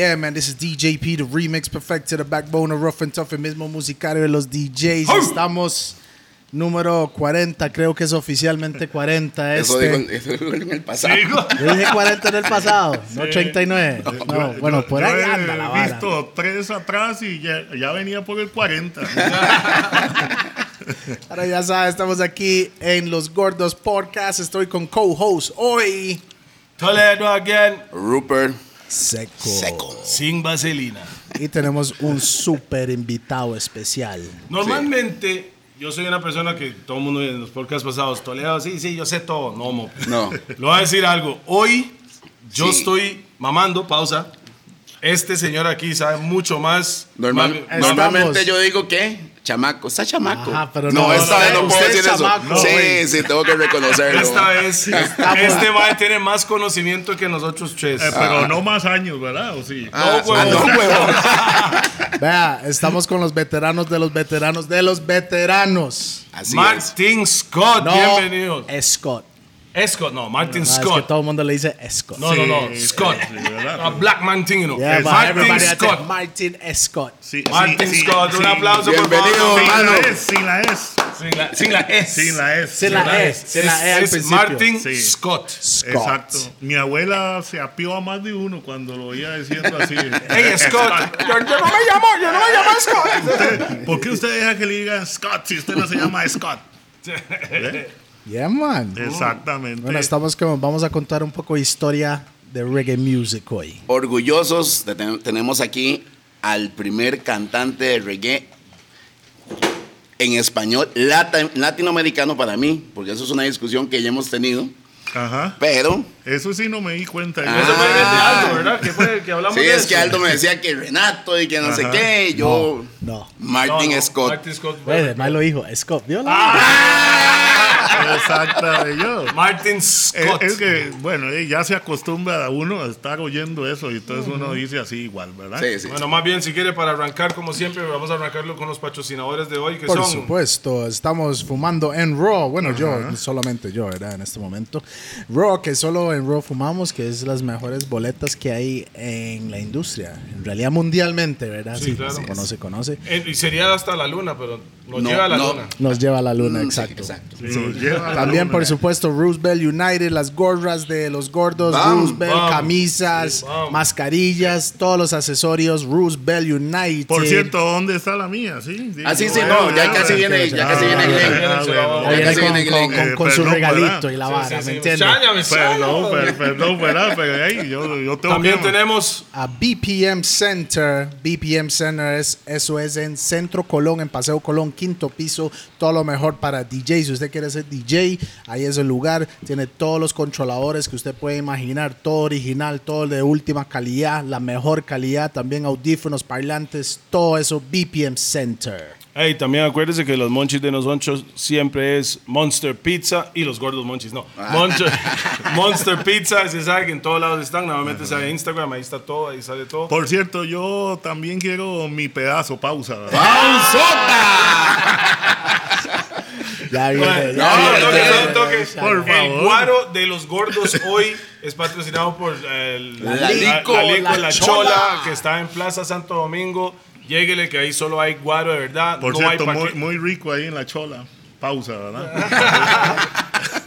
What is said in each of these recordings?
Yeah, man, this is DJP, the remix perfect to the backbone of Rough and Tough, el mismo musicario de los DJs. Estamos número 40, creo que es oficialmente 40 Eso este. digo, eso digo en el pasado. Yo dije 40 en el pasado, no 39. No, bueno, por ahí Yo anda la vara. visto tres atrás y ya, ya venía por el 40. Ahora ya sabes, estamos aquí en Los Gordos Podcast. Estoy con co-host hoy. Toledo again, Rupert Seco. Seco. sin vaselina. Y tenemos un súper invitado especial. Normalmente, yo soy una persona que todo el mundo en los podcasts pasados, Toledo, sí, sí, yo sé todo. No, mo. No. Le voy a decir algo. Hoy, yo Sí. estoy mamando, pausa. Este señor aquí sabe mucho más. Normal- normalmente yo digo que chamaco, está chamaco. Ajá, pero no, no, esta vez no puedo es decir eso. chamaco, sí, sí, tengo que reconocerlo. Esta vez, este man tiene más conocimiento que nosotros tres. Eh, pero no más años, ¿verdad? ¿O sí? Ah, No, ah, no, huevón. Vea, estamos con los veteranos de los veteranos de los veteranos. Así es. Martin Scott, No, bienvenido. Scott. Scott, no, Martin es que Scott. todo el mundo le dice Scott. No, no, no, Scott. A black man thing, you know. Yeah, Martin Scott. Martin Scott. Sí, Martin sí, sí, Scott, un aplauso por Bienvenido, favor. Sin hermano. la S, sin la S. Sin la, sin la S. Sin la S. Sin la E, sin la E al es principio. Martin Sí. Scott. Scott. Exacto. Mi abuela se apió a más de uno cuando lo oía diciendo así. Hey, Scott. yo, yo no me llamo, yo no me llamo Scott. ¿Por qué usted deja que le digan Scott si usted no se llama Scott? ¿Eh? Yeah, man. Exactamente. Bueno, estamos como, vamos a contar un poco de historia de reggae music hoy. Orgullosos de ten- tenemos aquí al primer cantante de reggae en español latinoamericano para mí, porque eso es una discusión que ya hemos tenido, Ajá. pero Eso sí no me di cuenta. Ah. Eso fue de Aldo, ¿verdad? Que fue que hablamos sí de es que. Aldo me decía que Renato y que no sé qué, y yo No. Martin No, no, Scott. Martin Scott. Además lo dijo, Scott. ¿Vio la- Ah. Exacto, yo. Martin Scott. es que, bueno, eh, ya se acostumbra a uno a estar oyendo eso y entonces uno dice así igual, ¿verdad? Sí, sí. Bueno, más bien, si quiere, para arrancar, como siempre, vamos a arrancarlo con los patrocinadores de hoy, que Por son... supuesto, estamos fumando en Raw. Bueno, yo, solamente yo, ¿verdad? En este momento. Raw, que solo en Raw fumamos, que es las mejores boletas que hay en la industria. En realidad, mundialmente, ¿verdad? Sí, Sí, claro. se conoce, conoce. Eh, y sería hasta la luna, pero nos No, lleva a la no. luna. Nos lleva a la luna, Mm, sí, exacto. exacto. Lleva También, por supuesto, Roosevelt United, las gorras de los gordos, Bam, Roosevelt, bam. camisas, bam. mascarillas, todos los accesorios, Roosevelt United. Por cierto, ¿dónde está la mía? Sí, sí. Ah, sí, no, ya casi viene, ya casi viene casi con, viene con- Glenn. con- con su perdón, regalito y la vara, ¿me entiendes? Perdón, perdón, tengo También tenemos A BPM Center. BPM Center es, eso es en Centro Colón, en Paseo Colón, quinto piso. Todo lo mejor para DJ. Si usted quiere ser DJ, ahí es el lugar. Tiene todos los controladores que usted puede imaginar. Todo original, todo de última calidad, la mejor calidad. También audífonos, parlantes, todo eso. BPM Center. Hey, también acuérdese que los monchis de nosotros siempre es Monster Pizza y los gordos monchis, no. Monster, Monster Pizza, se sabe que en todos lados están. Normalmente sale Instagram, ahí está todo, ahí sale todo. Por cierto, yo también quiero mi pedazo, pausa. ¿verdad? Ya viene. Bueno, ya no, viene, toque, ya no, toque. Por El favor. guaro de los gordos hoy es patrocinado por el- La la, Lico, la Lico, la la Chola. Chola, que está en Plaza Santo Domingo. Lléguele que ahí solo hay guaro de verdad. Por no cierto, hay muy, rico ahí en la chola. Pausa, ¿verdad?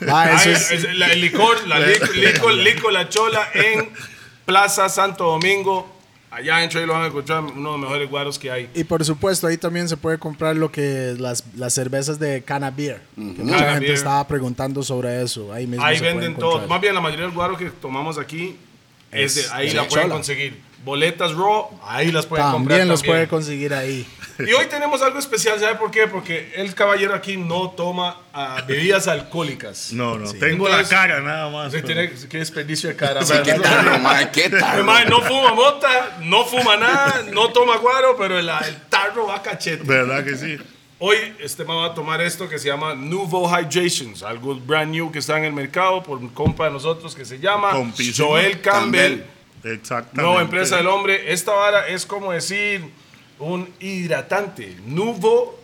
Ah, eso Ay, es- es la- el licor, la lico, lico, lico, la chola en Plaza Santo Domingo. Allá entra y lo van a encontrar uno de los mejores guaros que hay. Y por supuesto, ahí también se puede comprar lo que las, las cervezas de Cana Beer. que mucha Cana gente Beer. estaba preguntando sobre eso. Ahí mismo Ahí se venden todo. Más bien, la mayoría del guaro que tomamos aquí es, Es- de ahí es la de pueden conseguir. Boletas raw, ahí las pueden comprar. También los también. puede conseguir ahí. Y hoy tenemos algo especial, ¿sabe por qué? Porque el caballero aquí no toma ah, bebidas alcohólicas. No, no, tengo Entonces, la cara nada más. Pero- tiene qué desperdicio de cara. Sí. ¿Qué tal, mae? ¿Qué tal? No fuma mota, no fuma nada, no toma guaro, pero el, el tarro va cachete. ¿Verdad que sí? Hoy este man va a tomar esto que se llama Nouveau Hydrations, algo brand new que está en el mercado por un compa de nosotros que se llama Compísimo. Joel Campbell. Campbell. Exactamente. Nueva empresa del hombre. Esta vara es como decir un hidratante. Nouveau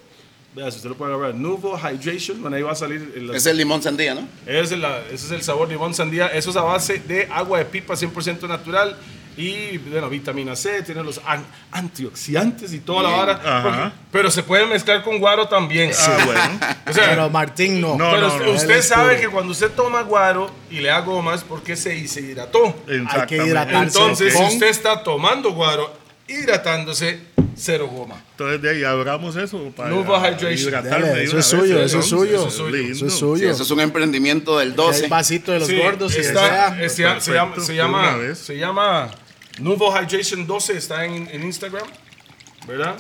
Vea, si usted lo puede agarrar. Nuvo Hydration. Bueno, ahí va a salir. el- Es el limón sandía, ¿no? ese es, la- ese es el sabor limón sandía. Eso es a base de agua de pipa 100% natural. Y, bueno, vitamina C, tiene los an- antioxidantes y toda la vara. Porque- pero se puede mezclar con guaro también. Ah, bueno. O sea, Pero Martín no. No, pero no, usted, sabe que cuando usted toma guaro y le da gomas, porque se, se hidrató. Exactamente. hidratarse. Entonces, si usted está tomando guaro, hidratándose, cero goma. Entonces de ahí abramos eso para Nuvo Hydration. Dale, eso es suyo, vez, eso es suyo. Eso es suyo. Eso es Sí, suyo. eso es un emprendimiento del Que 12. hay vasito de los Sí, gordos y está- sea. es- se, llama- se llama, se llama, Hydration 12, está en, en Instagram, ¿verdad?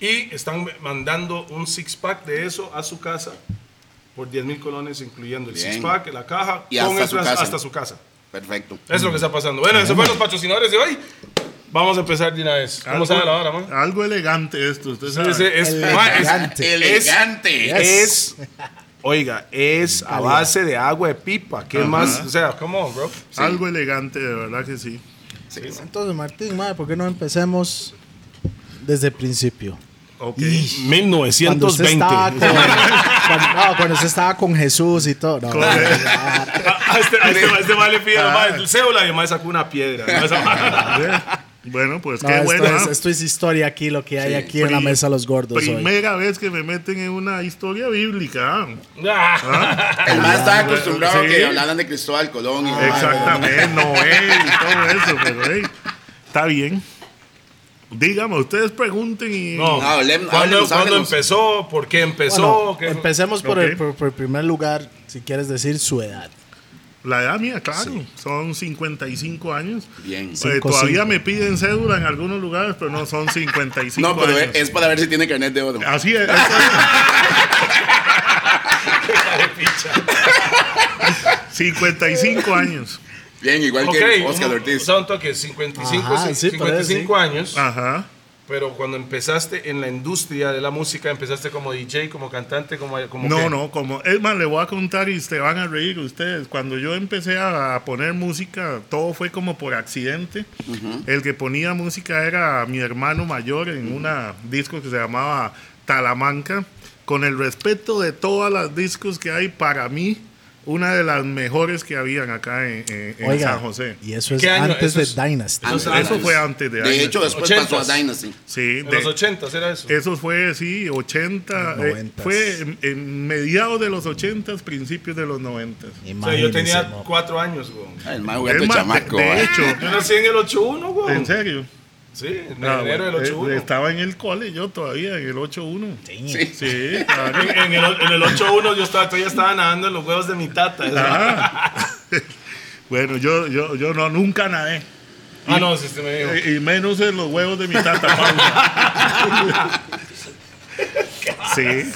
Y están mandando un six pack de eso a su casa por 10 mil colones, incluyendo el Bien. six pack, la caja, Y con hasta el su casa. hasta su casa. Perfecto. Eso es lo que está pasando. Bueno, esos fueron los patrocinadores de hoy. Vamos a empezar de una vez. ¿Cómo Algo- sabe la hora, man? Algo elegante esto, usted Sí, sabe. sí, es, ma, es- Elegante. Elegante. es, oiga, es a base de agua de pipa. ¿Qué más? O sea, come on, bro. Algo elegante, de verdad que sí. Sí. Entonces, Martín, madre, ¿por qué no empecemos desde el principio? Ok. Cuando usted 1920. con, cuando, no, cuando usted estaba con Jesús y todo. No, Con- no, no, A este, a este, a este le pide Ah. el cédula y mae sacó una piedra. Bueno, pues no, qué esto, bueno. es, ¿ah? esto es historia aquí, lo que hay aquí en la mesa los gordos hoy. Primera vez que me meten en una historia bíblica. ¿ah? Ah. El más estaba acostumbrado a Sí. que hablaran de Cristóbal Colón. Y Exactamente, Noé y todo eso, pero hey, está bien. Dígame, ustedes pregunten y. No. No, hablemos- ¿Cuándo, cuándo empezó? ¿Por qué empezó? Bueno, ¿Qué- empecemos por, el, Ok. por, por el primer lugar, si quieres decir su edad. La edad mía, claro, son 55 años. Bien. Eh, Cinco, todavía cinco. me piden cédula en algunos lugares, pero no son 55 No, pero años. es para ver si tiene carnet de oro. Así es. es. 55 años. Bien, igual que Oscar Ortiz. O sea, un toque, 55, Ajá, sí, por eso, 55 años. Ajá. Pero cuando empezaste en la industria de la música, empezaste como DJ, como cantante, como... como No, qué? no, como es más, le voy a contar y se van a reír ustedes. Cuando yo empecé a poner música, todo fue como por accidente. El que ponía música era mi hermano mayor en una disco que se llamaba Talamanca. Con el respeto de todas las discos que hay, para mí, una de las mejores que habían acá en, en- en Oiga, San José. y eso es antes Eso de es- Dynasty. Antes. Eso, eso fue antes de De años. hecho, después pasó a Dynasty. sí, En de- los 80 era eso. Eso fue, sí, 80. eh, fue en, en mediados de los 80, principios de los 90. O sea, yo tenía mo. cuatro años, güey. Ah, El más Es más, chamaco. de, de hecho, Yo nací en el 81, güey. en serio. Sí, en Ah, enero del bueno, 81. eh, estaba en el cole yo todavía, en el 8-1. Sí. Sí. En, en el, en el 8-1 yo estaba, todavía estaba nadando en los huevos de mi tata. Ah. bueno, yo, yo, yo no, nunca nadé. Ah, no, si usted me dijo. Y menos en los huevos de mi tata. Paula. sí.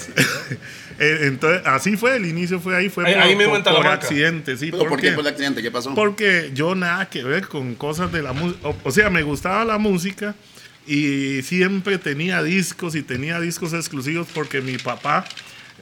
Eh, Entonces, así fue, el inicio fue ahí, fue Ahí- por, ahí mismo por- por accidente, sí. ¿Pero por porque- qué por el accidente? ¿Qué pasó? Porque yo nada que ver con cosas de la música. O, o sea, me gustaba la música y siempre tenía discos y tenía discos exclusivos porque mi papá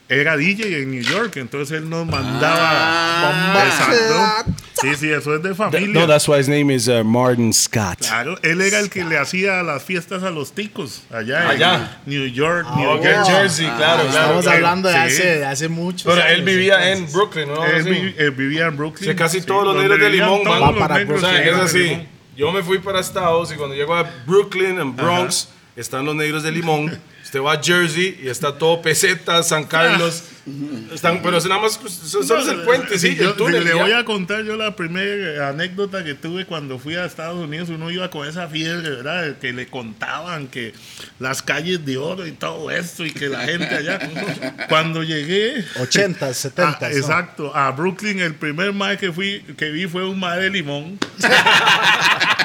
era DJ en New York, entonces él nos mandaba. Ah. Exacto. Sí, sí, eso es de familia. No, that's why his name is uh, Martin Scott. Claro, él era el que le hacía las fiestas a los ticos allá, Allá. en New York, New Ok, York. Jersey, claro, claro. Estamos claro. hablando de Sí. hace, de hace mucho. Pero él vivía en Brooklyn, ¿no? Él, Sí. vi- él vivía en Brooklyn. Sí, casi todos los negros de Limón van para negros O sea, que es así. Yo me fui para Estados y cuando llego a Brooklyn, en Bronx, están los negros de Limón. Usted va a Jersey y está todo peseta, San Carlos. Están, pero es nada más, solo es el puente, sí, yo, el túnel. Le voy a contar yo la primera anécdota que tuve cuando fui a Estados Unidos. Uno iba con esa fiebre, ¿verdad? Que le contaban que las calles de oro y todo esto y que la gente allá. Cuando llegué. 80, 70. Ah, exacto, a Brooklyn el primer mae que fui que vi fue un mae de limón.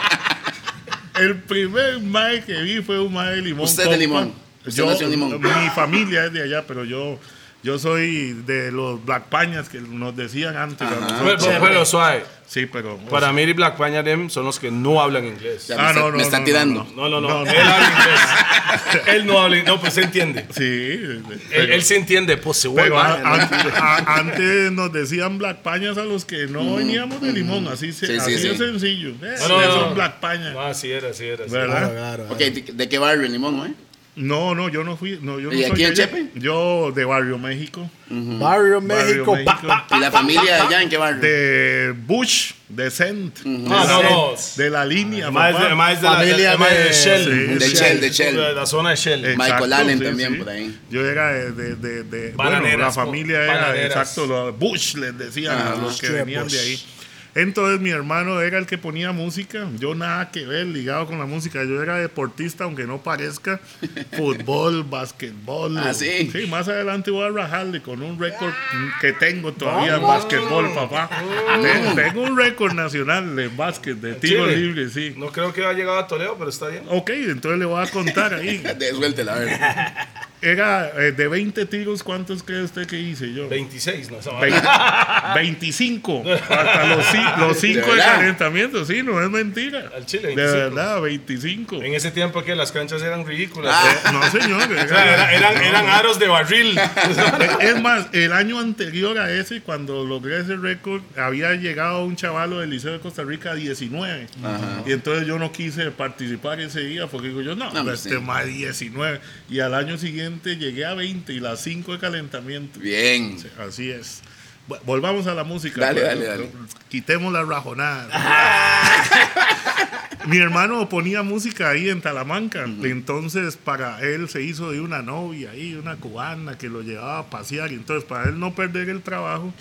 el primer mae que vi fue un mae de limón. Usted de compa. Limón. Usted Yo, nació en Limón. Mi familia es de allá, pero yo yo soy de los Black Pañas que nos decían antes. Pero, pero suave. Sí, pero Para mí, Black Panya Dem son los que no hablan inglés. Ya Ah, me, está, no, no, me está no, tirando. no, No, no, no. No, no. Él habla inglés. él no habla inglés. No, pues se entiende. sí, Él, pero- él se entiende. Pues se Pero vuelve. a- a- a- antes nos decían Black Pañas a los que no veníamos de limón, así, se, Sí, sí, así sí. de sencillo. Eh, No, no, ustedes no. son Black Pañas. Ah, sí era, sí era. ¿Verdad? Claro, claro. Ok, ¿de, de qué barrio Limón, eh? No, no, yo no fui. No, yo no ¿Y soy aquí de en. Chepe? Yo de Barrio México. Barrio México. México. pa, pa, ¿Y la familia de allá en qué barrio? De Bush, de Cent. Ah, no, no. De la línea. Más de, más de, la, Familia de, de de- Shell. Sí, De Shell, de Shell. De la zona de Shell. Exacto, Michael Allen sí, también sí. por ahí. Yo era de, de, de, de- bueno, la familia era bananeras. exacto, los Bush les decían a Ah, los que Strip venían de ahí. Entonces mi hermano era el que ponía música, yo nada que ver ligado con la música, yo era deportista aunque no parezca, fútbol, básquetbol. Ah, ¿sí? Sí, más adelante voy a rajarle con un récord que tengo todavía en básquetbol, papá. Te- Tengo un récord nacional de básquet, de tiro Chile. libre, sí. No creo que haya llegado a Toledo, pero está bien. Ok, entonces le voy a contar ahí. Suéltela, a ver. Era eh, de 20 tiros, ¿cuántos cree usted que hice yo? 26, ¿no? Vara. 25. Hasta los, ci- los 5 de, verdad? calentamiento, sí, no es mentira. Al Chile, De 25. verdad, 25. En ese tiempo que las canchas eran ridículas. Ah. Eh, no, señor. O sea, era- eran, eran aros de barril. Es más, el año anterior a ese, cuando logré ese récord, había llegado un chavalo del Liceo de Costa Rica a 19. Y entonces yo no quise participar ese día porque digo yo, no, pues este sí. más 19. Y al año siguiente llegué a 20 y las 5 de calentamiento. Bien. Así es. Volvamos a la música. Dale, pues, dale, dale. Quitemos la rajonada. Mi hermano ponía música ahí en Talamanca. Entonces, para él se hizo de una novia ahí, una cubana que lo llevaba a pasear. Entonces, para él no perder el trabajo,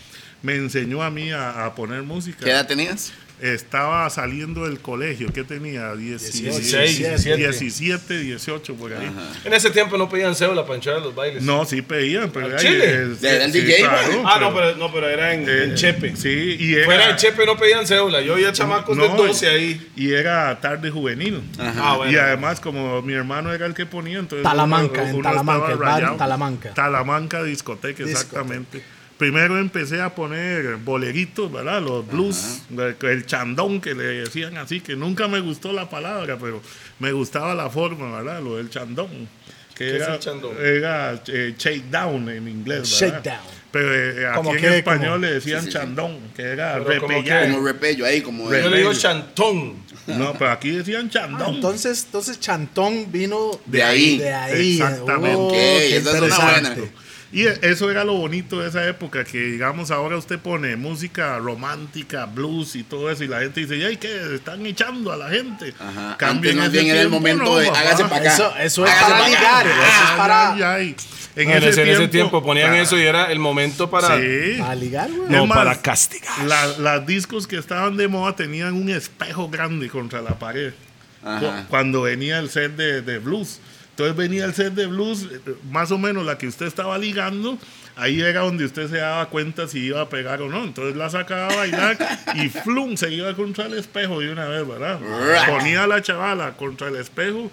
me enseñó a mí a, a poner música. ¿Qué edad tenías? Estaba saliendo del colegio. ¿Qué tenía? 16, 16, 17. 17, 18, por ahí. En ese tiempo no pedían cédula para entrar a los bailes. No, sí pedían, pero ¿Al ahí Chile? es- ¿Era el sí, DJ, claro, man? Ah, no, pero, no, pero era en, en Eh, Chepe. Sí, y era, Fuera de Chepe no pedían cédula. Yo oía chamacos de No, 12 ahí. Y era tarde juvenil. Ah, bueno. Y además, como mi hermano era el que ponía, entonces. Talamanca, en estaba Talamanca, el bar en rayado. Talamanca. Talamanca discoteca, exactamente. Primero empecé a poner boleritos, ¿verdad? Los blues, el chandón que le decían así, que nunca me gustó la palabra, pero me gustaba la forma, ¿verdad? Lo del chandón. Que ¿Qué es era, el chandón? Era eh, shakedown en inglés, ¿verdad? Shakedown. Pero eh, aquí ¿Cómo en qué? español ¿Cómo? le decían Sí, sí, sí. chandón, que era Pero ¿cómo repellar. Como repello ahí, como. Re- Yo le digo chantón. No, pero aquí decían Ah, chandón. entonces, entonces Chantón vino De ahí. De ahí. Exactamente. Oh, Ok, qué esa es una buena. Y eso era lo bonito de esa época, que digamos ahora usted pone música romántica, blues y todo eso, y la gente dice, ¡ay, qué! Están echando a la gente. Ajá. Cambio Antes más bien era el momento no, de hágase para acá. Eso, eso es Hágase para ligar. Eso es Ay, para, ay, ay. En En, ese, ese, en ese tiempo, tiempo ponían ah, eso y era el momento para. Sí. para ligar, güey. No, para castigar. la- las discos que estaban de moda tenían un espejo grande contra la pared. Ajá. Cu- Cuando venía el set de, de blues. Entonces venía el set de blues, más o menos la que usted estaba ligando. Ahí era donde usted se daba cuenta si iba a pegar o no. Entonces la sacaba a bailar y flum, se iba contra el espejo de una vez, ¿verdad? Ponía a la chavala contra el espejo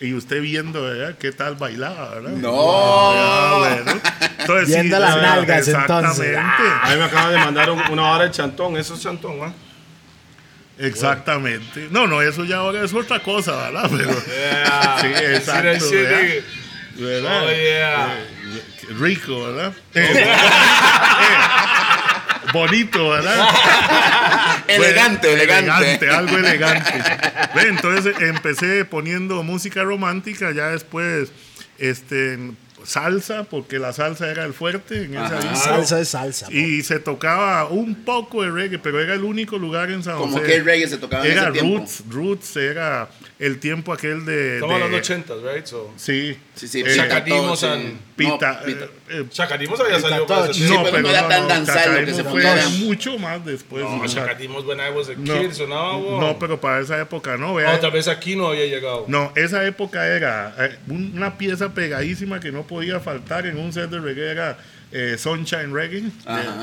y usted viendo, ¿verdad? ¿Qué tal bailaba, verdad? No. Ah, bueno. Entonces, Viendo las ah, nalgas, entonces. Exactamente. A mí me acaban de mandar un- una hora de chantón. Eso es chantón, ¿ah? Exactamente. No, no, eso ya ahora es otra cosa, ¿verdad? Pero, Yeah. sí, exacto. ¿verdad? ¿Verdad? Oh, yeah. Eh, rico, ¿verdad? Eh, eh, bonito, ¿verdad? Elegante, Bueno, elegante. algo elegante. Entonces empecé poniendo música romántica, ya después este salsa, porque la salsa era el fuerte en esa disco. Salsa es salsa. po. Y se tocaba un poco de reggae, pero era el único lugar en San Como José. que reggae se tocaba en Era ese tiempo. Roots, Roots era el tiempo aquel de... Estamos de- hablando de 80, right? So, Sí. Sí, sí, Eh, and-. Pita. No, eh, eh, Chacadimos había salido para ese Touch. tiempo. Sí, pero no era tan danzal lo que se fue mucho más después. No, Chaca- Chacadimos when I was a No. kid, sonaba, wow. No, pero para esa época no, Ah, vea. Otra vez aquí no había llegado. No, esa época era eh, un- una pieza pegadísima que no podía faltar en un set de reggae era eh, Sunshine Reggae,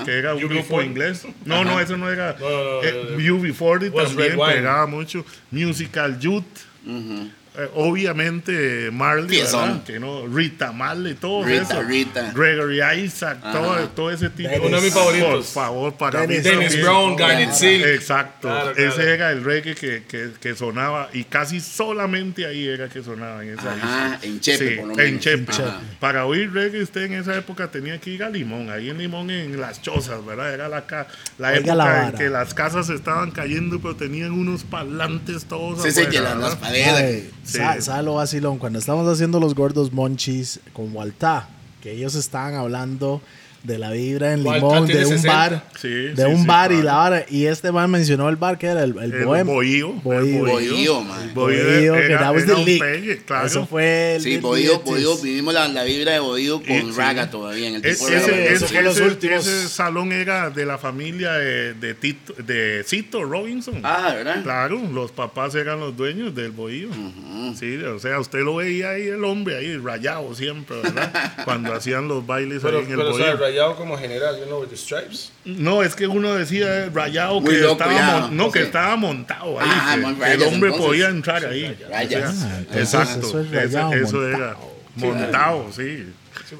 que era un UB40. grupo inglés. No, no, eso no era. No, no, no, eh, no, no. UB40 Was también pegaba mucho. Musical Youth. Eh, obviamente Marley, que no, Rita Marley, todo Rita, eso. Rita. Gregory Isaac, Ajá. todo, todo ese tipo. Dennis. Uno de mis Por favoritos. favor, para Dennis- mí. Dennis. Brown, Garnet Silk. Exacto. Claro, claro. Ese era el reggae que, que, que sonaba y casi solamente ahí era que sonaba en esa Ajá, en Chepe, Sí, por lo en menos. Chepe. Ajá. Para oír reggae usted en esa época tenía que ir a Limón. Ahí en Limón, en las chozas, ¿verdad? Era la, la Oiga época la en que las casas estaban cayendo, pero tenían unos parlantes todos Sí, sí, afuera, que las, ¿verdad? las paredes. Sí. Sa- ¿Sabe lo? Cuando estamos haciendo los gordos monchis con Walta, que ellos estaban hablando de la vibra en Limón, de un 60. bar, Sí, de sí, un sí, bar y la hora, y este man mencionó el bar que era el, el, El Bohem. Bohío, el Bohío. Bohío, man. Bohío Bohío, que era- was the pegue, claro. Eso fue el Sí, Bohío. Bohío, vivimos la, la vibra de Bohío con. Raga todavía en el Es- tipo de ese, ese- fue los ese- últimos. ese salón era de la familia de, de Tito, de Cito Robinson. Ah, ¿verdad? Claro, los papás eran los dueños del bohío. Sí, o sea, usted lo veía ahí el hombre ahí rayado siempre, ¿verdad? Cuando hacían los bailes ahí en el bohío. Rayado como general, you know, with the stripes. No, es que uno decía rayado que loco estaba ya, mon- no ok. que estaba montado ahí, Ah, que- rayas, el hombre entonces. podía entrar ahí. Rayas. O sea, Ah, entonces exacto, eso es eso, rayado, eso era montado. montado, sí.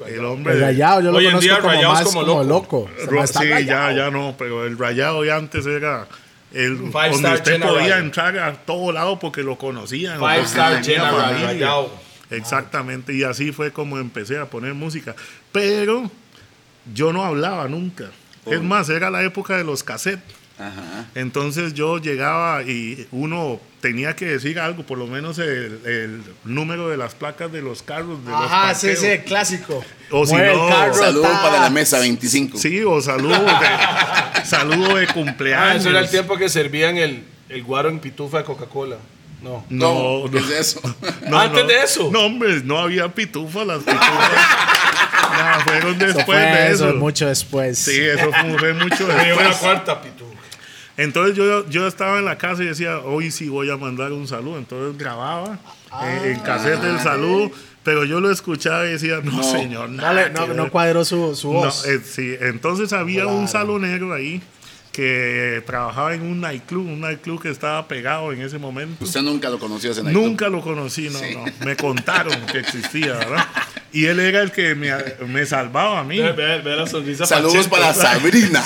El hombre El rayado, yo lo Hoy en conozco día, como rayado es más como como, loco. loco. Sí, ya, rayado. ya no, pero el rayado ya antes era el Five donde usted General. podía entrar a todo lado porque lo conocían. o Five Star General, rayado. Exactamente, y así fue como empecé a poner música. Pero yo no hablaba nunca. Es más, era la época de los cassettes. Ajá. Entonces yo llegaba y uno tenía que decir algo, por lo menos el, el número de las placas de los carros. De Ajá, los sí, sí, clásico. O si no, ta. para la mesa 25. Sí, o saludo de, saludo de Ah, cumpleaños. eso era el tiempo que servían el, el guaro en pitufa de Coca-Cola. No. No, ¿Qué no. es eso? No, Antes no. de eso. No, hombre, no había pitufas, las pitufas. no, fueron Eso después fue de eso, eso. mucho después. Sí, eso fue, fue mucho después. cuarta pitufa. Entonces yo, yo estaba en la casa y decía, hoy sí voy a mandar un saludo. Entonces grababa en, en cassette el saludo, pero yo lo escuchaba y decía, no, No. señor, nada Dale, no, ver". no cuadró su, su No, voz. eh, sí, entonces había un Claro. salonero ahí que trabajaba en un nightclub, un nightclub que estaba pegado en ese momento. Usted nunca lo conoció ese nightclub. Nunca lo conocí, no, Sí. no. Me contaron que existía, ¿verdad? Y él era el que me, me salvaba a mí. Ve, ve, ve la sonrisa Saludos Pacheco. para Sabrina.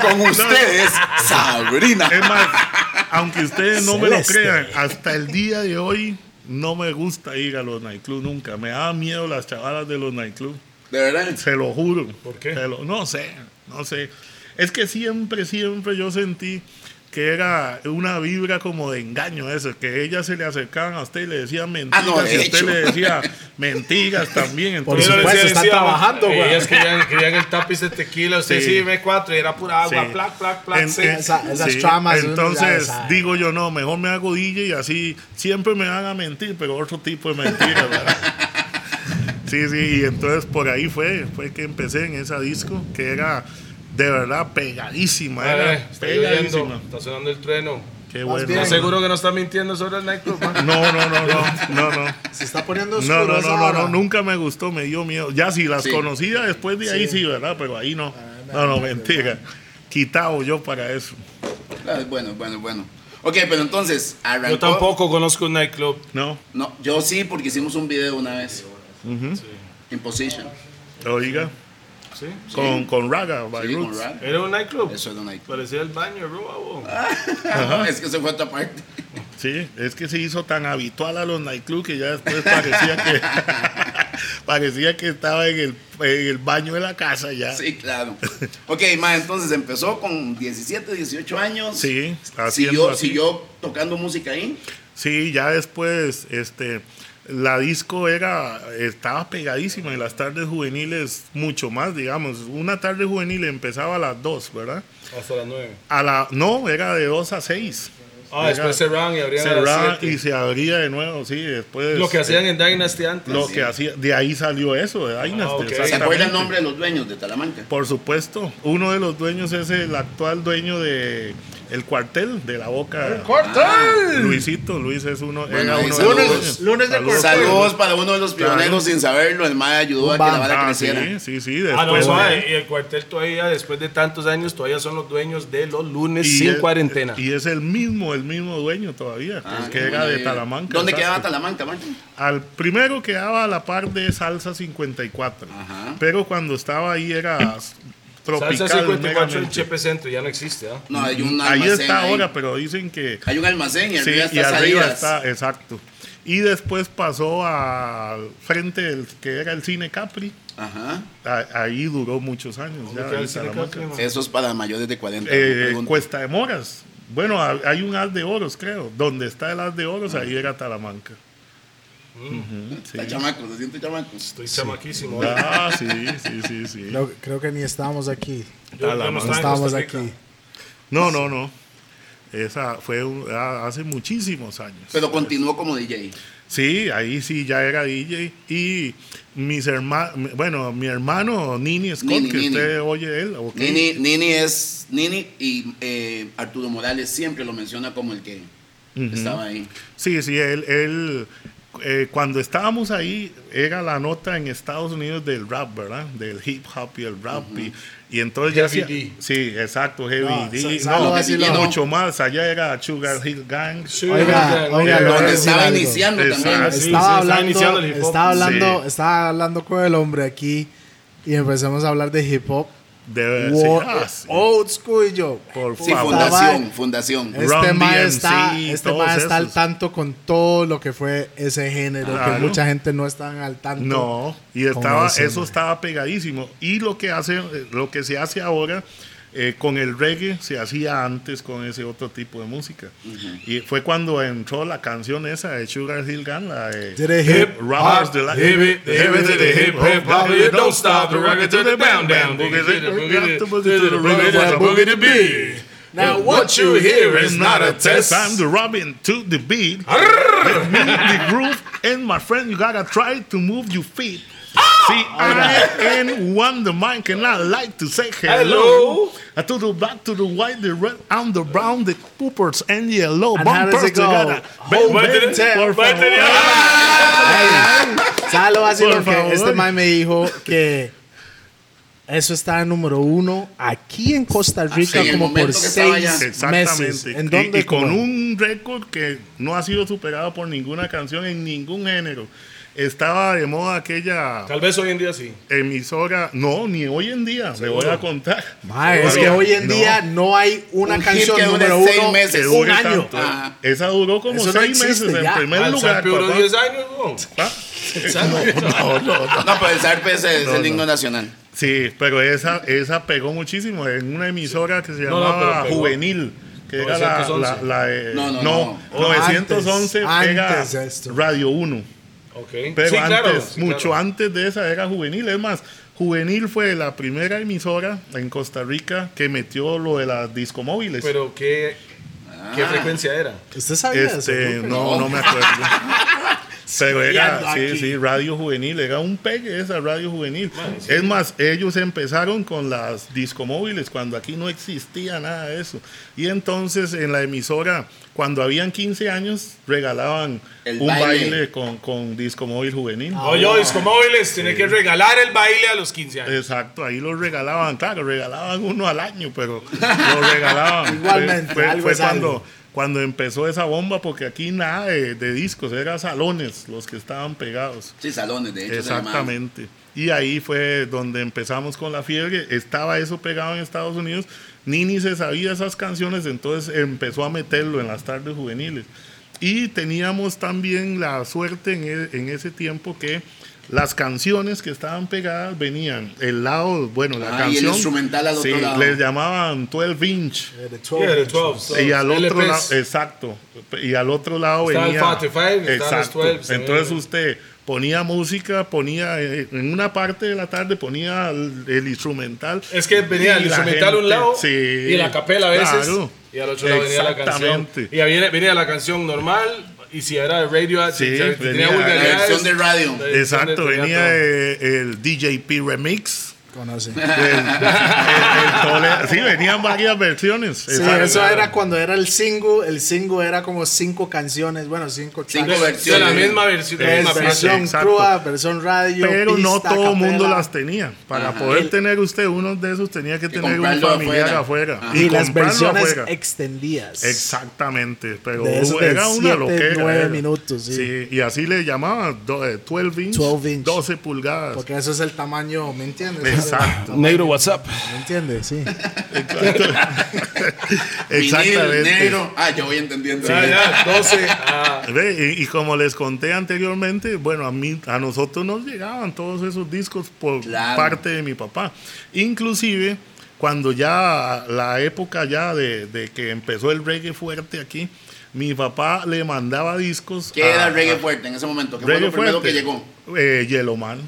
Con ustedes, Sabrina. Es más, aunque ustedes no me lo crean, hasta el día de hoy no me gusta ir a los nightclubs nunca. Me da miedo las chavalas de los nightclubs. De verdad. Se lo juro. ¿Por qué? Lo- no sé, no sé. Es que siempre, siempre yo sentí que era una vibra como de engaño eso, que ellas se le acercaban a usted y le decían mentiras Ah, no, de y usted hecho. le decía mentiras también. Por Entonces, le supuesto, están trabajando, güey. Ellas querían, querían el tapiz de tequila. Usted sí, Sí. me cuatro y era pura agua. Sí. Plac, plac, plac. En- sí. en- Esa- esas tramas, uno ya Entonces digo yo, no, mejor me hago DJ y así siempre me van a mentir, pero otro tipo de mentiras, ¿verdad? Sí, sí, y entonces por ahí fue, fue que empecé en esa disco, que era de verdad pegadísima, Eh, era pegadísima. está sonando el trueno. Qué bueno. bien. ¿Estás seguro que no está mintiendo sobre el nightclub? man? No, no, no, no, no, no. Se está poniendo No, oscuro no, esa no, no, hora. no, nunca me gustó, me dio miedo. Ya si las Sí. conocía después de ahí sí, ¿verdad? Pero ahí no. No, no, mentira. Quitado yo para eso. Ah, Bueno, bueno, bueno. Ok, pero entonces, arrancó. Yo tampoco conozco un nightclub. No, No, yo sí, porque hicimos un video una vez. In Position. oiga, ¿Sí? con, con Raga, by Sí, con. ¿Era un nightclub? Eso es de nightclub. Parecía el baño, bro. Es que se fue a otra parte. Sí, es que se hizo tan habitual a los nightclubs que ya después parecía que parecía que estaba en el, en el baño de la casa ya. Sí, claro. Ok, ma, entonces empezó con 17, 18 años. Sí, haciendo Siguió, así. siguió tocando música ahí. Sí, ya después, este, la disco era, estaba pegadísima y las tardes juveniles mucho más, digamos. Una tarde juvenil empezaba a las 2, ¿verdad? Hasta las nueve. A la, no, era de 2 a 6. Ah, después cerraban y abrían a Cerraba las siete. y se abría de nuevo, sí, después. Lo que hacían eh, en Dynasty antes. Lo que hacía, de ahí salió eso, de Dynasty, ok. ¿Se ¿Se acuerda el nombre de los dueños de Talamanca? Por supuesto, uno de los dueños es el actual dueño de el cuartel de la Boca. Luisito, Luis es uno, Bueno, era uno saludos. de los. Lunes de Saludos. Saludos para uno de los Claro. pioneros sin saberlo. El MAE ayudó a que la vara Ah, sí, creciera. sí, sí, Ah, no, después. suave. Y el cuartel todavía, después de tantos años, todavía son los dueños de los lunes sin es- cuarentena. Y es el mismo, el mismo dueño todavía, Ah, el que era de. Talamanca. ¿Dónde exacto. quedaba Talamanca, Martín? Al primero quedaba a la par de Salsa 54. Ajá. Pero cuando estaba ahí era tropical. Salsa 54 en. Chepe Centro ya no existe, ¿ah? No, hay un Ahí almacén está ahí. ahora, pero dicen que Hay un almacén y Sí, arriba y está arriba Salidas. está, exacto. Y después pasó al frente del que era el cine Capri. Ajá. A- ahí duró muchos años. ¿Dónde ya, ahí el cine. Capri? Eso es para mayores de 40. no Eh. Cuesta de Moras. bueno, ha- hay un as de oros, creo. Donde está el as de oros, ahí era Talamanca. Ujú, sí. Está chamaco, se siente chamaco. Estoy chamaquísimo. Ah, sí, sí, sí, sí. Creo, creo que ni estábamos aquí. Yo- no No estábamos aquí. No, no, no. Esa fue hace muchísimos años. Pero continuó como DJ. Sí, ahí sí ya era DJ. Y mis hermanos, bueno, mi hermano Nini Scott, Nini, que Nini. usted oye él. Nini, Nini es Nini y eh, Arturo Morales siempre lo menciona como el que estaba ahí. Sí, sí, él, él eh, cuando estábamos ahí, era la nota en Estados Unidos del rap, ¿verdad? Del hip hop y el rap. y, y entonces ya Heavy hacía- D. Sí, exacto, Heavy No, D. sa- No, mucho más. Allá era Sugar Hill Gang. Oiga, Donde estaba algo. iniciando Exacto. también. Sí, sí, estaba, estaba hablando, iniciando el hip hop. estaba hablando, Sí. estaba hablando con el hombre aquí y empezamos a hablar de hip hop. De, Wo- sí, ah, sí. Old school y yo. Por Sí, favor. fundación, fundación. Eh, Este Run mae está, este mae está al tanto con todo lo que fue ese género, Claro. que mucha gente no está al tanto. No, y estaba, eso estaba pegadísimo. Y lo que hace, lo que se hace ahora eh, con el reggae se hacía antes con ese otro tipo de música. Y fue cuando entró la canción esa de Sugar Hill Gang, la de Robbers de la hip hip hip hip don't stop the rocket to the boogie to beat. Now What you hear is not a test. I'm the robin to the beat. Let me the groove, and my friend, you gotta try to move your feet. See, I am one the mind cannot like to say hello. Hello. To the black, to the white, the red, and the brown, the poopers and yellow. And how does it go? together. Hold. ¿Sabes lo que favor. este man me dijo que eso está en número uno aquí en Costa Rica sí, en el como por seis Exactamente. meses. ¿En Y- dónde? y, con como? un récord que no ha sido superado por ninguna canción en ningún género. Estaba de moda aquella Tal vez hoy en día sí. emisora, no, ni hoy en día, le voy a contar. Mae, es que hoy en no. día no hay una Un canción que dure número seis uno meses. que un año. tanto. Ah. Esa duró como Eso no seis existe meses ya. en primer Al lugar. Duró papá. 10 años, ¿no? ¿Ah? No, pero el Sarpe es, es el himno nacional. Sí, pero esa, esa pegó muchísimo en una emisora que se No, no, llamaba. Juvenil. Que era la, 911. la, la, eh, No, no, no, no. 911 Antes, era antes esto. Radio 1. Ok. Pero sí, antes, claro. sí, mucho claro. antes de esa era Juvenil. Es más, Juvenil fue la primera emisora en Costa Rica que metió lo de las discomóviles. Pero ¿qué, qué Ah. frecuencia era? ¿Usted sabía eso? Este, Lupe? no, no me acuerdo. Pero era, Estudiando sí, aquí. sí, Radio Juvenil, era un pegue esa Radio Juvenil. Es más, ellos empezaron con las discomóviles cuando aquí no existía nada de eso. Y entonces en la emisora, cuando habían 15 años, regalaban El un baile, baile. con, con discomóvil juvenil. Oye, Disco Móviles, tiene que regalar el baile a los 15 años. Exacto, ahí lo regalaban, claro, regalaban uno al año, pero lo regalaban. Igualmente, fue, fue- algo fue es cuando, algo. Cuando empezó esa bomba, porque aquí nada de, de discos, eran salones los que estaban pegados. Sí, salones, de hecho. Exactamente. Y ahí fue donde empezamos con la fiebre. Estaba eso pegado en Estados Unidos. Nini se sabía esas canciones, entonces empezó a meterlo en las tardes juveniles. Y teníamos también la suerte en, e- en ese tiempo que las canciones que estaban pegadas venían el lado, bueno, la Ah, y el canción. instrumental al otro sí, lado. les llamaban 12 inch. Eh, de 12. Yeah, the 12. Y al otro lado, exacto. Y al otro lado Está el venía. 45, está los exacto. 12, Entonces usted ponía música, ponía eh, en una parte de la tarde ponía el, el instrumental. Es que venía el instrumental a un lado sí, y la capela a veces. claro. Y al otro lado venía la canción. Exactamente. Y venía, venía la canción normal. Y si era de radio, Sí, si- si venía tenía vulgaridades, La versión de radio. Exacto, venía eh, el DJP Remix. Conoce. el- el- el sí, venían varias versiones. Sí, Exacto. eso era cuando era el single. El single era como cinco canciones, bueno, cinco Cinco tracks. versiones. De la misma versión. Es misma versión crua, versión radio. Pero no pista, todo el mundo las tenía. Para Ajá. poder El- tener usted uno de esos, tenía que Que tener un familiar afuera. afuera. Ajá. Y, las versiones afuera. extendidas. Exactamente, pero De esos de era una siete, loquera. nueve era. minutos, sí. y así le llamaban do- eh, 12 inch, 12 inch. 12 pulgadas. Porque eso es el tamaño, ¿me entiendes? Exacto. Negro WhatsApp. ¿Me entiendes? Sí. Exactamente. negro. Ah, yo voy entendiendo. Ya, ya, 12. ah, Ve, Y, y como les conté anteriormente, bueno, a mí, a nosotros nos llegaban todos esos discos por Claro. parte de mi papá. Inclusive, cuando ya la época ya de, de que empezó el reggae fuerte aquí, mi papá le mandaba discos. ¿Qué a- era el reggae a- fuerte en ese momento? ¿Qué fue lo primero fuerte? que llegó? Eh, Yellowman.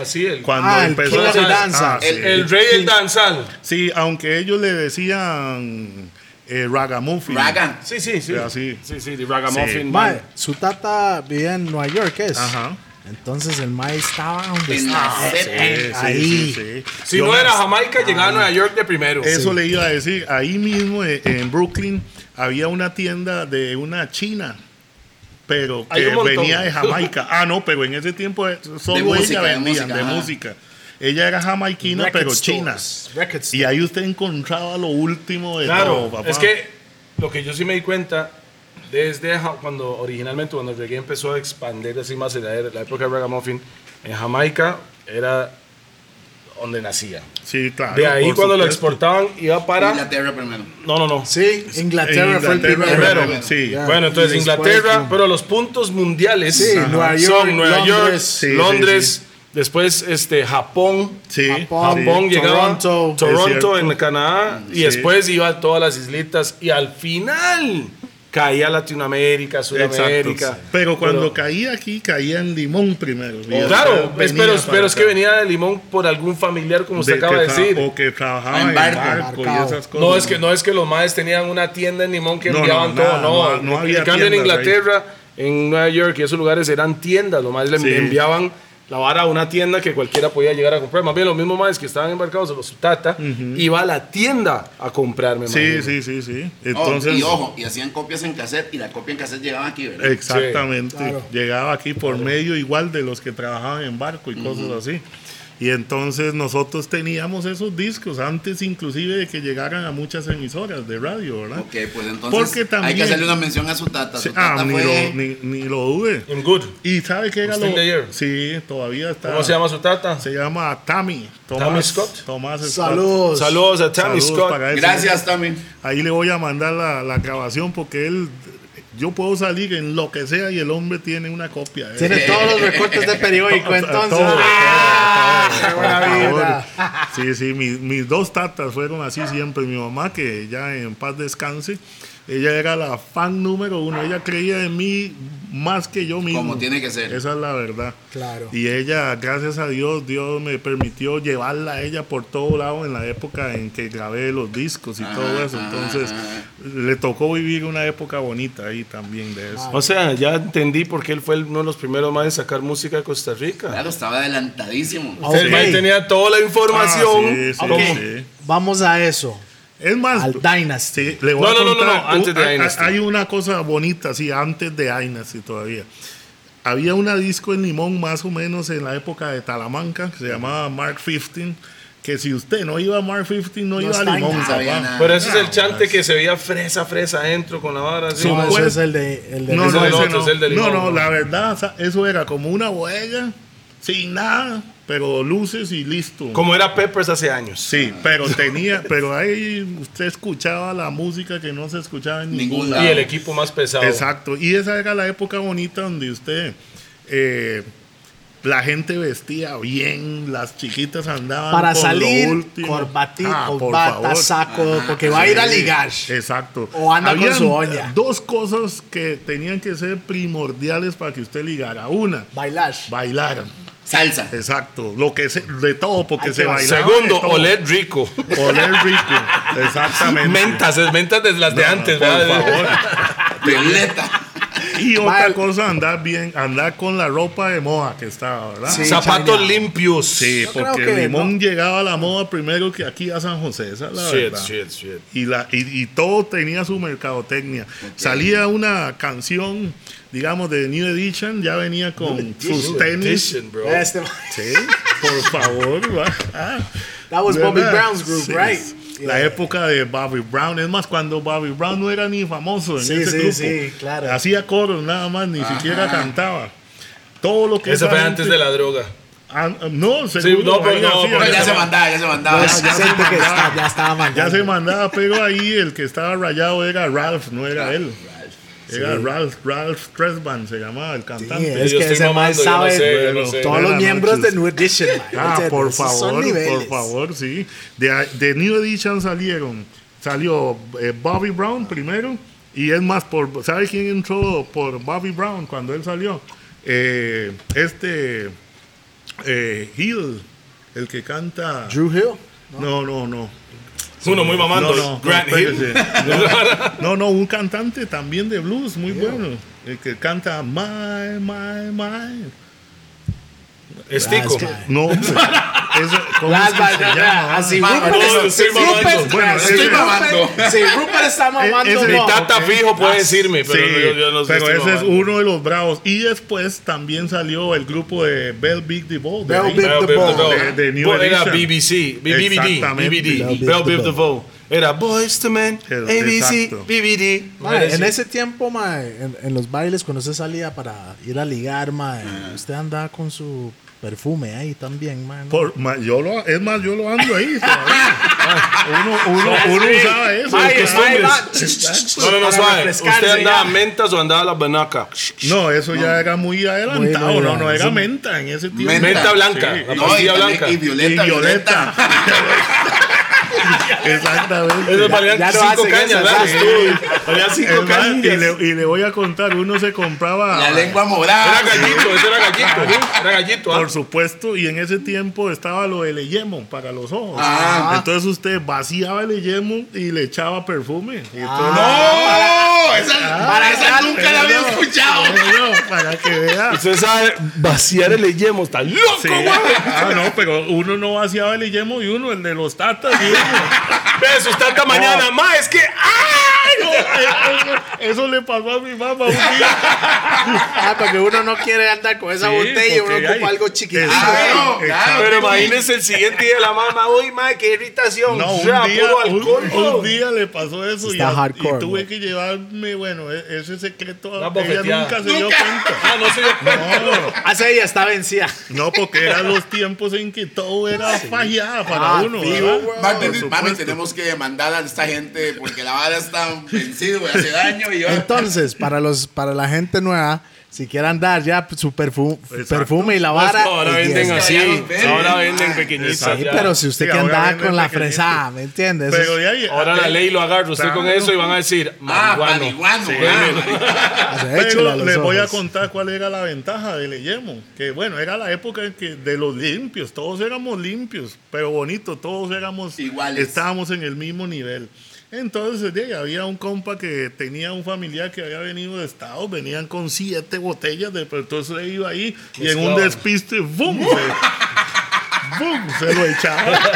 Así el, Cuando Ah, el empezó King of the a- Danza. ah, sí. el, el rey del danzal. Sí, aunque ellos le decían eh, ragamuffin. Raga. Sí, sí, sí. Sí, así. Sí, sí, de Ragamuffin. Mae, man. su tata vivía en Nueva York, ¿es? Ajá. Entonces el mae estaba donde estaba. Sí, sí, Ahí. sí, sí. Si Yo no era Jamaica, llegaba a Nueva York de primero. Eso le iba a decir. Ahí mismo eh, en Brooklyn había una tienda de una china, pero que venía de Jamaica. Ah, no, pero en ese tiempo eh, solo De música, ella de vendía música, de ajá. música. Ella era jamaiquina, Record pero china. Y ahí usted encontraba lo último de Claro, todo, papá. es que lo que yo sí me di cuenta desde cuando originalmente cuando el reggae empezó a expandir así más en la, era- la época de Ragamuffin en Jamaica era donde nacía. Sí, claro. De ahí cuando lo supuesto. exportaban iba para Inglaterra primero. no no no Sí, Inglaterra, fue el Inglaterra primero. primero. Sí. Ya. bueno entonces Inglaterra mm, pero los puntos mundiales Sí. Nueva York, son Nueva York Londres. Sí, sí, Londres después este Japón Sí, Japón, Japón sí. llegaba Toronto. Toronto, en Canadá y después iba a todas las islitas y al final caía Latinoamérica, Sudamérica. Exacto. Pero cuando Pero- caía aquí, caía en Limón primero. Y claro, es- pero, es que venía de Limón por algún familiar, como usted De acaba de decir. O que trabajaba En en barco. barco, y esas cosas. No es que no es que los maes tenían una tienda en Limón que No, enviaban no, todo, nada, no. no- no había en cambio en ahí. Inglaterra, en Nueva York y esos lugares eran tiendas, los maes le Sí. enviaban la vara a una tienda que cualquiera podía llegar a comprar. Más bien los mismos maes que estaban embarcados, los tata, iba a la tienda a comprarme. Sí, sí, sí, sí. Oh, Entonces, y ojo, y hacían copias en cassette y la copia en cassette llegaba aquí, ¿verdad? exactamente. Sí, claro. Llegaba aquí por medio igual de los que trabajaban en barco y cosas así. Y entonces nosotros teníamos esos discos antes inclusive de que llegaran a muchas emisoras de radio, ¿verdad? Ok, pues entonces Porque hay también- que hacerle una mención a su tata. Su ah, tata ni, fue... lo, ni, ni lo dude. En good. ¿Y sabe qué era ¿Still lo? Sí, todavía está. ¿Cómo se llama su tata? Se llama Tammy. Tomás, Tammy Scott. Tomás Scott. Saludos. Saludos a Tammy Saludos Scott. Gracias, Tommy. Ahí le voy a mandar la, la grabación porque él, yo puedo salir en lo que sea y el hombre tiene una copia. Tiene todos los recortes de periódico, entonces. todo, ¡Ah! todo. Sí, sí, mis, mis dos tatas fueron así siempre. Mi mamá, que ya en paz descanse, ella era la fan número uno. Ella creía en mí más que yo mismo. Como tiene que ser. Esa es la verdad. Claro. Y ella, gracias a Dios, Dios me permitió llevarla a ella por todo lado en la época en que grabé los discos y todo eso. Entonces, le tocó vivir una época bonita ahí también de eso. O sea, ya entendí por qué él fue el- uno de los primeros más en sacar música de Costa Rica. Claro, estaba adelantadísimo. Ok. El man tenía toda la información. Ah, sí, sí, como- Ok, sí. vamos a eso. Es más, Al Dynasty. sí, le voy No, a no, no, no, contar, no, antes de Dynasty. Hay una cosa bonita, sí, antes de Dynasty todavía. Había una disco en Limón más o menos en la época de Talamanca que se llamaba Mark 15, que si usted no iba a Mark 15 no, No iba a Limón, nada. Pero ese es el chante que se veía fresa, fresa adentro con la vara así. No, ese es el de, el de No, no, no. no, Limón, no, ¿no? la verdad, eso era como una bodega sin nada, pero luces y listo. Como era Peppers hace años. Sí, pero tenía, pero ahí usted escuchaba la música que no se escuchaba en ningún Ningún lado. Y el equipo más pesado. Exacto, y esa era la época bonita donde usted, eh, la gente vestía bien, las chiquitas andaban Para con salir, lo último. Ah, por corbata, saco, porque va a ir a ligar. Exacto. O anda con Habían su olla. Dos cosas que tenían que ser primordiales para que usted ligara. Una, Bailar. bailar. Salsa. Exacto. Lo que se, de todo, porque se que bailaba. Segundo, oler rico. Oler rico. Exactamente. Mentas, es mentas desde las de antes, por ¿verdad? favor. Violeta. Y otra Mal. cosa, andar bien, andar con la ropa de moda que estaba, ¿verdad? Sí. Zapatos China. limpios. Sí, Yo porque que Limón no. llegaba a la moda primero que aquí a San José, esa es la Shit, verdad. shit, shit. Y, la, y, y todo tenía su mercadotecnia. Salía una canción, digamos, de New Edition, ya venía con sus tenis. Edition, bro. Este- Sí, por favor. va. Ah, That was Bobby ¿verdad? Brown's group, Sí. right? La Yeah. época de Bobby Brown, es más, cuando Bobby Brown no era ni famoso en Sí, ese sí, grupo. sí, claro. Hacía coros nada más, ni siquiera cantaba. Todo lo que esa fue antes de la droga. Ah, no, seguro, no, pero no, ya ya, se mandaba, ya se mandaba. ya se mandaba. está- ya estaba ya mandando. se mandaba, pero ahí el que estaba rayado era Ralph, no era él. Era Ralph, Ralph Tresban, se llamaba el Sí, cantante. es yo que ese man no sabe sé, no sé. todos los miembros noches. de New Edition. Ah, por favor, por favor, sí. De, de New Edition salieron, salió eh, Bobby Brown primero, y es más, por, ¿sabe quién entró por Bobby Brown cuando él salió? Eh, este eh, Hill, el que canta... Drew Hill. No, no, no. Uno muy mamando. No, no, Grant no, Hill. No, no, no, un cantante también de blues muy bueno. El que canta My, My, My. Estico. Ah, es que- No, hombre. ¿Cómo es que se llama? Así Ma- Rupert, no, es- estoy Rupert- mamando. Bueno, estoy Rupert- mamando. Sí, Rupert está mamando. ese- no. Mi tata fijo puede decirme, pero Sí, yo, yo no sé pero si ese es uno de los bravos. Y después también salió el grupo de Bell Big the Ball. Bell. Big the Ball. De- New Era. BBC, BBD, Bell Biv DeVoe. DeVoe. Era Boys to Men, Es- ABC. BBD. En ese tiempo, mae, en, en los bailes, cuando usted salía para ir a ligar, mae, usted andaba con su perfume ahí también, mae. ¿no? Por- ma- yo lo, es más, yo lo ando ahí. todavía. uno uno, uno usaba eso. Mae, es No, no, no, suave. ¿Usted andaba mentas o andaba la benaca? No, eso ya era muy adelantado. Muy, no, no era menta en ese tiempo. Menta. Menta blanca, Sí. la No, y, blanca. y violeta, Y violeta. Exactamente. Ya no cinco cañas, ¿verdad? Valían cinco y, cañas. le, y le voy a contar, uno se compraba. La lengua morada. Era gallito, ese era gallito. Era gallito, ¿ah? Por supuesto, y en ese tiempo estaba lo del yemo para los ojos. Ah. Entonces usted vaciaba el yemo y le echaba perfume. Y entonces- ¡No! Esa, Para esa nunca la había No, escuchado. no, para que vea. Usted sabe vaciar el yemo, está loco, Sí. Ah, no, pero uno no vaciaba el yemo y uno, el de los tatas. y uno. Eso está esta mañana, ma, es que. ¡Ay! Eso, eso le pasó a mi mamá un día. Ah, porque uno no quiere andar con esa Sí, botella, uno ocupa hay- algo chiquitito. Claro, claro. Pero imagínese el siguiente día la mamá, uy, ma, qué irritación. No, un Ya, día, un, alcohol. un día le pasó eso y, Está a- hardcore, y tuve que llevarme, bueno, e- ese secreto Una ella nunca se dio cuenta. Ah, no se dio cuenta. No, Hace ella está vencida. no, porque eran los tiempos en que todo era fallada para Ah, uno. supuesto. tenemos que demandar a esta gente porque la vara está vencida, güey, hace daño. Y yo, Entonces, para los para la gente nueva, si quieren dar ya su perfu- Exacto. perfume y la Pues, vara. ahora y venden así. Ahora venden pequeñitas. Sí, pero si usted Sí, que ahora andaba venden con la fresada, ¿me entiendes? Pero de ahí, Ahora la ley lo agarra usted con eso y van a decir, ah, marihuano. marihuano. Sí. ah. Hace, échale a Pero les voy a contar cuál era la ventaja del yemo. Que bueno, era la época en que de los limpios, todos éramos limpios, pero bonito, todos éramos Iguales. Estábamos en el mismo nivel. Entonces, había un compa que tenía un familiar que había venido de Estados, venían con siete botellas, de, pero entonces iba ahí y en un despiste, ¡bum! Se, ¡bum! se lo echaba.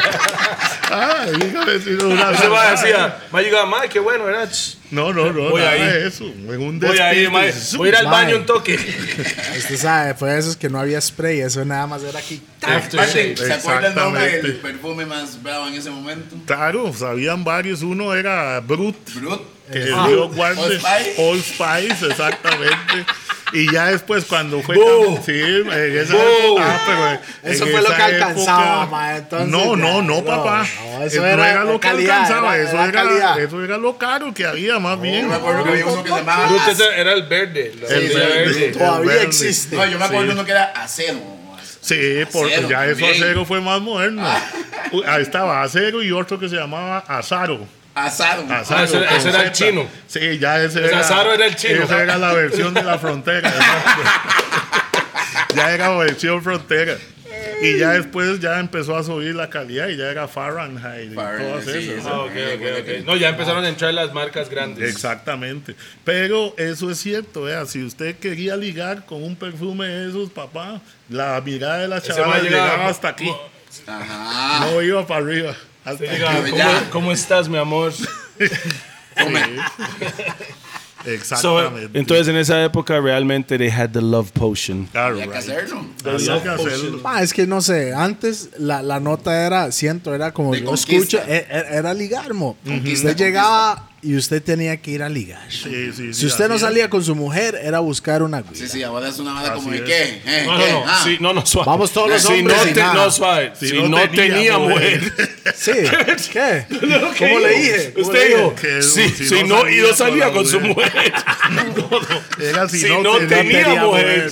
Ah, dígame si no una Ese va verdad. decía, va a llegar, ma, qué bueno, ch, No, no, no, Voy nada ahí. de eso. En un Voy a ir, ma, voy a ir al baño un toque. Usted sabe, fue de esos que no había spray, eso nada más era aquí. ¿Se acuerda el nombre del perfume más bravo en ese momento? Claro, sabían varios. Uno era Brut, Brut. que Ah. dio. Old Spice. Old Spice, exactamente. Y ya después cuando fue... Boo. Sí, en esa época, ah, pero en Eso fue lo esa que alcanzaba, época- ma, entonces no, no, no, no, papá. no, eso no era lo que calidad, alcanzaba, era- eso, era calidad. eso era lo caro que había, más Yo bien. me acuerdo que había uno que se llamaba. Era el verde. El verde. Todavía verde. existe. No, yo me acuerdo Sí. uno que era acero. Sí, porque Acero ya eso acero fue más moderno. Uy, Ahí estaba acero y otro que se llamaba azaro. Asado. Azaro, Ah, ese era- con ese era el chino. Sí, ya ese Ese era. Azaro era el chino. Esa era la versión de la frontera. ya era versión frontera. Y ya después ya empezó a subir la calidad y ya era Fahrenheit y Fahrenheit, todas sí, esas. eso. Ah, ok, ok, ok. No, ya empezaron a entrar las marcas grandes. Exactamente. Pero eso es cierto, vea, si usted quería ligar con un perfume de esos, papá, la mirada de la chavala llegaba hasta aquí. Ajá. No iba para arriba. Hasta Diga, ¿cómo, ya. cómo estás, mi amor? Exactamente. entonces, en esa época, realmente, they had the love potion. Claro, Había que right. hacerlo. Había que hacerlo. Ma, es que no sé, antes la, la nota era, siento, era como De yo escucho, e- e- era, ligar, mo. Conquista, Usted llegaba y usted tenía que ir a ligar. Sí, sí, sí, si usted no salía con su mujer, era buscar una guía. Sí, sí, ahora es una banda como de qué. ¿Eh? No, ¿Qué? no, no. Ah. Sí, no, no, suave. Vamos todos los si hombres no te- nada. No, suave. Si Si, no no, tenía tenía mujer. mujer. Sí. ¿Qué? ¿Cómo le dije? ¿Cómo Usted dijo? Que sí, si si no y no salía con su mujer. mujer. No, no. Era si no tenía- mujer,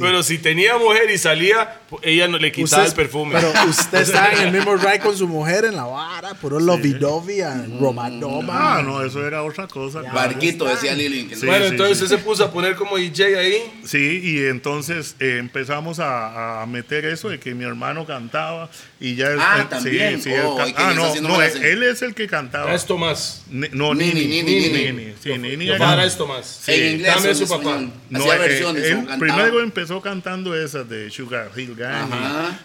pero si tenía mujer y salía, ella no le quitaba el perfume. Pero usted está en el mismo ride con su mujer en la vara, puro lovidovia, romanoma. Ah, no, eso era otra cosa. claro. Barquito, decía Lili. Sí. bueno, entonces usted se puso a poner como DJ ahí. Sí, y entonces eh, empezamos a, a meter eso de que mi hermano cantaba y ya... él- Ah, él- también. Sí, sí, él Oh, hay que ah, no, no, él, él es el que cantaba. Esto más. Ni- no, Nini, Nini, Nini, Nini, Nini. Sí, Nini para esto más. En inglés en su papá. No, Hacía él- él primero empezó cantando esas de Sugar Hill Gang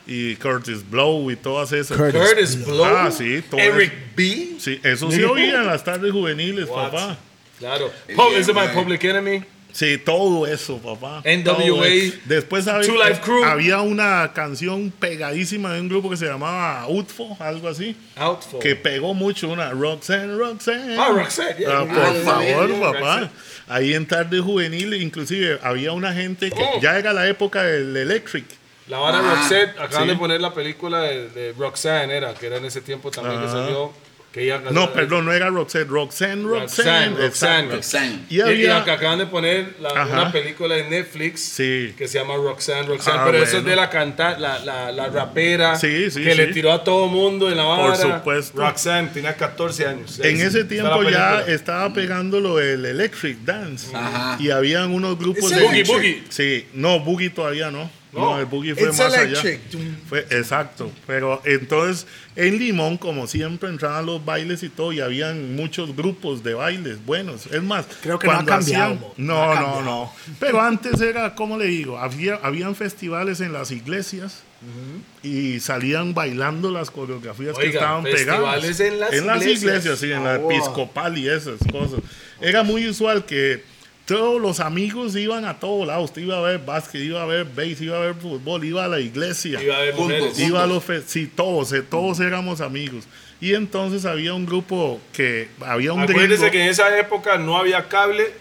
y, y Curtis Blow y todas esas. Curtis. Curtis Blow. Ah, sí, Eric. B. Sí, eso se oía en las tardes juveniles, What? papá. Claro. El Pub- ese my Public Enemy. Sí, todo eso, papá. NWA, eso. Después había, Two Life Crew. había una canción pegadísima de un grupo que se llamaba UTFO, algo así, Outfall. que pegó mucho, una Roxanne, Roxanne. Ah, Roxanne, yeah. Ah, por favor, yeah, yeah, papá. Roxanne. Ahí en tarde juvenil, inclusive había una gente que Oh. ya era la época del Electric. La vara Ah, Roxette, acaban sí. de poner la película de, de Roxanne, era, que era en ese tiempo también que salió. Que ella, No, perdón, no era Roxanne, Roxanne, Roxanne, Roxanne. Roxanne. Y había- y que acaban de poner la- una película de Netflix Sí. que se llama Roxanne, Roxanne, Ah, pero eso es de la canta, la, la, la rapera Sí, sí, que sí. le tiró a todo mundo en la vara. Por supuesto. Roxanne tenía 14 años. En ese tiempo la ya estaba pegando lo del Electric Dance. Ajá. Y habían unos grupos de. Boogie, Boogie. Sí, no, Boogie todavía no. No, No. el Boogie fue It's más electric. allá. Fue, exacto. Pero entonces, en Limón, como siempre, entraban los bailes y todo, y habían muchos grupos de bailes buenos. Es más, Creo que no ha cambiado, hacían-. No, No ha no, cambiado. no. Pero antes era, ¿cómo le digo? Había, habían festivales en las iglesias. Y salían bailando las coreografías que estaban pegadas. festivales en las iglesias, iglesias. sí, en la Ah, episcopal y esas cosas. Era muy usual que todos los amigos iban a todos lados. Usted iba a ver básquet, iba a ver base, iba a ver fútbol, iba a la iglesia. Iba a Juntos. mujeres. Iba a los sí, todos, eh, todos éramos amigos. Y entonces había un grupo que había un Acuérdese gringo. que en esa época no había cable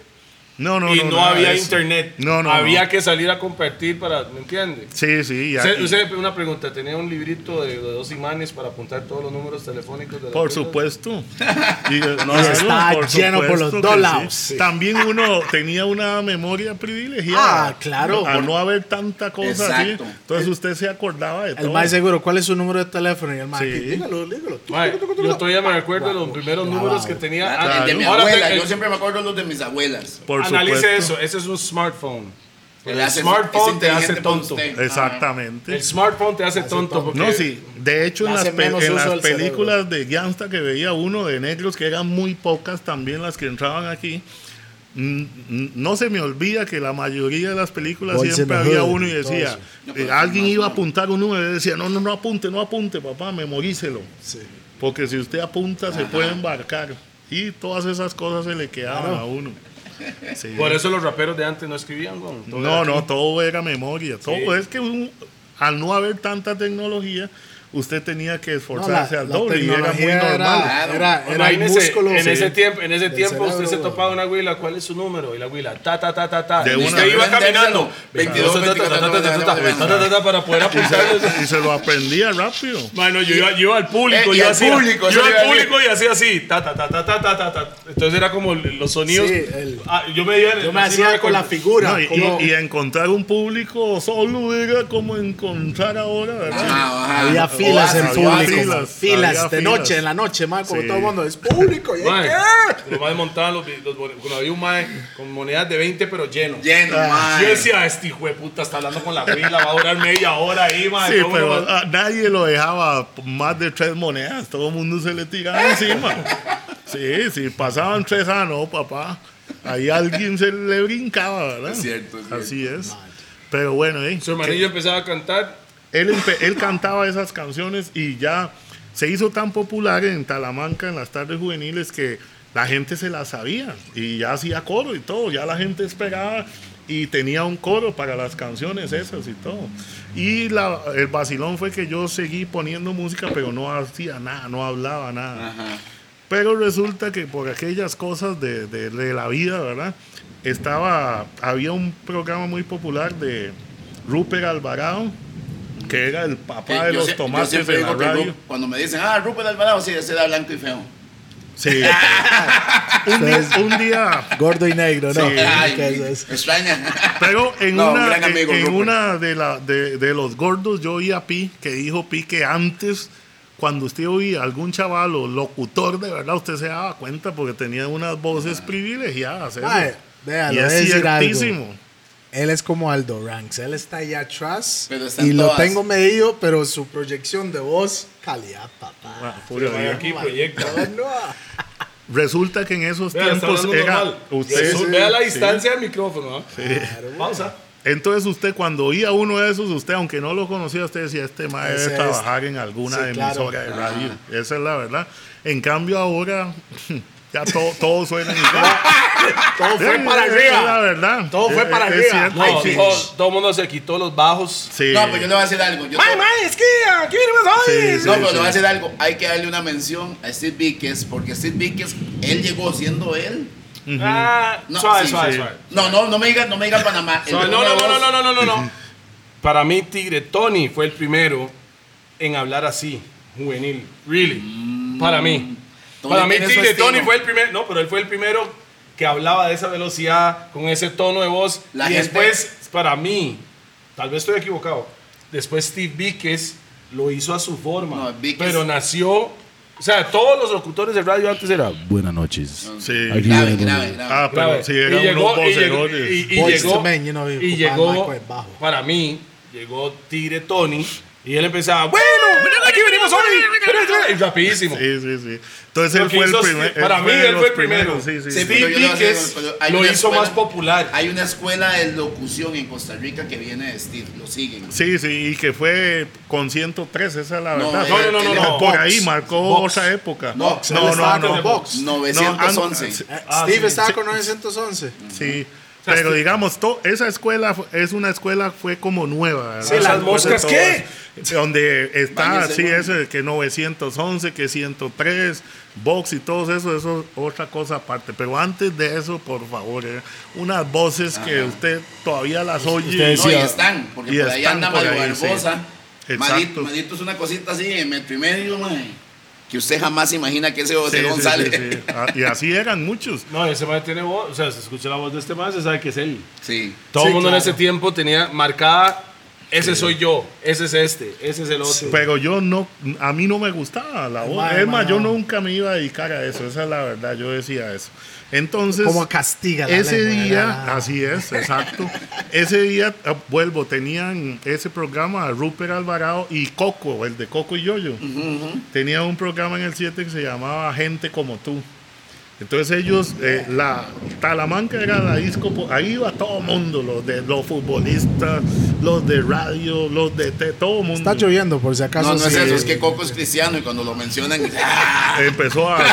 no, no, y no, no, nada había eso. internet. No, no, Había no. que salir a compartir para, ¿me entiende? Sí, sí. ya- Usted, usted, una pregunta, ¿tenía un librito de, de dos imanes para apuntar todos los números telefónicos de la Por tienda? supuesto. Y, eh, No, está lleno por los lados. sí. Sí. También uno tenía una memoria privilegiada. Ah, claro. Al no haber tanta cosa Exacto. así. Entonces usted se acordaba de El todo. más seguro, ¿cuál es su número de teléfono? Y el más, Sí. dígalo, dígalo. Mae, yo todavía me recuerdo de los primeros números que tenía. Ah, el Ahora yo siempre me acuerdo los de mis abuelas. Por analice supuesto. eso, ese es un smartphone. El smartphone te hace tonto. usted. Exactamente. El smartphone te hace tonto porque No, sí. De hecho, en las, pe- en películas de gangsta que veía uno de negros, que eran muy pocas también las que entraban aquí, no se me olvida que la mayoría de las películas siempre the había Hood, uno y decía, eh, alguien iba a apuntar un número y decía, no, no, no apunte, no apunte, papá, memorícelo. Sí. Porque si usted apunta, se puede embarcar. Y todas esas cosas se le quedaban Claro. a uno. Sí. por eso los raperos de antes no escribían. Todo No, no, todo era memoria. Todo Sí. es que un- al no haber tanta tecnología, usted tenía que esforzarse no, al doble y era muy normal. Era. En ese, tiempo, en ese tiempo usted se topaba una güila, ¿cuál es su número? Y la güila, ta, ta, ta, ta, ta. Y usted iba caminando, 22, 22 para poder apuntar. Y se lo aprendía rápido. Bueno, yo iba al público, yo hacía al público y hacía así, ta, ta, ta, ta, ta, ta, ta. Entonces era como los sonidos. Yo me hacía con la figura. Y encontrar un público solo era como encontrar ahora, ¿verdad? Había filas en público. Filas, filas, filas había de filas. noche, en la noche, man, como Sí. todo el mundo es público. ¿y Mae, qué? los más montaban los, los, cuando había un mae con monedas de 20 pero lleno. Lleno, Ah, mae. Yo decía, este hijo de puta está hablando con la huila, va a durar media hora ahí, mae. Sí, pero ah, nadie lo dejaba más de tres monedas. Todo el mundo se le tiraba encima. Sí, si pasaban tres, ah, no, papá. Ahí alguien se le brincaba, ¿verdad? Es cierto, es cierto. Así es. Pero bueno, ¿eh? Su hermanillo empezaba a cantar. Él, cantaba esas canciones y ya se hizo tan popular en Talamanca en las tardes juveniles que la gente se las sabía y ya hacía coro y todo, ya la gente esperaba y tenía un coro para las canciones esas y todo. Y la- el vacilón fue que yo seguí poniendo música, pero no hacía nada, no hablaba nada. Ajá. Pero resulta que por aquellas cosas de, de- de la vida, ¿verdad? Estaba, había un programa muy popular de Rupert Alvarado, que era el papá de los tomates en la radio. Cuando me dicen, ah, Rupert Alvarado, sí, ese era blanco y feo. Sí. un, día, un día, Gordo y negro, ¿no? Sí. Ay, ¿Qué es eso? extraña. pero en No, una, gran amigo, en, en Rupert. una de, la, de, de los gordos, yo oí a Pi, que dijo Pi que antes, cuando usted oía algún chaval o locutor de verdad, usted se daba cuenta porque tenía unas voces privilegiadas. eso. Ay, vea, y es algo. Él es como Aldo Ranks. Él está allá atrás Pero está en y lo todas. tengo medido, pero su proyección de voz, calidad, papá. Ah, Vaya vida. aquí, proyecta. Resulta que en esos tiempos era usted Resu- Vea la sí. distancia del micrófono. ¿no? Pausa. Entonces usted cuando oía uno de esos, usted aunque no lo conocía, usted decía, este Ese debe es. trabajar en alguna Sí, claro. emisora de radio. Esa es la verdad. En cambio ahora, ya todo, todo suena igual. todo fue para es la arriba. verdad. Todo fue Es- para es arriba. cierto, No, sí. todo, el mundo se quitó los bajos. Sí. No, pues yo le voy a decir algo. Yo es que aquí venimos hoy. Sí, sí. no, pero le voy a decir algo. Hay que darle una mención a Steve Víquez, porque Steve Víquez, él llegó siendo él. Ah, No, suave, sí, suave, sí. suave. No, no, no me digan, no me digan Panamá. No, no, no, no, no, no, no, no, no. Para mí, Tigre Tony fue el primero en hablar así, juvenil. Really. Para mí. Tony Para mí, Tigre. Tony fue el primero. No, pero él fue el primero que hablaba de esa velocidad, con ese tono de voz. La y gente- después, para mí, tal vez estoy equivocado. Después, Steve Víquez lo hizo a su forma. No, Pero nació. O sea, todos los locutores de radio antes era buenas noches. Sí. Aquí Grave, grave, grave. Ah, pero Grave. sí, eran y llegó, unos y llegó, vocerones. y, y Boys llegó, Men, you know, y llegó para mí, llegó Tigre Tony y él empezaba, bueno, aquí venimos hoy, y rapidísimo. Sí, sí, sí. Entonces él fue el hizo primer. Steve- para mí, él fue el primero. Sí, sí, Sí, Víquez lo hizo escuela- más popular. Hay una escuela de locución en Costa Rica que viene de Steve, lo siguen. Sí, sí, y que fue con 103, esa es la No, verdad. no, no, no, no, no. Por Box. ahí marcó Box. otra época. No, no, estaba no, con no. Box. 911. No, an- Eh, Ah, Steve sí, estaba con 911. Sí. Pero digamos, to- esa escuela es una escuela fue como nueva. ¿verdad? Sí, las moscas, ¿qué? Donde está, Báñese, sí, ¿no? ese que 911, que 103, Box y todo eso, eso es otra cosa aparte. Pero antes de eso, por favor, eh, unas voces que usted todavía las oye. Usted No, y decía- están, porque Y por ahí están anda por Mario ahí, sí. Barbosa. Exacto. Madito, Madito es una cosita así, en metro y medio, mae, que usted jamás imagina que ese Sí, bocerón sí, sale. sí, sí. Ah, Y así eran muchos. No, ese man tiene voz, o sea, se escucha la voz de este man, se sabe que es él. Sí. Todo Sí, el mundo claro. en ese tiempo tenía marcada, ese soy yo, ese es este, ese es el otro. Pero yo no, a mí no me gustaba la voz. Es más, yo nunca me iba a dedicar a eso, esa es la verdad, yo decía eso. Entonces, Como castiga la ese lengua, día, ¿verdad? así es, exacto. ese día, ah, vuelvo, tenían ese programa, Rupert Alvarado y Coco, el de Coco y Yoyo. Tenían un programa en el 7 que se llamaba Gente como tú. Entonces ellos, eh, la Talamanca era la disco, ahí iba todo el mundo, los de los futbolistas, los de radio, los de todo el mundo. Está lloviendo, por si acaso. No, no es eso, es que Coco es cristiano y cuando lo mencionan, ¡ah! Empezó a.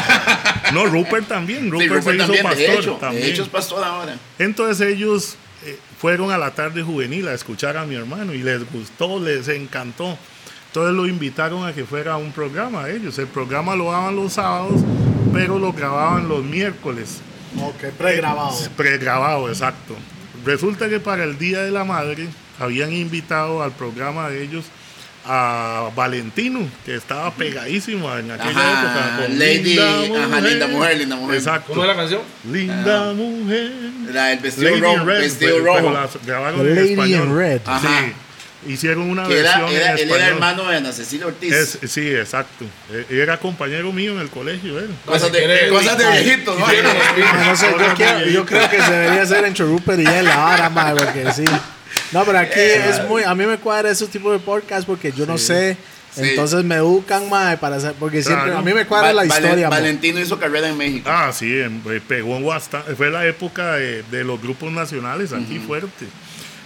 No, Rupert también. Sí, Rupert, Rupert se hizo también, pastor de hecho, también. de hecho es pastor ahora. Entonces ellos eh, fueron a la tarde juvenil a escuchar a mi hermano y les gustó, les encantó. Entonces lo invitaron a que fuera a un programa ellos. El programa lo daban los sábados, pero lo grababan los miércoles. Ok, pregrabado. Pregrabado, exacto. Resulta que para el Día de la Madre habían invitado al programa de ellos a Valentino, que estaba pegadísimo en aquella Ajá, época. con Lady, ajá, linda mujer, linda mujer. Exacto. ¿Cómo es la canción? Linda mujer. Era el vestido Lady rojo, vestido pero- rojo. pero la grabaron The en Lady español. in Red. Ajá. Sí. Hicieron una que versión era- en él era español. hermano de Ana Cecilia Ortiz. Es- sí, exacto. Eh, Era compañero mío en el colegio, él. cosas, de, cosas de viejitos, ¿no? No sé, yo, quiero- yo creo que se debería hacer entre Rupert y él ahora, madre, porque sí. No, pero aquí es muy. A mí me cuadra ese tipo de podcast porque yo no sé. Sí. Entonces me educan, madre, para hacer. Porque siempre. Claro. A mí me cuadra la Va- historia. Valentino hizo carrera en México. Ah, sí, en- eh, pegó en bastante. Fue la época de, de los grupos nacionales aquí fuerte.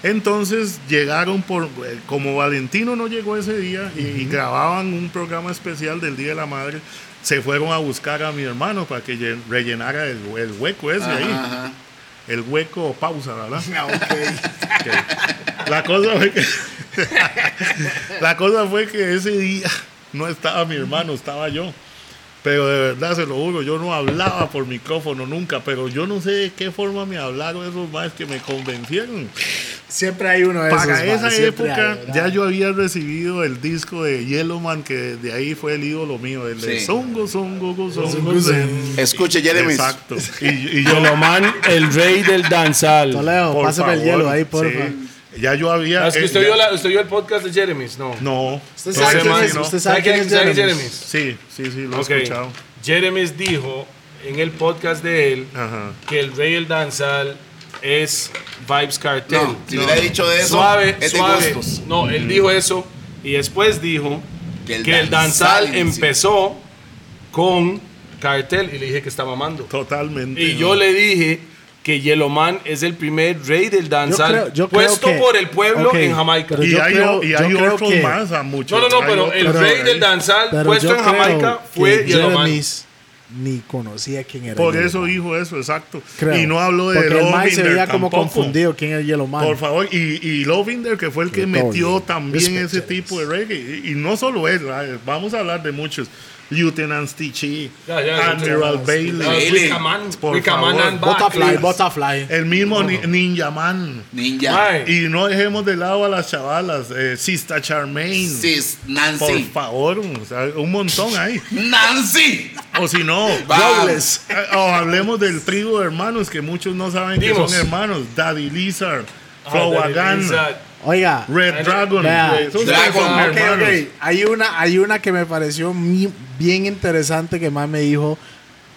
Entonces llegaron por, eh, como Valentino no llegó ese día y, y grababan un programa especial del Día de la Madre, se fueron a buscar a mi hermano para que llen- rellenara el, el hueco ese Ajá, ahí. ajá. El hueco pausa, ¿verdad? Ah, ok. Ok. La cosa fue que la cosa fue que ese día no estaba mi hermano, estaba yo. Pero de verdad se lo juro, yo no hablaba por micrófono nunca, pero yo no sé de qué forma me hablaron esos más que me convencieron. Siempre hay uno de esos. Para esa época ya yo había recibido el disco de Yellowman, que de ahí fue el ídolo mío, el de Sí. Zongo, Zongo, Zongo. Escuche, Jeremy. Exacto. Y, y yo, Yoloman, el rey del danzal. Toledo, por pásame el favor, hielo ahí, porfa. sí. Ya yo había. Es que eh, usted, ya- vio la- usted vio el podcast de Jeremy's, ¿no? No. ¿Usted no, sabe quién es? no. ¿Usted sabe quién es quién Jeremy's? Sí, sí, sí, lo Ok. he escuchado. Jeremy's dijo en el podcast de él Ajá. que el rey del danzal es Vibes Cartel. No, si hubiera dicho de eso, suave, es de suave. gustos. No, él dijo eso y después dijo Que el que el danzal empezó con Cartel y le dije que está mamando. Totalmente. Y ¿no? yo le dije que Yellowman es el primer rey del danzal creo- yo creo puesto que- por el pueblo ok, en Jamaica. Y yo hay, creo- y hay otros que- más, a muchos. No, no, no, pero el Pero- rey del danzal puesto en Jamaica fue Yellowman. Ni conocía quién era. Por eso dijo eso, exacto. Creo. Y no habló de el man se Lovinder veía como tampoco. confundido quién es Yellow Man. Por favor, y, y Lovinder, que fue el que metió Lovinder. también ese tipo de reggae. Y, y no solo él, ¿verdad? vamos a hablar de muchos. Lieutenant Stitchy, ya, Admiral Bailey, Por favor. Butterfly, Butterfly. el mismo Ni- Ninja Man. Ninja. Y no dejemos de lado a las chavalas, eh, Sista Charmaine. Sis, Por Nancy. favor, o sea, un montón ahí. Nancy. O si no, eh, o hablemos del trío de hermanos que muchos no saben Dimos. que son hermanos. Daddy Lizard, Ah, Flowagan. Oiga, Red Dragon. Vea, Dragon. son ok, hermanos. ok. Hay una, hay una que me pareció mi- bien interesante que más me dijo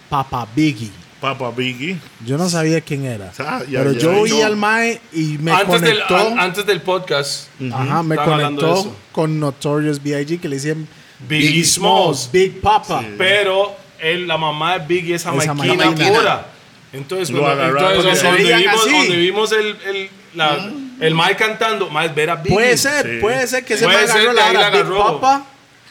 Papa Biggie. Papa Biggie. Yo no sabía quién era. Ah, ya, pero ya, yo oí no. al Mae y me Antes del, conectó. an- antes del podcast, ajá, me conectó con Notorious B.I.G. que le decían Biggie Smalls. Big Papa. Pero él, la mamá de Biggie es jamaiquina pura. Entonces, Lo agarraron entonces, de- donde, vimos, donde vimos el, el, la, el Mike cantando, más ver a Biggie. Puede ser, Sí. puede ser que se ser agarró que la la hora Big. Papa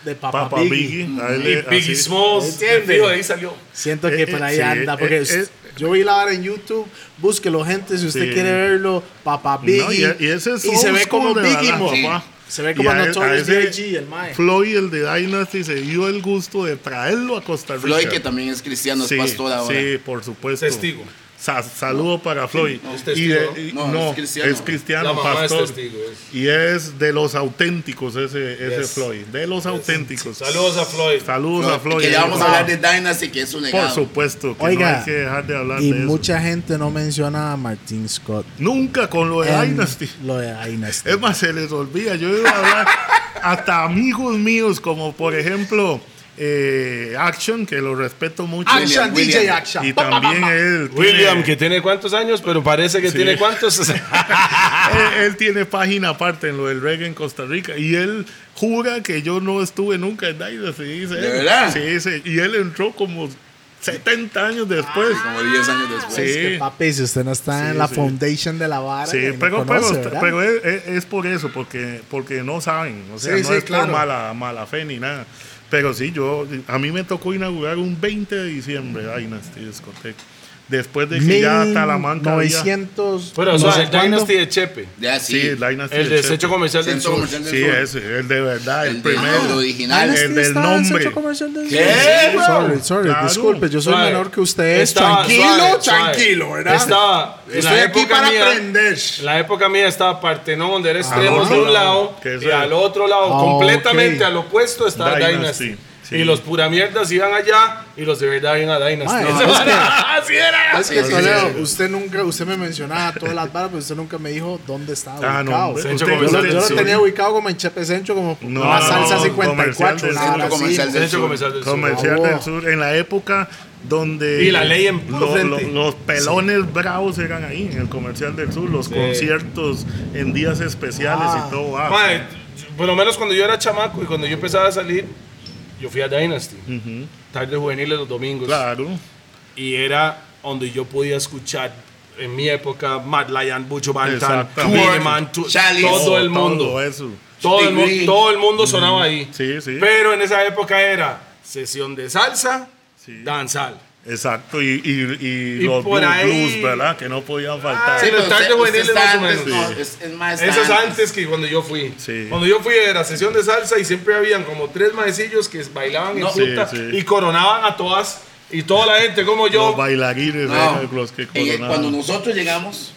de Papa, Papa Biggie. Biggie. a él Y Biggie así. Smalls, ¿Entiende? fijo, ahí salió. Siento Eh, que eh, por ahí sí, anda, porque eh, eh. yo vi la hora en YouTube, búsquelo gente si usted Sí. quiere verlo, Papa Biggie. No, y, y ese es y se old ve school como de Biggie, verdad, mo. papá. Se ve Y como a- a Notorious ese B.I.G. el Mae. Floyd, el de Dynasty, se dio el gusto de traerlo a Costa Rica. Floyd, que también es cristiano, es sí, pastor ahora. Sí, por supuesto. Testigo. Sa- saludo para Floyd. es Y testigo, de- y- ¿no? no, No, es es cristiano, es pastor. testigo. es- Y es de los auténticos ese, ese Yes. Floyd. De los auténticos. Saludos a Floyd. Saludos a Floyd. que ya vamos a hablar de Dynasty, que es un Por legado. supuesto, que Oiga, no hay que dejar de hablar Y de eso. mucha gente no menciona a Martin Scott. Nunca con lo de en Dynasty. Lo de Dynasty. Es más, se les olvida. Yo iba a hablar hasta amigos míos, como por ejemplo eh, Action, que lo respeto mucho. Action, William. DJ Action. Y también él. William, tiene- que tiene cuántos años, pero parece que Sí. tiene cuántos. él, él tiene página aparte en lo del reggae en Costa Rica. Y él jura que yo no estuve nunca en Dynasty. Dice ¿De él. verdad? Sí, sí. Y él entró como 70 años después. Como 10 años después. Sí. Es que, papi, si usted no está Sí, en la sí. foundation de la vara, Sí, que no pero, conoce, pero, pero es, es- es por eso, porque, porque no saben. O sea, Sí, no sí, es claro. por mala, mala fe ni nada. Pero sí, yo, a mí me tocó inaugurar un 20 de diciembre Dynasty Discoteca. Después de que ya Talamanca había... 900. Pero, o no sea, el cuándo. Dynasty de Chepe. Ya Sí, sí. Dynasty El de desecho Chepe. comercial del sur. Comercial del Sí, Sur. ese, el de verdad, el, El, primero. el original. El del el nombre. centro comercial del ¿Qué, sur. bro? Sorry, sorry, Claro. disculpe, yo soy Suave. menor que ustedes. Estaba- tranquilo, suave, suave. tranquilo, ¿verdad? Estaba, en Estoy la aquí época para mía, aprender. En la época mía estaba Partenón, donde era extremos otro de un lado, lado, que es y el- al otro lado, Ah, completamente al opuesto, estaba Dynasty. Sí. Y los pura mierdas iban allá, y los de verdad iban a Dynasty. Así era. Es que, Sí, Toledo, sí, sí. usted nunca, usted me mencionaba todas las barras, pero usted nunca me dijo dónde estaba Ah, ubicado. Usted- yo lo, yo tenía ubicado como en Chepe Centro, como No, una no, salsa no, 54. comercial del sur. comercial sur. Comercial. Sur, en la época donde Y la ley en lo- frente. lo- los pelones bravos eran ahí en el comercial del sur, los conciertos en días especiales Ah. y todo. ah, por lo menos cuando yo era chamaco y cuando yo empezaba a salir, yo fui a Dynasty. Tardes juveniles los domingos. claro. y era donde yo podía escuchar en mi época Mad Lion, Bucho Bantan, Exactamente. Big Man, tu- Chalice. todo el Todo mundo. eso. Todo el, mu- todo el mundo sonaba ahí. Sí, sí. Pero en esa época era sesión de salsa, Sí. danzal. Exacto, y, y, y Y los blues, ahí- blues, ¿verdad? Que no podían faltar. Sí, pero los tardes juveniles más o menos. no, es, es más Eso es antes. que cuando yo fui. Sí. Cuando yo fui era sesión de salsa y siempre habían como tres maecillos que bailaban No. en punta Sí, sí. y coronaban a todas. Y toda la gente como yo. Los bailarines No, los que coronaban. cuando nosotros llegamos,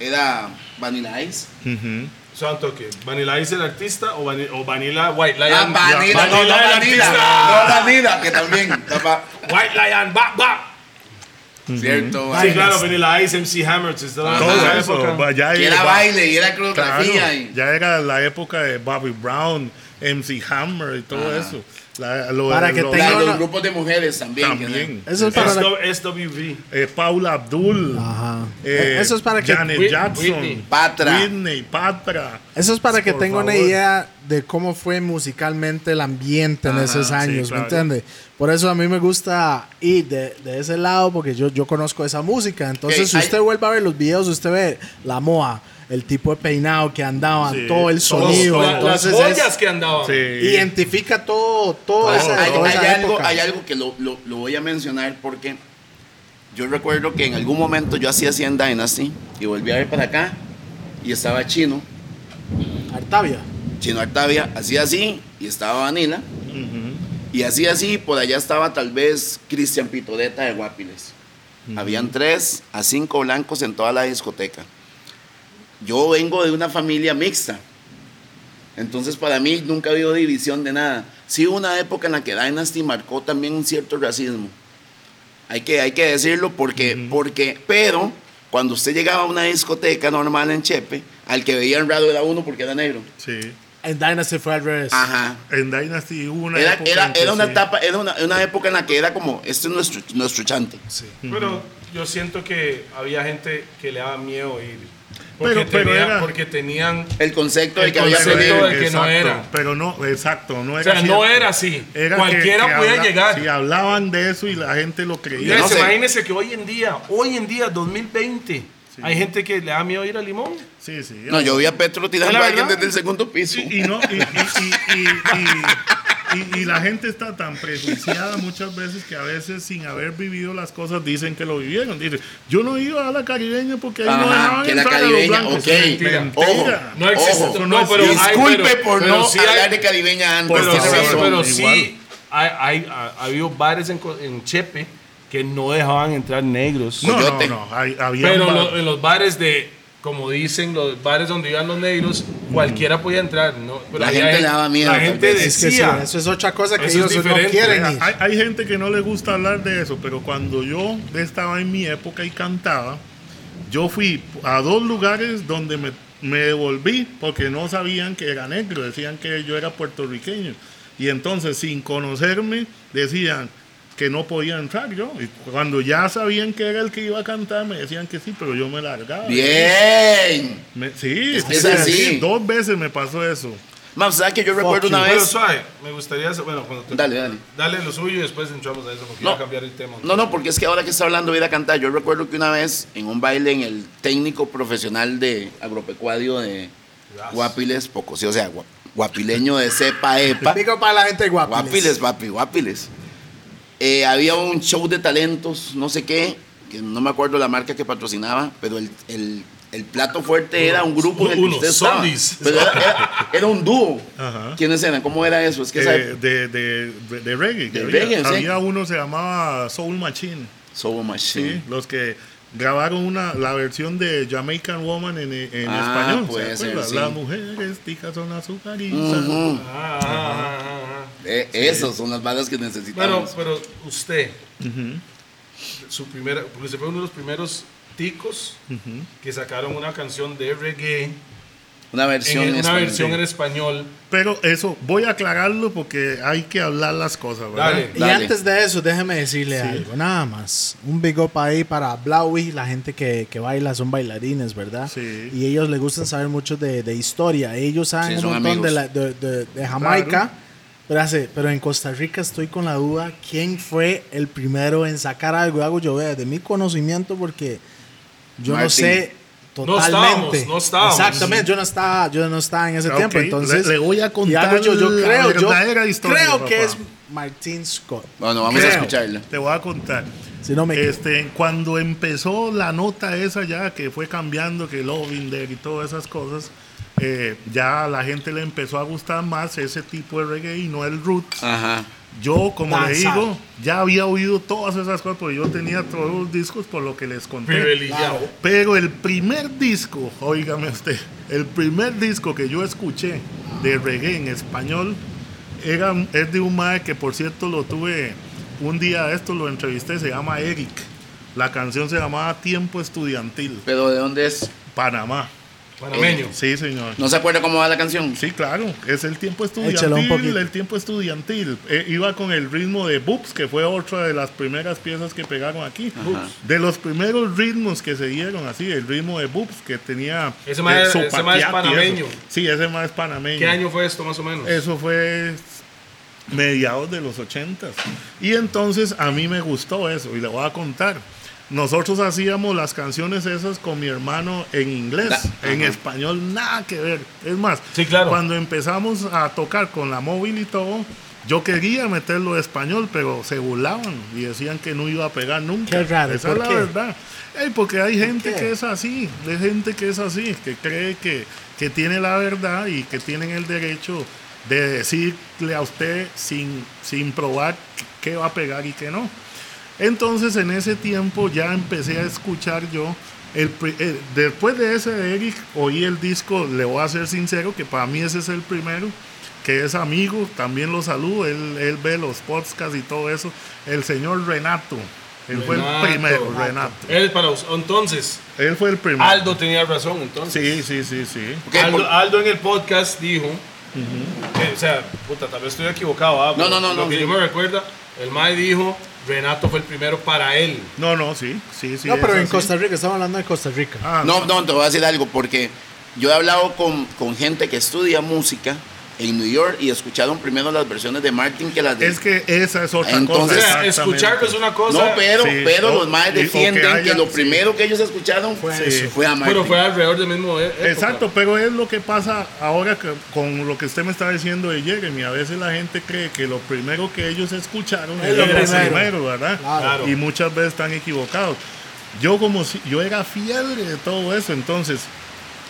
era Vanilla Ice. Ujú. Santo que Vanilla Ice el artista o, Vani- o Vanilla White Ah, Lion. Vanilla, no, no, Vanilla el Vanilla. artista. No, Vanilla, que también. White Lion, ba, ba. Cierto. Sí, Vanilla. claro, Vanilla Ice, MC Hammer, toda. Todo eso, época. va, ya era va- baile y era claro, coreografía. y- ya era la época de Bobby Brown, MC Hammer y todo Ajá. eso. La- lo- Para que lo- tenga una- los grupos de mujeres también. también. Eso es para la- SWV. Eh, Paula Abdul. Ajá. eh, Eso es para que Janet Whit- Jackson. Whitney. Patra. Whitney, Patra. Eso es para que Por tenga una favor. idea de cómo fue musicalmente el ambiente en Ajá, esos sí, años, claro. ¿me entiende? Por eso a mí me gusta ir de, de ese lado porque yo, yo conozco esa música. Entonces, si hay- usted vuelve a ver los videos, usted ve la moa, el tipo de peinado que andaban, Sí, todo el sonido. La- las entonces joyas es- que andaban. Sí. identifica todo, todo Hay, esa, hay- toda hay esa algo, época. hay algo que lo, lo- lo voy a mencionar porque yo recuerdo que en algún momento yo hacía así en Dynasty y volví a ver para acá y estaba Chino, Artavia. Chino Artavia, hacía así y estaba Vanilla y así así por allá estaba tal vez Cristian Pitoreta de Guapiles. Habían tres a cinco blancos en toda la discoteca. Yo vengo de una familia mixta. Entonces para mí nunca ha habido división de nada. Sí hubo una época en la que Dynasty marcó también un cierto racismo. Hay que, hay que decirlo porque, porque, pero cuando usted llegaba a una discoteca normal en Chepe, al que veían raro era uno porque era negro. Sí. En Dynasty fue al revés. Ajá. En Dynasty hubo una Era, época era, era una sí. etapa, era una, una época en la que era como, este es nuestro, nuestro chante. Pero yo siento que había gente que le daba miedo ir. Porque, Pero- pero tenía- era- porque tenían. El concepto de que había concepto de que no era. Pero no, exacto, no O era sea, cierto. no era así. Era Cualquiera que podía habla- llegar. Si hablaban de eso y la gente lo creía. No sé. imagínense que hoy en día, hoy en día, 2020, hay gente que le da miedo ir a Limón. Sí, sí. No, yo vi a Petro tirando ¿Es a alguien desde el segundo piso. Y, y no, y, y- y- y- y- y- y la gente está tan prejuiciada muchas veces que a veces sin haber vivido las cosas dicen que lo vivieron. Dicen, yo no iba a la caribeña porque ahí no Ajá, dejaban que la entrar a los caribeña, blancos. ok. Mentira. Ojo. No existe. Ojo. no, no pero hay- Disculpe pero- por pero no sí hablar hay- de caribeña antes. Pero, sí, pero sí, hay, hay- ha, ha habido bares en, en Chepe que no dejaban entrar negros. No, no, Coyote. no. hay- había Pero lo- en los bares de, como dicen, los bares donde iban los negros, cualquiera podía entrar. ¿no? Pero La gente le daba miedo, La gente vez. Es que sí, decía. eso es otra cosa que ellos no quieren Mira, ir. hay, hay gente que no le gusta hablar de eso, pero cuando yo estaba en mi época y cantaba, yo fui a dos lugares donde me, me devolví porque no sabían que era negro, decían que yo era puertorriqueño. Y entonces, sin conocerme, decían que no podía entrar yo. Y cuando ya sabían que era el que iba a cantar, me decían que sí, pero yo me largaba. Bien. Me- sí, Es que es sí, así. sí, dos veces me pasó eso. Mam, ¿sabes que yo recuerdo una Pero vez? suave, me gustaría, bueno, cuando te- Dale, dale. dale lo suyo y después entramos a eso porque No. a cambiar el tema. No, no, porque es que ahora que está hablando de ir a cantar, yo recuerdo que una vez en un baile en el técnico profesional de agropecuario de Gracias. Guapiles, poco, sí, o sea, gua- guapileño de cepa epa. Pico para la gente guapa. Guapiles, papi, guapiles. Eh, había un show de talentos, no sé qué, que no me acuerdo la marca que patrocinaba, pero el, el- el plato fuerte era un grupo en el que Uno, usted estaba. zombies. Pero era, era- era un dúo. Ajá. ¿Quiénes eran? ¿Cómo era eso? Es que Eh, de, de, de, de reggae. De había, reggae, sí. había uno se llamaba Soul Machine. Soul Sí, Machine. los que grabaron una, la versión de Jamaican Woman en, en Ah, español. ¿se puede ser, sí. Las mujeres ticas son azucarizas. Ujú. Ah, ah, Eh, Esas son las balas que Pero, necesitamos. pero usted, su primera, porque usted fue uno de los primeros ticos que sacaron una canción de reggae, una versión en, en una versión en español. Pero eso, voy a aclararlo porque hay que hablar las cosas, ¿verdad? Dale. Y Dale. antes de eso, déjeme decirle Sí. algo, nada más. Un big up ahí para Blaui, la gente que, que baila son bailarines, ¿verdad? Sí. Y ellos les gustan saber mucho de, de historia. Ellos saben Sí, un son montón de, amigos. la- de, de- de Jamaica. Claro. Pero, hace- pero en Costa Rica estoy con la duda quién fue el primero en sacar algo. Hago yo, vea, de mi conocimiento, porque yo no Martin. sé No totalmente. estábamos, no estábamos. Exactamente, yo no estaba, yo no estaba en ese Ok, tiempo. Entonces, le- le voy a contar yo, yo la creo, yo creo papá. que es Martin Scott. Bueno, vamos a Creo. escucharla. Te voy a contar. Si no me. Este, cuando empezó la nota esa ya, que fue cambiando, que Lovinder y todas esas cosas, eh, ya a la gente le empezó a gustar más ese tipo de reggae y no el roots. Ajá. yo, como le Danzar. digo, ya había oído todas esas cosas, porque yo tenía todos los discos por lo que les conté. Privilegiado. Pero el primer disco, óigame usted, el primer disco que yo escuché de reggae en español era, es de un mae que por cierto lo tuve un día esto, lo entrevisté, se llama Eric. La canción se llamaba Tiempo Estudiantil, Pero ¿de dónde es? Panamá. Panameño. Sí, señor. ¿No se acuerda cómo va la canción? Sí, claro, es el tiempo estudiantil, el tiempo estudiantil. Eh, iba con el ritmo de Boops, que fue otra de las primeras piezas que pegaron aquí. De los primeros ritmos que se dieron así, el ritmo de Boops, que tenía... Ese mae- eh, ese es Zupatiati y eso. panameño. Sí, ese más es panameño. ¿Qué año fue esto más o menos? Eso fue mediados de los ochentas. Y entonces a mí me gustó eso, y le voy a contar. Nosotros hacíamos las canciones esas con mi hermano en inglés, en ajá. español nada que ver. Es más, Sí, claro. cuando empezamos a tocar con la móvil y todo, yo quería meterlo en español, pero se burlaban y decían que no iba a pegar nunca. Qué raro, Esa ¿por es la qué? verdad. Ey, porque hay gente qué? que es así, hay gente que es así, que cree que, que tiene la verdad y que tienen el derecho de decirle a usted sin, sin probar qué va a pegar y qué no. Entonces en ese tiempo ya empecé a escuchar yo, el, eh, después de ese de Eric, oí el disco, le voy a ser sincero, que para mí ese es el primero, que es amigo, también lo saludo, él, él ve los podcasts y todo eso, el señor Renato, él fue el Renato. primero, Renato, Él para us- entonces, él fue el primero. Aldo tenía razón Sí, entonces. sí, sí, sí. Ok, Aldo, por- Aldo en el podcast dijo, que, o sea, puta, tal vez estoy equivocado. ah, No, no, no, Lo no, que sí. yo me recuerda, el Mae dijo, Renato fue el primero para él. No, no, sí, sí, sí. no, pero en así. Costa Rica, estamos hablando de Costa Rica. Ah, No, no, te voy a decir algo, porque yo he hablado con, con gente que estudia música en New York y escucharon primero las versiones de Martin que las de... Es que esa es otra Entonces- cosa. escucharlo es una cosa, no, pero, Sí, pero o- los más que defienden que, lo sí. primero que ellos escucharon Fue fue, eso. fue a Martin. pero fue alrededor del mismo e- época. Exacto, pero es lo que pasa ahora que, con lo que usted me está diciendo de Jeremy. A veces la gente cree que lo primero que ellos escucharon Es lo lo primero. primero, ¿verdad? Claro. Y muchas veces están equivocados. Yo como si yo era fiebre de todo eso, entonces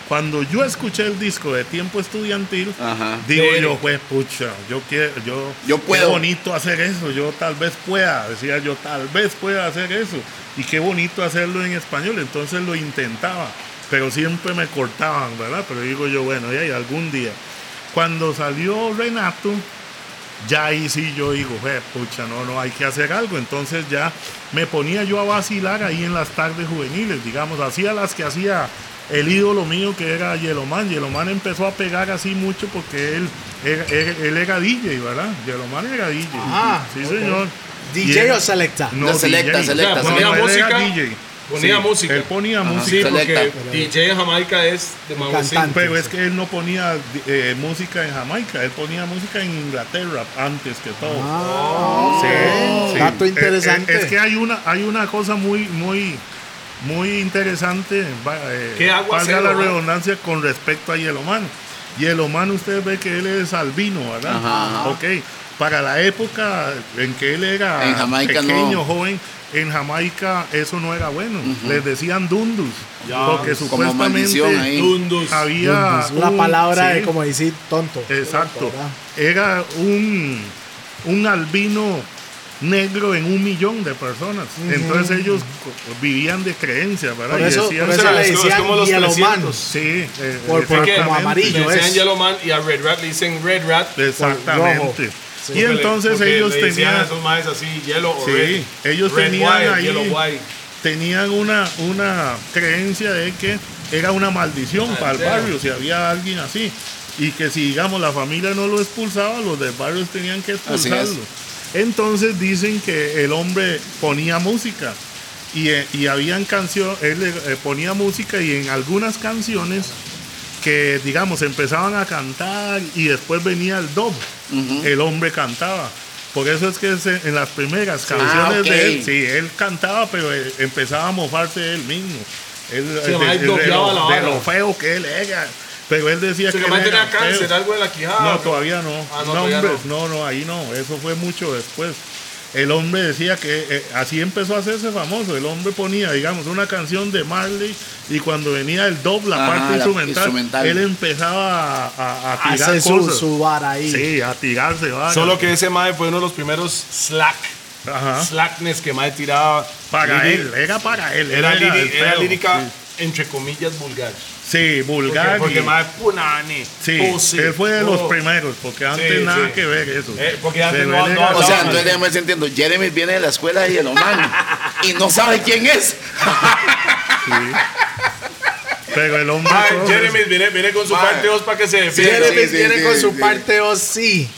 cuando yo escuché el disco de Tiempo Estudiantil, Ajá. digo Sí. yo, pues pucha, yo quiero, yo, Yo qué puedo. bonito hacer eso, yo tal vez pueda, decía yo, tal vez pueda hacer eso. Y qué bonito hacerlo en español, entonces lo intentaba, pero siempre me cortaban, ¿verdad? Pero digo yo, bueno, ya, y algún día. Cuando salió Renato, ya ahí sí yo digo, "Jue, pucha, no, no, hay que hacer algo. Entonces ya me ponía yo a vacilar ahí en las tardes juveniles, digamos, hacía las que hacía el ídolo mío que era Yellowman. Yellowman empezó a pegar así mucho porque él, él, él- él era DJ, ¿verdad? Yellowman era DJ. Ah, sí, señor. DJ él- o selecta. No, No, selecta, DJ. selecta, ponía no, él era música, DJ. ponía música. Él ponía Ajá. música. Sí, Selecta. porque DJ en Jamaica es de cantante. Pero es que él no ponía eh, música en Jamaica, él ponía música en Inglaterra antes que todo. Ah, Sí, sí. Dato Eh, interesante. eh, es que hay una, hay una cosa muy, muy, muy interesante. eh, ¿Qué aguacero, valga la ah? redundancia con respecto a Yellowman. Yellowman, usted ve que él es albino, ¿verdad? Ajá, ajá. Ok. Para la época en que él era En Jamaica pequeño, no. joven, en Jamaica eso no era bueno. Les decían dundus. Ya, porque como supuestamente. Dundus. había una un- palabra de como decir tonto. Exacto. Era un, un albino negro en un millón de personas. Entonces ellos vivían de creencias, ¿verdad? Por Y decían- por eso o le como- es decían como los Yellow Man. 300. Sí, eh, Por- por- como amarillo, Le decían. Yellow Man y a Red Rat le dicen Red Rat. Exactamente. rojo. Y entonces ellos le decían a tenían, esos maes así, yellow o Sí, red. ellos Red tenían white, ahí- yellow white. tenían una, una creencia de que era una maldición Ah, para el barrio si había alguien así. Y que si, digamos, la familia no lo expulsaba, los del barrio tenían que Así es. expulsarlo. Entonces dicen que el hombre ponía música. Y, eh, y habían canciones, él eh, ponía música y en algunas canciones que, digamos, empezaban a cantar y después venía el dub, el hombre cantaba. Por eso es que se- en las primeras canciones ok. de él, sí, él cantaba, pero eh, empezaba a mofarse de él mismo. Él, Sí, de, de lo feo que él era. Pero él decía Se que él era cáncer, algo de la quijada. No, ¿no? todavía no. Ah, no, no, todavía hombre, no. no, no, ahí no. Eso fue mucho después. el hombre decía que eh, así empezó a hacerse famoso. El hombre ponía, digamos, una canción de Marley y cuando venía el doble, la Ajá, parte la instrumental, instrumental. él empezaba a, a- a tirar Hace su, cosas. su vara ahí. Sí, a tirarse. Solo que ese mae fue uno de los primeros slack, Ajá. slackness que mae tiraba. Para él, era para él. Era, lírica, entre comillas, vulgar. Sí, Porque, vulgar. porque y- mae, punani, Sí, pussy, él fue de los oh. primeros, porque antes Sí, nada sí. que ver eso. Eh, porque antes no- O sea, entonces déjame entiendo. Jeremy viene de la escuela y el humano y no sabe quién es. Pero el hombre. Todo Jeremy viene, viene con su Mae. parte 2 para que se Sí, defienda. Jeremy sí, viene sí, con sí, su sí. parte o sí.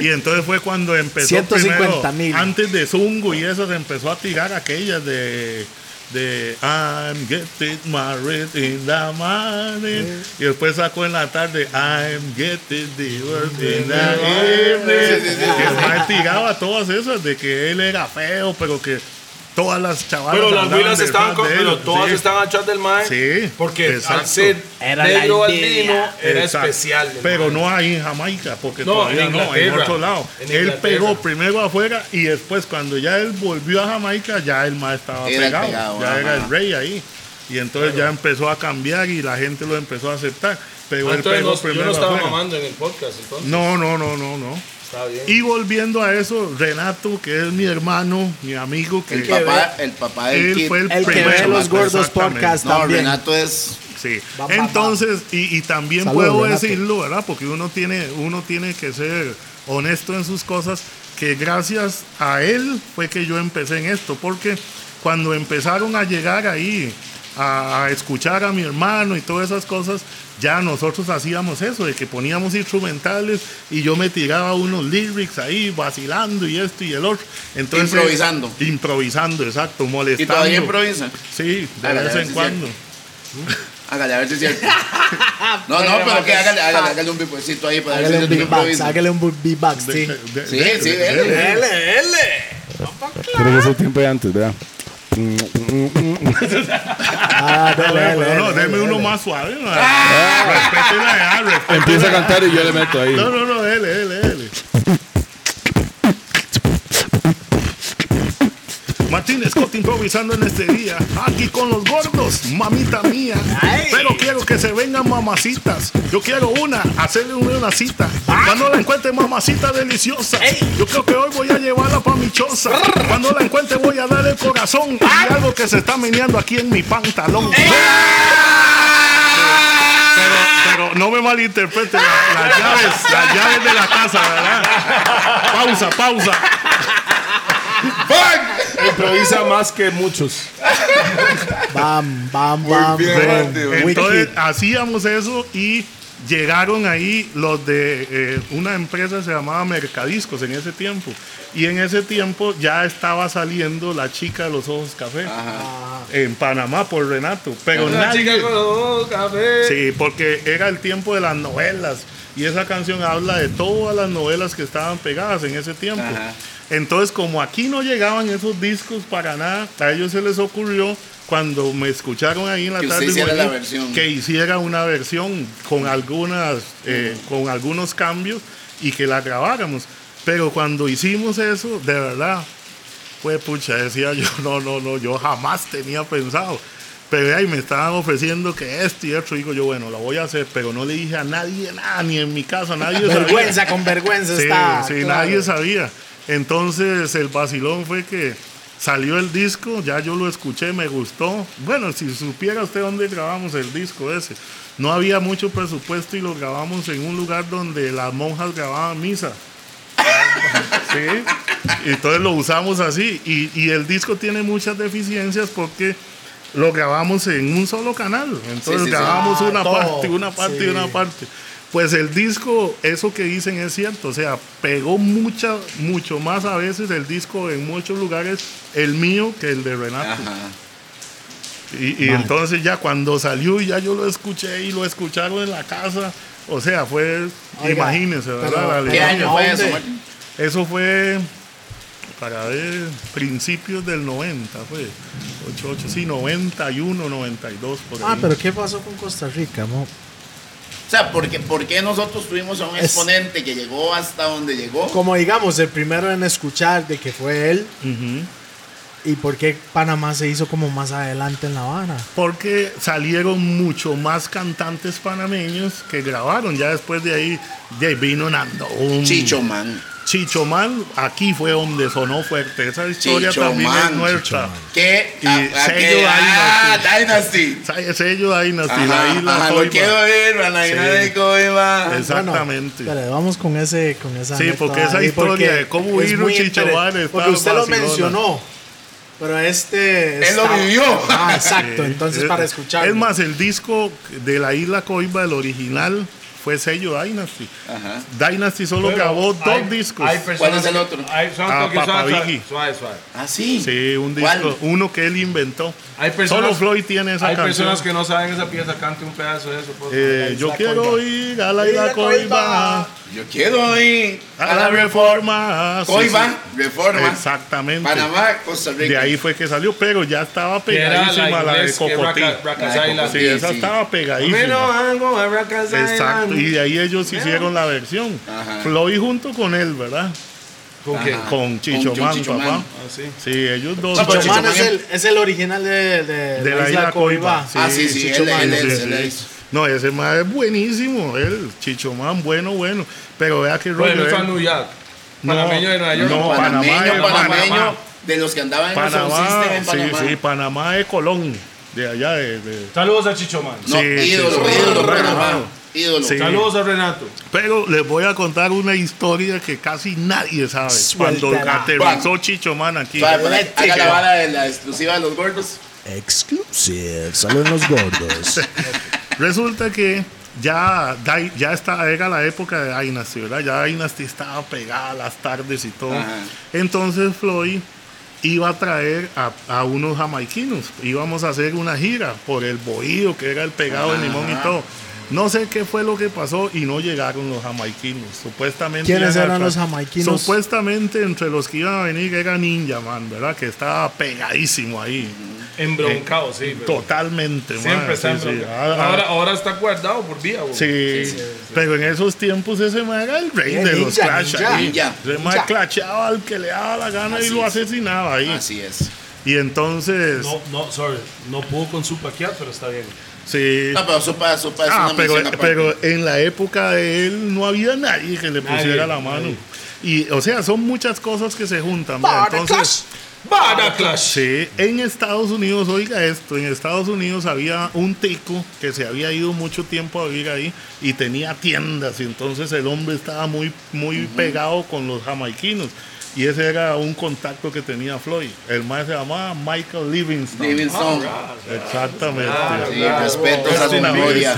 Y entonces fue cuando empezó. 150 mil. primero, Antes de Zungo y eso, se empezó a tirar aquellas de. De I'm getting married in the morning. Y después sacó en la tarde I'm getting divorced in the evening. Sí, sí, el mae tiraba todas esas de que él era feo, pero que todas las chavalas. Pero las huilas estaban con, pero todas Sí. estaban atrás del mae. Sí, Porque exacto. al ser Era negro albino era Exacto. especial. Pero mae. no ahí en Jamaica, porque No, todavía en no, en otro lado. En él pegó primero afuera y después cuando ya él volvió a Jamaica, ya el más estaba Era pegado, pegado, ya era el rey ahí. Y entonces ya empezó a cambiar y la gente lo empezó a aceptar. Pero Ah, él entonces pegó no- yo primero no estaba afuera. mamando en el podcast, entonces. No, no, no, no, no. Está bien. Y volviendo a eso, Renato, que es mi hermano, mi amigo, que El papá, el papá del él kid. fue el, El que primero. ve los gordos podcast No, también. Renato es. Sí. Bam, bam, Entonces, y, y también Salud, puedo Renato. decirlo, ¿verdad? Porque uno tiene, uno tiene que ser honesto en sus cosas, que gracias a él fue que yo empecé en esto, porque cuando empezaron a llegar ahí a, escuchar a mi hermano y todas esas cosas, ya nosotros hacíamos eso, de que poníamos instrumentales y yo me tiraba unos lyrics ahí vacilando y esto y el otro. Entonces, Improvisando. Improvisando, exacto, molestando. Y todavía improvisa. Sí, de Hágale, vez ver en si cuando. Hágale, a ver si es cierto. No, no, pero que hágale, hágale, hágale un bipocito ahí para ver Hágale si beatbox, improvisas. hágale un beatbox, sí. De- de- Sí, de- sí, de- dele. de- Dele, dele. Pero que es el tiempo de antes, ¿verdad? Ah, dele, pero no, deme uno más suave. ¿no? Respétela ya, respétela. Empieza a cantar y yo le meto ahí. No, no, no, dele, dele, dele. Martín Scott improvisando en este día, aquí con los gordos, mamita mía. Ay. Pero quiero que se vengan mamacitas. Yo quiero una, hacerle una, cita. Cuando la encuentre mamacita deliciosa, yo creo que hoy voy a llevarla pa' mi choza. Cuando la encuentre voy a dar el corazón y algo que se está meneando aquí en mi pantalón. Pero, pero no me malinterprete, la- las llaves, las llaves de la casa, ¿verdad? Pausa, pausa. Improvisa más que muchos. Bam, bam, bam. bien. Entonces hacíamos eso y llegaron ahí los de eh, una empresa se llamaba Mercadiscos en ese tiempo. Y en ese tiempo ya estaba saliendo la chica de los ojos café en Panamá por Renato. Pero nadie, chica con los café. Sí, porque era el tiempo de las novelas. Y esa canción habla de todas las novelas que estaban pegadas en ese tiempo. Ajá. Entonces, como aquí no llegaban esos discos para nada, a ellos se les ocurrió, cuando me escucharon ahí en la Que tarde, hiciera la versión. que hiciera una versión con, algunas, eh, con algunos cambios y que la grabáramos. Pero cuando hicimos eso, de verdad, pues pucha, decía yo, no, no, no, yo jamás tenía pensado. Pero ahí me estaban ofreciendo que esto y esto. Digo yo, bueno, lo voy a hacer, pero no le dije a nadie nada, ni en mi casa, nadie sabía. Vergüenza con vergüenza Sí, está. sí, claro. nadie sabía. Entonces el vacilón fue que salió el disco, ya yo lo escuché, me gustó. Bueno, si supiera usted dónde grabamos el disco ese. No había mucho presupuesto y lo grabamos en un lugar donde las monjas grababan misa. Sí, y entonces lo usamos así. Y, y el disco tiene muchas deficiencias porque lo grabamos en un solo canal. Entonces Sí, sí, sí. grabamos Ah, una parte, una parte Sí. y una parte. Pues el disco, eso que dicen es cierto, o sea, pegó mucha, mucho más a veces el disco en muchos lugares, el mío que el de Renato. Ajá. Y, entonces ya cuando salió ya yo lo escuché y lo escucharon en la casa, o sea, fue, Oiga, imagínense, ¿verdad? ¿Qué año fue eso? Eso fue para ver principios del 90, fue 88, sí, 91, 92 por ahí. Ah, pero ¿qué pasó con Costa Rica, mo? O sea, ¿por qué, por qué nosotros tuvimos a un Es- exponente que llegó hasta donde llegó? Como digamos, el primero en escuchar de que fue él. ¿Y por qué Panamá se hizo como más adelante en La Habana? Porque salieron mucho más cantantes panameños que grabaron. Ya después de ahí, de ahí vino Nando. Chicho Man. Chicho Man, aquí fue donde sonó fuerte. Esa historia Chicho también Man, es nuestra. ¿Qué? Y a- a sello qué- ah, Dynasty. Sello Dynasty, Ajá, la isla ajá, Coiba. lo quiero ver, a la isla Sí. de Coiba. Exactamente. Bueno, espere, vamos con ese con esa Sí, porque esa ahí, historia porque de cómo es vino muy Chicho inter- Bar está Porque usted lo mencionó. Pero este. Él lo vivió. Ah, exacto. Entonces, Es- para escuchar. Es más, el disco de la isla Coiba, el original, fue sello Dynasty. Ajá. Dynasty solo Pero grabó dos hay- discos. hay personas ¿Cuál es el otro? Hay, Ah, Papa suave, suave, Biggie. suave, suave. Ah, sí. Sí, un ¿Cuál? disco, uno que él inventó. Hay personas, Solo Floyd tiene esa Hay canción. personas que no saben esa pieza, cante un pedazo de eso. Eh, yo quiero Coiba. ir a la isla Coiba. Yo quiero ir a la reforma. Coiba, sí. Reforma, Exactamente. Panamá, Costa Rica. De ahí fue que salió, pero ya estaba pegadísima la de inglés, que Cocotí. Sí, esa Sí, sí. estaba pegadísima. Exacto, y de ahí ellos hicieron la versión. Ajá. Floyd junto con él, ¿verdad? ¿Con qué? Con Chicho Con Man, Chicho papá. Ah, sí. Sí, ellos dos. No, pero Chicho Man Chicho es el, es el original de, de, de la isla Coiba. Ah, sí, sí, Chicho él, Man. él es, Sí, él sí. es. No, ese man es buenísimo, él, Chicho Man, bueno, bueno. Pero vea que Bueno, rollo. York. No, Panameño de Nueva York. no, Panamá, panameño, Panamá, panameño, Panamá. de los que andaban Panamá, en sí, Panamá. sí, Panamá de Colón, de allá de... de- Saludos a Chicho Man. No, Sí, ídolo, sí, sí. ídolo, Panamá. Bueno. Ídolo. Sí. Saludos a Renato. Pero les voy a contar una historia que casi nadie sabe. Cuando aterrizó Chicho Man aquí. Eléctrica. haga la vara de la exclusiva de los gordos. Exclusive, solo en los gordos. Resulta que ya, ya está, era la época de Dynasty, ¿verdad? Ya Dynasty estaba pegada a las tardes y todo. Ajá. Entonces Floyd iba a traer a, a unos jamaiquinos. Íbamos a hacer una gira por el bohío, que era el pegado de limón y todo. No sé qué fue lo que pasó y no llegaron los jamaiquinos. Supuestamente. ¿Quiénes eran tra- los jamaiquinos? Supuestamente entre los que iban a venir era Ninja Man, ¿verdad? Que estaba pegadísimo ahí. Embroncado, sí. pero Totalmente, man. Siempre está Sí, sí. embroncado. Ah. Ahora, ahora está guardado por vía. güey. Sí, pero en esos tiempos ese man era el rey Eh, de los ninja, clash. ninja. ahí. Ninja. Ese man clachaba al que le daba la gana y Así lo es. asesinaba ahí. Así es. Y entonces, No, no, sorry. No pudo con su paquear, pero está bien. Sí. No, pero Sopa, Sopa es Ah, una pero, mención pero en la época de él no había nadie que le Nadie, pusiera la mano. nadie. Y, o sea, son muchas cosas que se juntan. ¿verdad? Entonces, Bada Clash. Sí, en Estados Unidos, oiga esto, en Estados Unidos había un tico que se había ido mucho tiempo a vivir ahí y tenía tiendas y entonces el hombre estaba muy, muy pegado con los jamaiquinos y ese era un contacto que tenía Floyd. El más se llamaba Michael Livingston. Livingston. Exactamente. Sí, respetos a su memoria.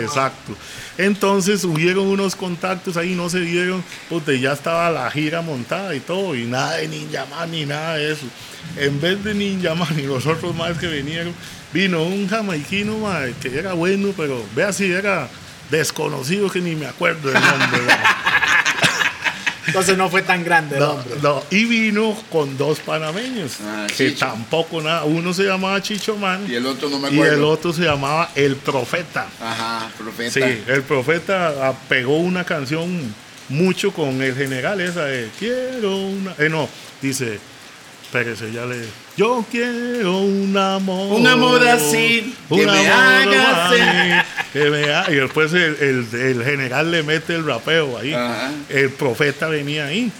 Exacto. Entonces hubieron unos contactos ahí, no se dieron, y ya estaba la gira montada y todo, y nada de Ninja Man ni nada de eso. En vez de Ninja Man y los otros más que vinieron, vino un jamaiquino mae, que era bueno, pero vea si era desconocido que ni me acuerdo del nombre. Entonces no fue tan grande el No, hombre. no, y vino con dos panameños, Ah, que Chicho. tampoco nada, uno se llamaba Chicho Man Y el otro no me y acuerdo. el otro se llamaba El Profeta. Ajá, profeta. Sí, el profeta ah, pegó una canción mucho con el general esa de quiero una. Eh, no, dice, espérese, ya le. Yo quiero un amor. Un amor así, que me haga así, que me ha- Y después el, el- el general le mete el rapeo ahí. Ajá. El profeta venía ahí.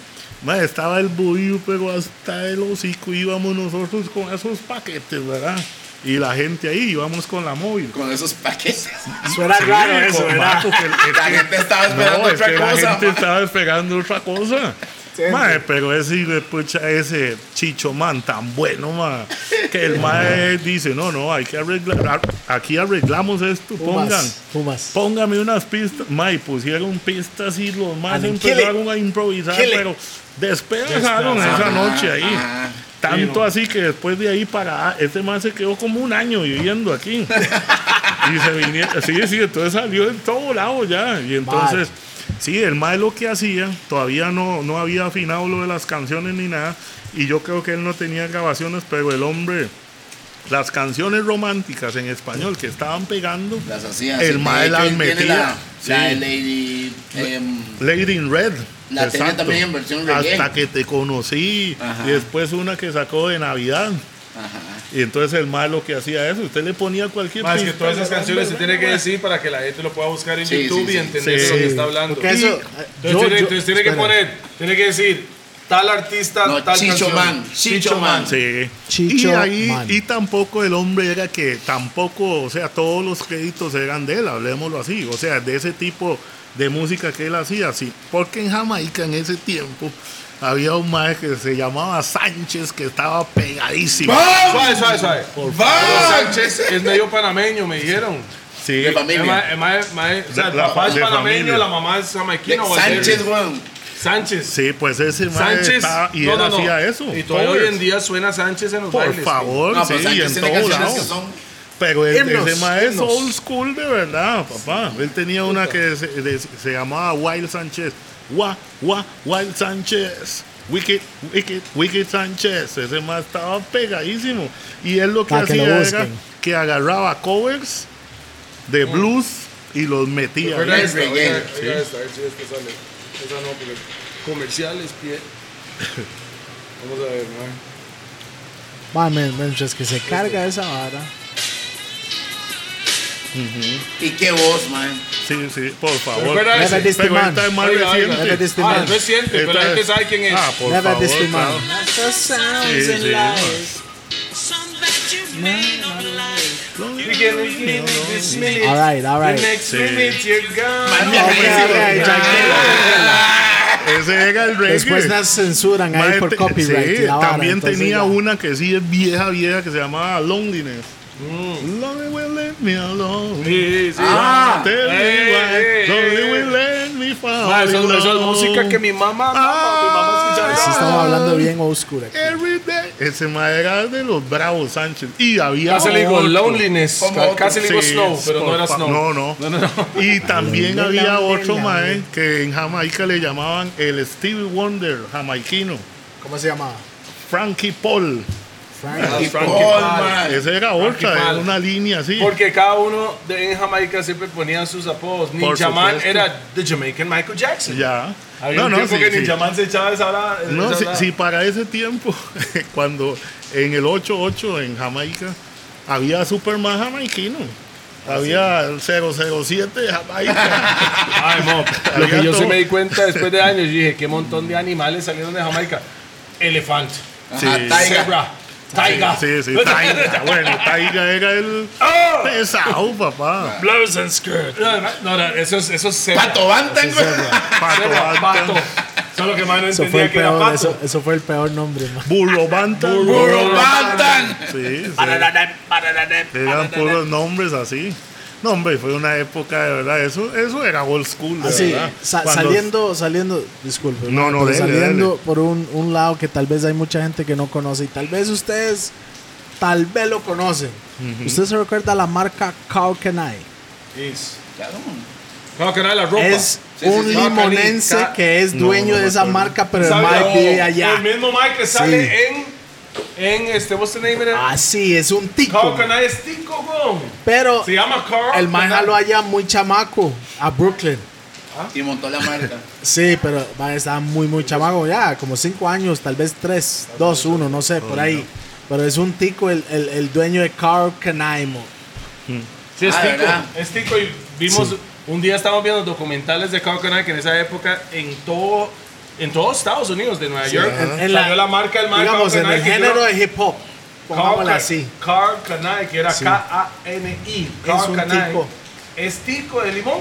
Ma, estaba el bullo, pero hasta el hocico íbamos nosotros con esos paquetes, ¿verdad? Y la gente ahí íbamos con la móvil. Con esos paquetes. Suena raro Sí, eso, con ¿verdad? que- es La gente estaba esperando no, es otra que cosa. La gente ma. estaba esperando otra cosa. Mae, pero ese pucha, ese chicho man tan bueno, ma, que el mae dice, no, no, hay que arreglar, aquí arreglamos esto, pongan, Pumas. Póngame unas pistas, ma, y pusieron pistas y los más empezaron a improvisar, pero despedazaron esa noche ahí. Ajá. Tanto así que después de ahí para este man se quedó como un año viviendo aquí. y se vinieron, sí, sí, entonces salió en todo lado ya. Y entonces, sí, el mae lo que hacía, todavía no, no había afinado lo de las canciones ni nada. Y yo creo que él no tenía grabaciones, pero el hombre las canciones románticas en español que estaban pegando, Las hacía. El mae las metía, La, sí. de Lady. em, Lady in Red. La tenía también en versión reggae. Hasta que te conocí. Ajá. Y después una que sacó de Navidad. ajá. Y entonces el malo que hacía eso, usted le ponía cualquier Más que todas esas canciones se tiene que decir para que la gente lo pueda buscar en Sí, YouTube sí, y entender Sí. de lo que está hablando. Porque eso, Y- eh, entonces, yo- tiene, yo- entonces tiene que poner, tiene que decir tal artista, No, tal Chicho canción. Man, Chicho Man. Sí. Chicho y ahí, Man. y tampoco el hombre era que tampoco, o sea, todos los créditos eran de él, hablemoslo así. O sea, de ese tipo de música que él hacía, sí. Porque en Jamaica en ese tiempo había un maestro que se llamaba Sánchez que estaba pegadísimo. Suave, suave, suave. Por. Sánchez es medio panameño, me dijeron. Sí. De familia. El ma- el ma- ma- o sea, la- papá es panameño, familia. la mamá es jamaiquina. Sánchez, weón. Sánchez. Sí, pues ese maestro Sánchez. estaba, y no, él no, no. hacía eso. Y todavía hoy en día suena Sánchez en los Por bailes. favor, sí, Sánchez en todos lados. Pero el, Himnos, ese maestro old school de verdad, papá. Él tenía una que se, de- se llamaba Wild Sánchez. Wa, wa, Wild Sánchez. Wicked, Wicked, Wicked Sánchez. Ese más estaba pegadísimo. Y él lo que que lo hacía era busquen. que agarraba covers de blues y los metía. Esta, oiga, esta, a ver si esta sale. Esa no, porque comerciales, pie. Vamos a ver. Va, men- mientras que se carga esa vara. ¿Y qué voz, man? Sí, sí, por favor. Ese. Pero man. esta es más Oiga, oiga, reciente. Never This the Ah, man. es reciente, pero la Esta gente es- sabe quién es. Ah, por Never favor, This the man. claro. Sí, sí. All right, all right. The next Sí. minute you're gone. Man, Ok, ok, tranquilo. Ese era el reggae. Después nos censuran ahí Mae, por te- copyright. sí, y la vara, también entonces tenía ya. una que sí es vieja, vieja, que se llamaba Loneliness. Mm. Lonely will let me alone. Sí, sí. Ah, Tell me Ey, why. ey, Lonely ey. will let me fall Ma, eso, eso es música que mi mamá, mamá, mi mamá escuchaba. Sí, estamos hablando bien aquí. Every day. Ese mae era de los bravos Sánchez. Y había. Casi le digo. Loneliness. Casi le digo Sí, Snow, pero no era Snow. No, no. No, no, no. Y también había otro mae que en Jamaica le llamaban el Stevie Wonder jamaiquino. ¿Cómo se llama? Frankie Paul. Frankie Paul, man. Esa era otra, una línea así. Porque cada uno de, en Jamaica siempre ponían sus apodos. Ninja Man era The Jamaican Michael Jackson. Ya. Había no, un no, tiempo sí, que sí. Ninja Man se echaba esa hora. No, si, para ese tiempo, cuando en el 8-8 en Jamaica, había Superman jamaiquino. Había el 007 de Jamaica. Ay, mo, lo que yo todo. sí me di cuenta después de años, yo dije, qué montón de animales salieron de Jamaica. Elefante, Sí. Taiga. zebra, taiga. sí, sí, Taiga. Bueno, Taiga era el pesado, papá. Blows and skirt. No, no, no, esos, esos zebra. Pato Bantan, güey. Pato Zebra, Banta, pato. Solo que más no Eso fue, entendía el que era peor, pato. eso, eso fue el peor nombre, man. Burro Banta. Burro Bantan. Sí, sí. Eran puros nombres así. No, hombre, fue una época de verdad. Eso, eso era old school. De Así, verdad. sa- Cuando- saliendo, saliendo, disculpe, No, no, dele, saliendo dele. por un, un lado que tal vez hay mucha gente que no conoce y tal vez ustedes, tal vez lo conocen. ¿Usted se recuerda la marca Carl Canai? Claro. No, la ropa. Es Sí, un sí. limonense que es dueño no de esa marca, pero el. Mike vive allá. El mismo Mike que sale en, en este, what's the name of it? Así, es un tico. Carl Canai es tico, weón. Pero Se llama Carl. el Canai. jaló allá muy chamaco, a Brooklyn. Y montó la marca. Sí, pero va, estaba muy, muy chamaco ya, como cinco años, tal vez tres, dos, uno, no sé, por ahí. Pero es un tico el, el, el dueño de Carl Canaimo. Sí, es Ah, tico. ¿verdad? Es tico y vimos, un día estábamos viendo documentales de Carl Canai que en esa época en todo, en todos Estados Unidos, de Nueva York, en- en salió la- la, marca del Mike Digamos, en el género yo- de hip hop, pongámoslo Carl, así. Carl Canai, que era Sí. K-A-N-I. Es Carl un Canai. tico. Es tico de limón.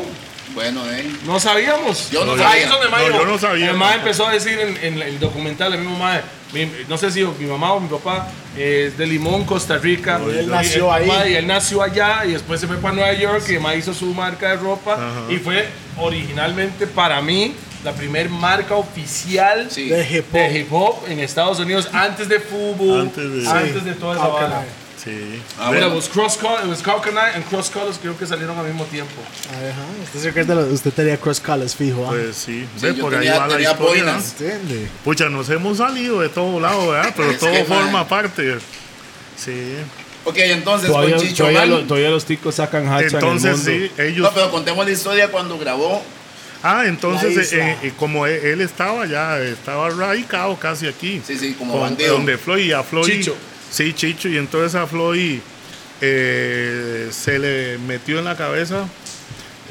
Bueno, eh. No sabíamos. Yo no Ahí sabía. es donde No, yo no sabía. El mae empezó a decir en, en el documental, el mismo mae, mi- no sé si mi mamá o mi papá es de Limón, Costa Rica. Y él Y nació el ahí. y él nació allá y después se fue para Nueva York y el mae hizo su marca de ropa Ajá. y fue originalmente para mí la primer marca oficial Sí. De hip hop. de hip hop en Estados Unidos antes de fútbol, Antes de- antes Sí. de toda esa. Canai. Sí. Ah, Mira, bueno. was cross color, it was Canai and Cross Colors creo que salieron al mismo tiempo. Ajá, usted se lo- usted tenía cross colors fijo, ¿ah? Pues sí. Sí, Ve, por ahí tenía- va la historia. Pucha, nos hemos salido de todo lado, ¿verdad? Pero todo que, forma mae. parte. Sí. Ok, entonces Todavía, con Chicho todavía Man- lo- todavía los ticos sacan hacha Entonces, en el mundo. sí, ellos. No, pero contemos la historia cuando grabó. Ah, entonces, eh, eh, como él, él estaba ya, estaba radicado casi aquí. Sí, sí, como con- bandido. Donde Floyd, y a Floyd. Chicho. Sí, Chicho, y entonces a Floyd eh, se le metió en la cabeza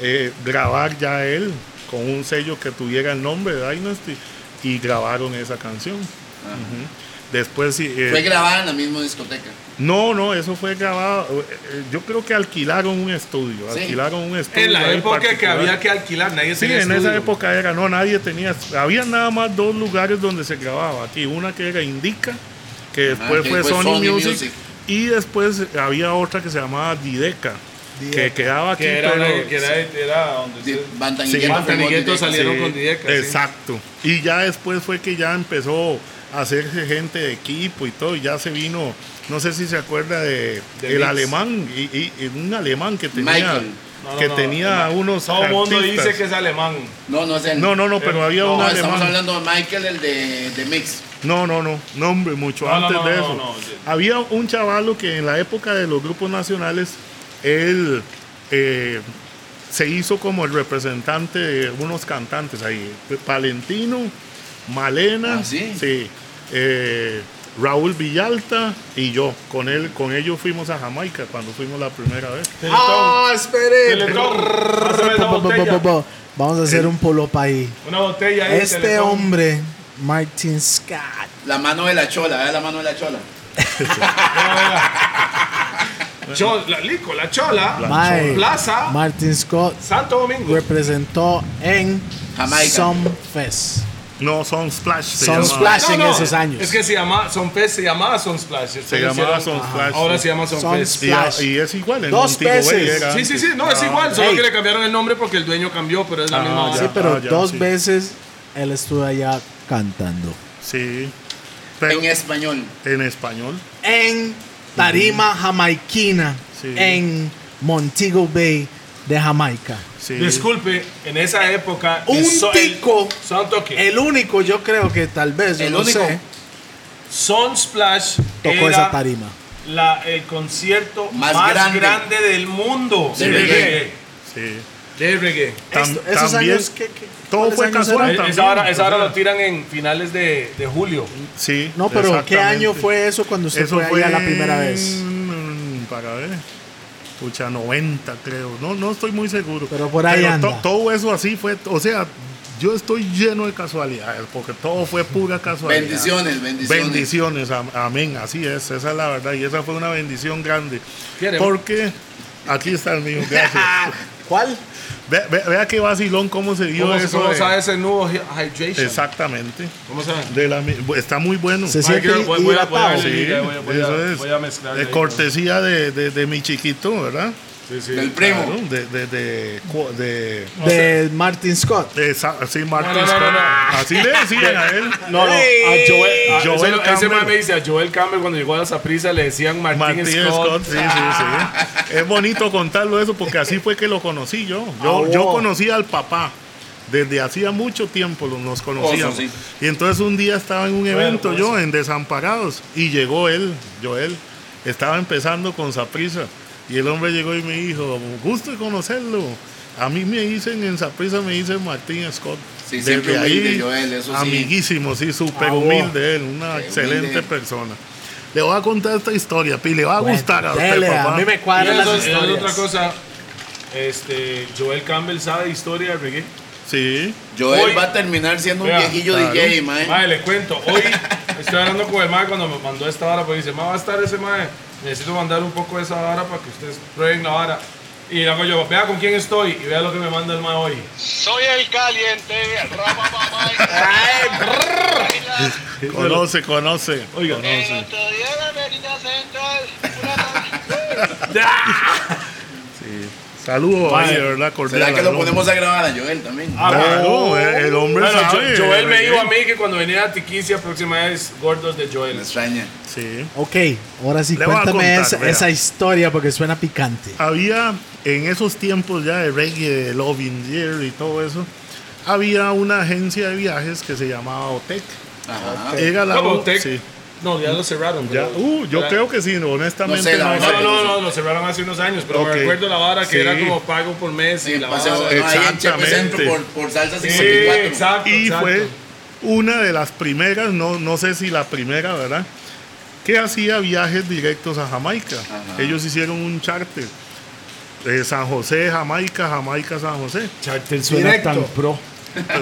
eh, grabar ya él con un sello que tuviera el nombre de Dynasty y grabaron esa canción. Ujú. Después sí. eh, Fue grabada en la misma discoteca. No, no, eso fue grabado. eh, eh, Yo creo que alquilaron un estudio. Sí. Alquilaron un estudio. En la época que había que alquilar, nadie Sí, tenía en esa época era, no, nadie tenía. Había nada más dos lugares donde se grababa aquí. Una que era Indica, que después que fue fue Sony, Sony Music, Music. Y después había otra que se llamaba Dideca, que quedaba aquí. Que era, pero- una- que era, era donde Sí, se- Bantan y Sí, Gueto Bantan y firmó Gueto directo. salieron Sí, con Dideca. sí. Exacto. Y ya después fue que ya empezó hacerse gente de equipo y todo. Y ya se vino, no sé si se acuerda de, De el Mix. alemán, y, y- y un alemán que tenía. No, no, que no, tenía unos. Todo el mundo dice que es alemán. No, no es él. No, no, no, pero había No, un estamos alemán. hablando de Michael, el de, de Mix. No, no, no, no, hombre, mucho antes no, de no, eso. no, sí. Había un chavalo que en la época de los grupos nacionales, él eh, se hizo como el representante de unos cantantes ahí. Palentino, Malena, ¿Ah, sí? Eh, Raúl Villalta y yo. Con él, con ellos fuimos a Jamaica cuando fuimos la primera vez. ¡Ah, espere! Vamos a hacer un polo ahí. Una botella ahí. Este hombre, Martin Scott, La mano de la chola, ¿eh? La mano de la chola. Cho- la Lico, la Chola, Plaza, Martin Scott Santo Domingo. representó en Jamaica. Sunfest. No, son Splash. se Son. Splash. en esos años. Es que se llama Sonfest, se llamaba Sunsplash. Se llamaba Sunsplash, Ahora se llama Sonfest. Sunsplash. Y, y es igual. En Dos Montego Bay veces. era Sí, sí, antes. sí, no, es igual, solo Hey. que le cambiaron el nombre porque el dueño cambió, pero es la Ah, misma ya. Sí, pero Ah, ya, dos sí. veces él estuvo allá cantando. Sí. Pero En español. en español. En Tarima Jamaiquina, Sí. en Montego Bay de Jamaica. Sí. Disculpe, en esa época. Un so- el- tico. Son toque. El único, yo creo que tal vez, El único. sé, Sunsplash tocó era esa tarima. la- el concierto Más más, grande. grande. del mundo De de reggae. Sí. De reggae. Tam- Esto- esos también- años, ¿qué- qué- todo fue casual. Esa hora, esa lo tiran en finales de, de julio. Sí. No, pero ¿qué año fue eso cuando usted Eso fue, fue allá la primera vez? Para ver. Pucha, 90 creo. No, no estoy muy seguro. Pero por ahí anda. to- todo eso así fue. O sea, yo estoy lleno de casualidades porque todo fue pura casualidad. Bendiciones, bendiciones. Bendiciones, am- amén, así es, esa es la verdad y esa fue una bendición grande. Porque aquí está el mío, gracias. ¿Cuál? Ve- ve- vea qué vacilón cómo se dio ¿Cómo, eso. cómo de- sabe ese nuevo hy- hydration? Exactamente. ¿Cómo sabe? De la está muy bueno. Se siente voy- voy a- voy a. Sí, voy a- voy a- mezclar de ahí, cortesía de, de- de mi chiquito, ¿verdad? Sí, sí. Del primo. Claro, de, de, de, cu- de- De Martin Scott. de esa- sí, Martin No, no, no, Scott. no, no. Así le decían a él. No, no, a Joel, a- Joel ese, ese man me dice, a Joel Campbell cuando llegó a la Saprissa le decían Martín, Martin Scott. Scott, sí, sí, sí. Es bonito contarlo eso porque así fue que lo conocí yo. Yo, Ah, yo conocí al papá. Desde hacía mucho tiempo lo- nos conocíamos. Oso, sí. Y entonces un día estaba en un evento pues. yo en Desamparados y llegó él, Joel. Estaba empezando con Saprisa y el hombre llegó y me dijo, gusto de conocerlo. A mí me dicen en Saprisa me dicen Martín Scott. Sí, siempre humilde, Joel, eso sí. amiguísimo, sí, súper Ah, humilde él, una Qué excelente humilde. persona. Le voy a contar esta historia, Pi, le va a gustar a usted, Dele, papá. a mí me cuadran las eso es- historias. otra cosa. Este, Joel Campbell sabe de historia de reggae. Sí. Joel Hoy- va a terminar siendo un viejillo claro. DJ, mae. Mae, le cuento. Hoy estoy hablando con el mae cuando me mandó esta vara, porque dice, mae, va a estar ese mae. Necesito mandar un poco de esa vara para que ustedes prueben la vara. Y le hago yo, vea con quién estoy y vea lo que me manda el mae hoy. Soy el caliente, Conoce, conoce. Oiga. El otro día en la Avenida Central, una Saludos ahí, de verdad, cordial. ¿Será que lo ponemos a grabar a Joel también? Ah, Claro, el el hombre Bueno, sabe. Jo- Joel me reggae. dijo a mí que cuando venía a Tiquicia, próxima vez, gordos de Joel. Me extraña. Sí. Ok, ahora sí, Le cuéntame contar, esa, historia porque suena picante. Había, en esos tiempos ya de reggae, de Loving Year y todo eso, había una agencia de viajes que se llamaba OTEC. Ajá. Era la ¿Cómo O- OTEC? Sí. No, ya lo cerraron. Ya, uh, yo Era- creo que sí, honestamente No sé, no. No, no, no, lo cerraron hace unos años, pero me recuerdo la vara que Sí. era como pago por mes y Sí, la vara. Exactamente. Centro por, por Salsa Sí, 54. exacto. Y exacto. fue una de las primeras, no, no sé si la primera, ¿verdad? Que hacía viajes directos a Jamaica. Ajá. Ellos hicieron un charter. de San José, Jamaica, Jamaica, San José. Charter suena Directo. tan pro.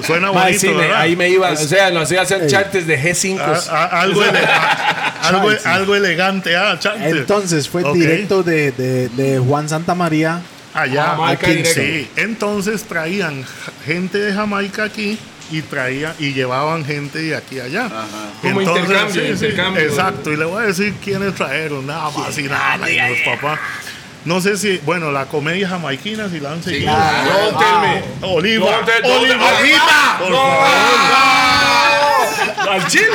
Suena bonito, sí, ahí me iba, o sea, lo hacía hacer Ey. charters de G5. A- a- algo, ele- a- algo, algo elegante, ah. Entonces fue directo de, de, de Juan Santa María. allá. Jamaica aquí, directo. sí. Entonces traían gente de Jamaica aquí y traían y llevaban gente de aquí a allá. Ajá. Como intercambio, intercambio. Exacto. Y le voy a decir quiénes trajeron, nada más y nada menos, papá. No sé si, bueno, la comedia jamaiquina si la han Sí, seguido. por No. favor. Al chile.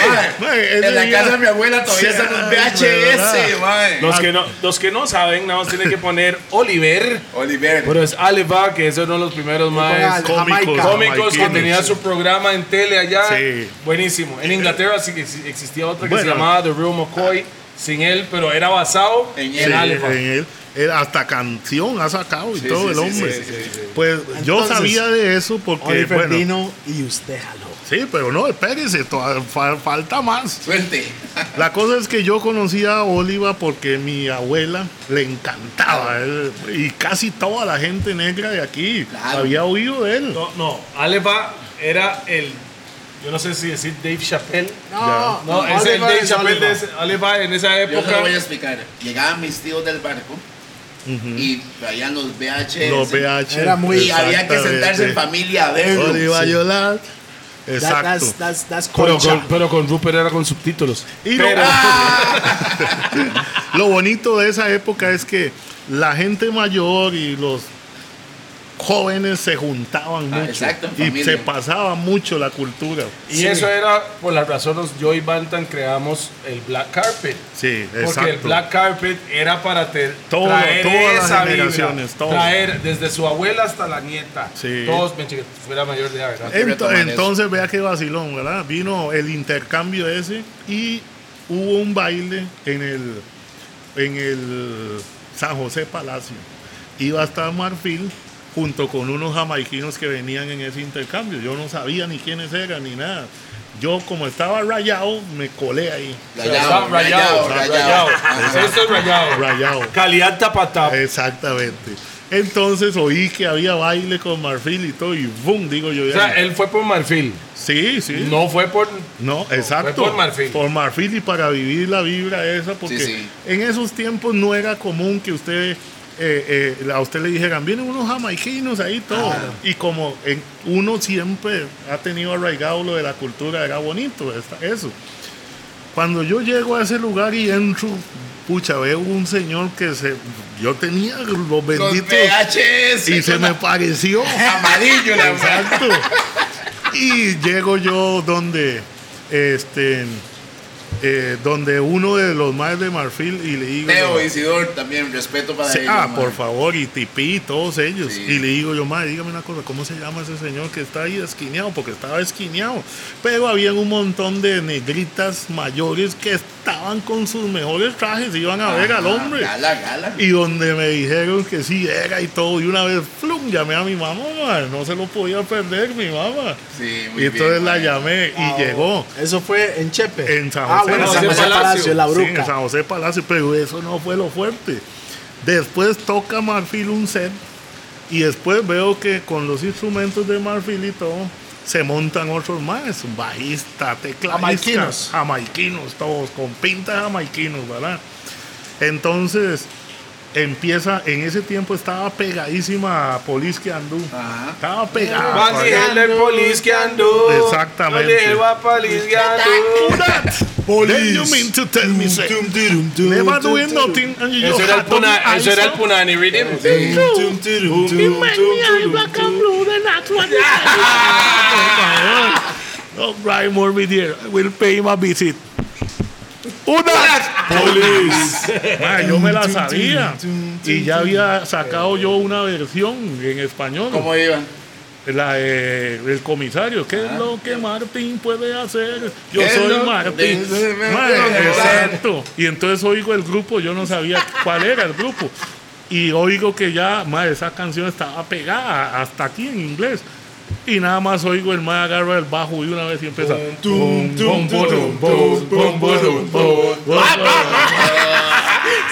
En la día- casa de mi abuela todavía Sí, están los ¿verdad? VHS. Los que, no, los que no saben, nada más tienen que poner Oliver. Oliver. Pero es Aliva, que es uno de los primeros más cómicos, cómicos que tenía su programa en tele allá. Sí. Buenísimo. En Inglaterra sí que ex- existía otra que Bueno. se llamaba The Real McCoy, sin él, pero era basado En en, él. Aliva. en él. Él hasta canción ha sacado y Sí, todo sí, el sí, hombre. sí, sí, sí. Pues yo sabía de eso porque, Oliver bueno, vino y usted jaló. sí, pero no, espérese, fa- falta más. Suerte. La cosa es que yo conocí a Oliva porque mi abuela le encantaba él, y casi toda la gente negra de aquí Claro. había oído de él. No, no, Aliva era el. Yo no sé si decir Dave Chappelle. No, No, es el Oliver Dave Chappelle de ese- en esa Yo se época. lo voy a explicar. Llegaban mis tíos del barco y traían los VHS. Los VH. Era muy- y había que sentarse en familia a. That- Exacto. that's, that's, that's Pero con, pero con Rupert era con subtítulos. Y lo bonito de esa época es que la gente mayor y los jóvenes se juntaban Ah, mucho exacto, y familia. se pasaba mucho la cultura. Y eso era por las razones yo y Bantan creamos el Black Carpet. Sí, Porque exacto. el Black Carpet era para te- Todo- traer todas las generaciones, vibra, todo. traer desde su abuela hasta la nieta. Sí. Todos, me fuera mayor de edad, ¿verdad? entonces vea qué vacilón, ¿verdad? Vino el intercambio ese y hubo un baile en el en el San José Palacio. Iba a estar Marfil junto con unos jamaiquinos que venían en ese intercambio. Yo no sabía ni quiénes eran ni nada. Yo como estaba rayado, me colé ahí. Rayado, Rayado, rayado. Esto es rayado. Rayado. Calidad tapatap. Exactamente. Entonces oí que había baile con Marfil y todo y ¡boom! Digo yo. O ya. sea, él fue por Marfil. sí, sí. No fue por. No, exacto. fue por Marfil. Por Marfil y para vivir la vibra esa, porque Sí, sí. en esos tiempos no era común que usted eh, eh, a usted le dijeran, vienen unos jamaiquinos ahí todo. Y como en- uno siempre ha tenido arraigado lo de la cultura, era bonito esta- eso. Cuando yo llego a ese lugar y entro, pucha, veo un señor que se. Yo tenía los benditos. VHS. Y se me la- pareció. Amarillo, la Exacto. Y llego yo donde este eh, donde uno de los más de Marfil y le digo Teo Isidor también, respeto para Sí, ellos. ah, por favor, y Tipi, todos ellos. Sí. Y le digo yo, madre, dígame una cosa, ¿cómo se llama ese señor que está ahí esquineado? Porque estaba esquineado. Pero había un montón de negritas mayores que estaban con sus mejores trajes, iban a ver al Ajá, hombre. Gala, gala. Y donde me dijeron que sí era y todo, y una vez, flum, llamé a mi mamá, madre, no se lo podía perder mi mamá. Sí, muy Y entonces bien, la llamé y llegó. Eso fue en Chepe. En San Ah. Bueno, En San José Palacio, la Sí, bruca. en San José Palacio, pero eso no fue lo fuerte. Después toca Marfil un set y después veo que con los instrumentos de Marfil y todo se montan otros más, un bajista, tecladista, Jamaiquinos. jamaiquinos, todos con pintas jamaiquinos, ¿verdad? Entonces empieza, en ese tiempo estaba pegadísima a Andú. Ajá. Estaba pegada. Exactamente. No le digo a police que andó. Then you mean to tell me say, never doing nothing and you Eso just era el had on puna, the eso era el punani rhythm. You make me eye black and blue, that's what will pay him a visit. ¡Una! Police. Ma, yo me la sabía. Y ya había sacado yo una versión en español. ¿Cómo iba? La, eh, el comisario, ¿qué es lo que Martín puede hacer? Yo ¿Qué es soy Martín. exacto. Y entonces oigo el grupo, yo no sabía cuál era el grupo. Y oigo que ya, mae, esa canción estaba pegada hasta aquí en inglés. Y nada más oigo el mae agarra el bajo y una vez y empieza.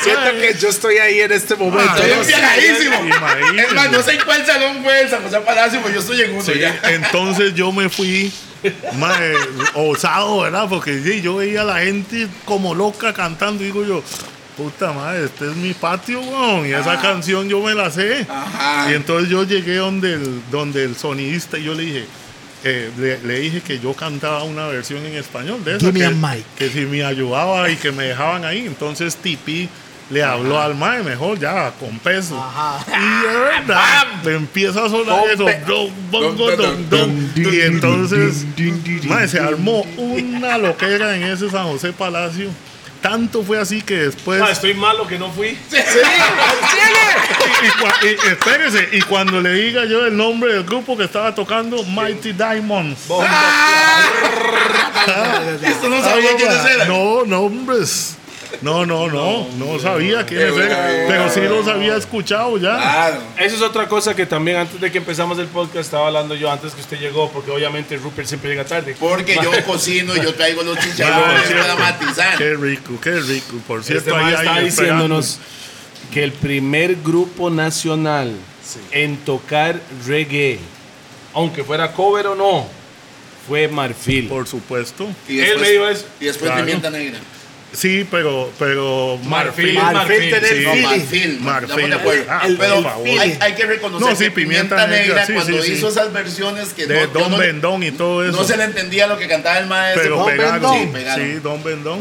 Siento que yo estoy ahí en este momento. Ah, Estoy. Imagínate. Es más, no sé en cuál salón fue el San José Palacio, pues yo estoy en uno Sí, ya. entonces yo me fui osado, ¿verdad? Porque sí, yo veía a la gente como loca cantando y digo yo, puta madre, este es mi patio, weón, y esa canción yo me la sé. Ajá. Y entonces yo llegué donde el, donde el sonidista y yo le dije, eh, le, le dije que yo cantaba una versión en español de me que, que si me ayudaba y que me dejaban ahí. Entonces Tipi le habló al mae mejor ya con peso. Y de verdad le empieza a sonar eso. Y entonces mae, se armó una loquera en ese San José Palacio. Tanto fue así que después. Ma, estoy malo que no fui. Y, y y- espérese, y cuando le diga yo el nombre del grupo que estaba tocando, Mighty Diamonds. Esto no sabía quiénes eran. No, nombres. No, no, no, no sabía Qué eran, bueno. pero sí los había escuchado ya. Claro. Eso es otra cosa que también antes de que empezamos el podcast estaba hablando yo antes que usted llegó, porque obviamente Rupert siempre llega tarde. Porque yo cocino y yo traigo los chicharrones para matizar. Qué rico, qué rico. Por Este cierto, man ahí está ahí diciéndonos que el primer grupo nacional en tocar reggae, aunque fuera cover o no, fue Marfil. Por supuesto. Y Él después, me dijo eso. y después Claro. pimienta negra. Sí, pero, pero Marfil, Marfil. Marfil marfil. Marfil. Acuerdo. Ah, El- Pero hay, hay que reconocer No, sí, que Pimienta, Pimienta Negra, Negra, sí, cuando sí, hizo sí. esas versiones que De no, Don no, Bendón y todo eso. no se le entendía lo que cantaba el maestro. pero Don pegaron. Bendón. Sí. Don Bendón.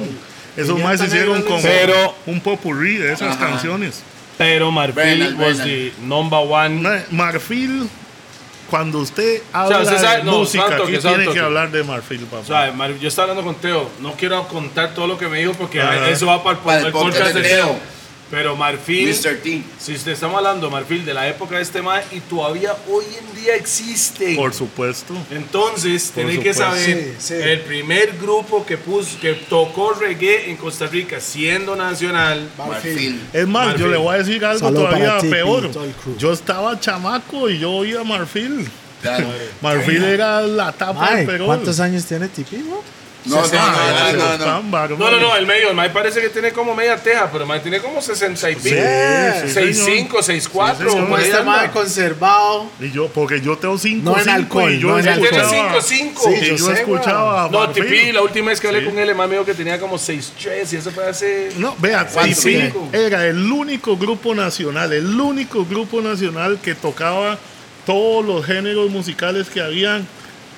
Esos Pimienta más hicieron Negra como Pero- un popurrí de esas Ajá. canciones. Pero Marfil Bernal, was Bernal. the number one. Ma- Marfil, cuando usted habla usted sabe- de no, música, santo aquí que tiene santo que hablar de Marfil, papá. O sea, Mar- yo estaba hablando con Teo. No quiero contar todo lo que me dijo porque Ajá. eso va para el, Para el el podcast de Teo. Pero Marfil, Mr. T. si usted estamos hablando Marfil de la época de este man y todavía hoy en día existe. Por supuesto. Entonces, Por que saber, Sí, sí. el primer grupo que puso, que tocó reggae en Costa Rica, siendo nacional, Marfil. Es más, Marfil. yo le voy a decir algo todavía ti, peor. Yo estaba chamaco y yo oía Marfil. Marfil era la tapa Mae, del perol. ¿cuántos años tiene Tipi, bro? No, no, no, no, no, no. No, no, no, el medio, el Mae parece que tiene como media teja, pero el Mae tiene como 60 y pico. sí, 6'5, 6'4. Sí, señor. Como por ahí este mae conservado. Y yo, porque yo tengo cinco, No en cinco, alcohol, yo tiene escuchaba, 5'5. Sí, y yo yo, sé, escuchaba a No, Marfil. Tipi, la última vez que hablé con él, el mae me dijo que tenía como 6'3 y eso fue hace... No, vea, ¿Cuánto Tipi era el único grupo nacional, el único grupo nacional que tocaba todos los géneros musicales que habían,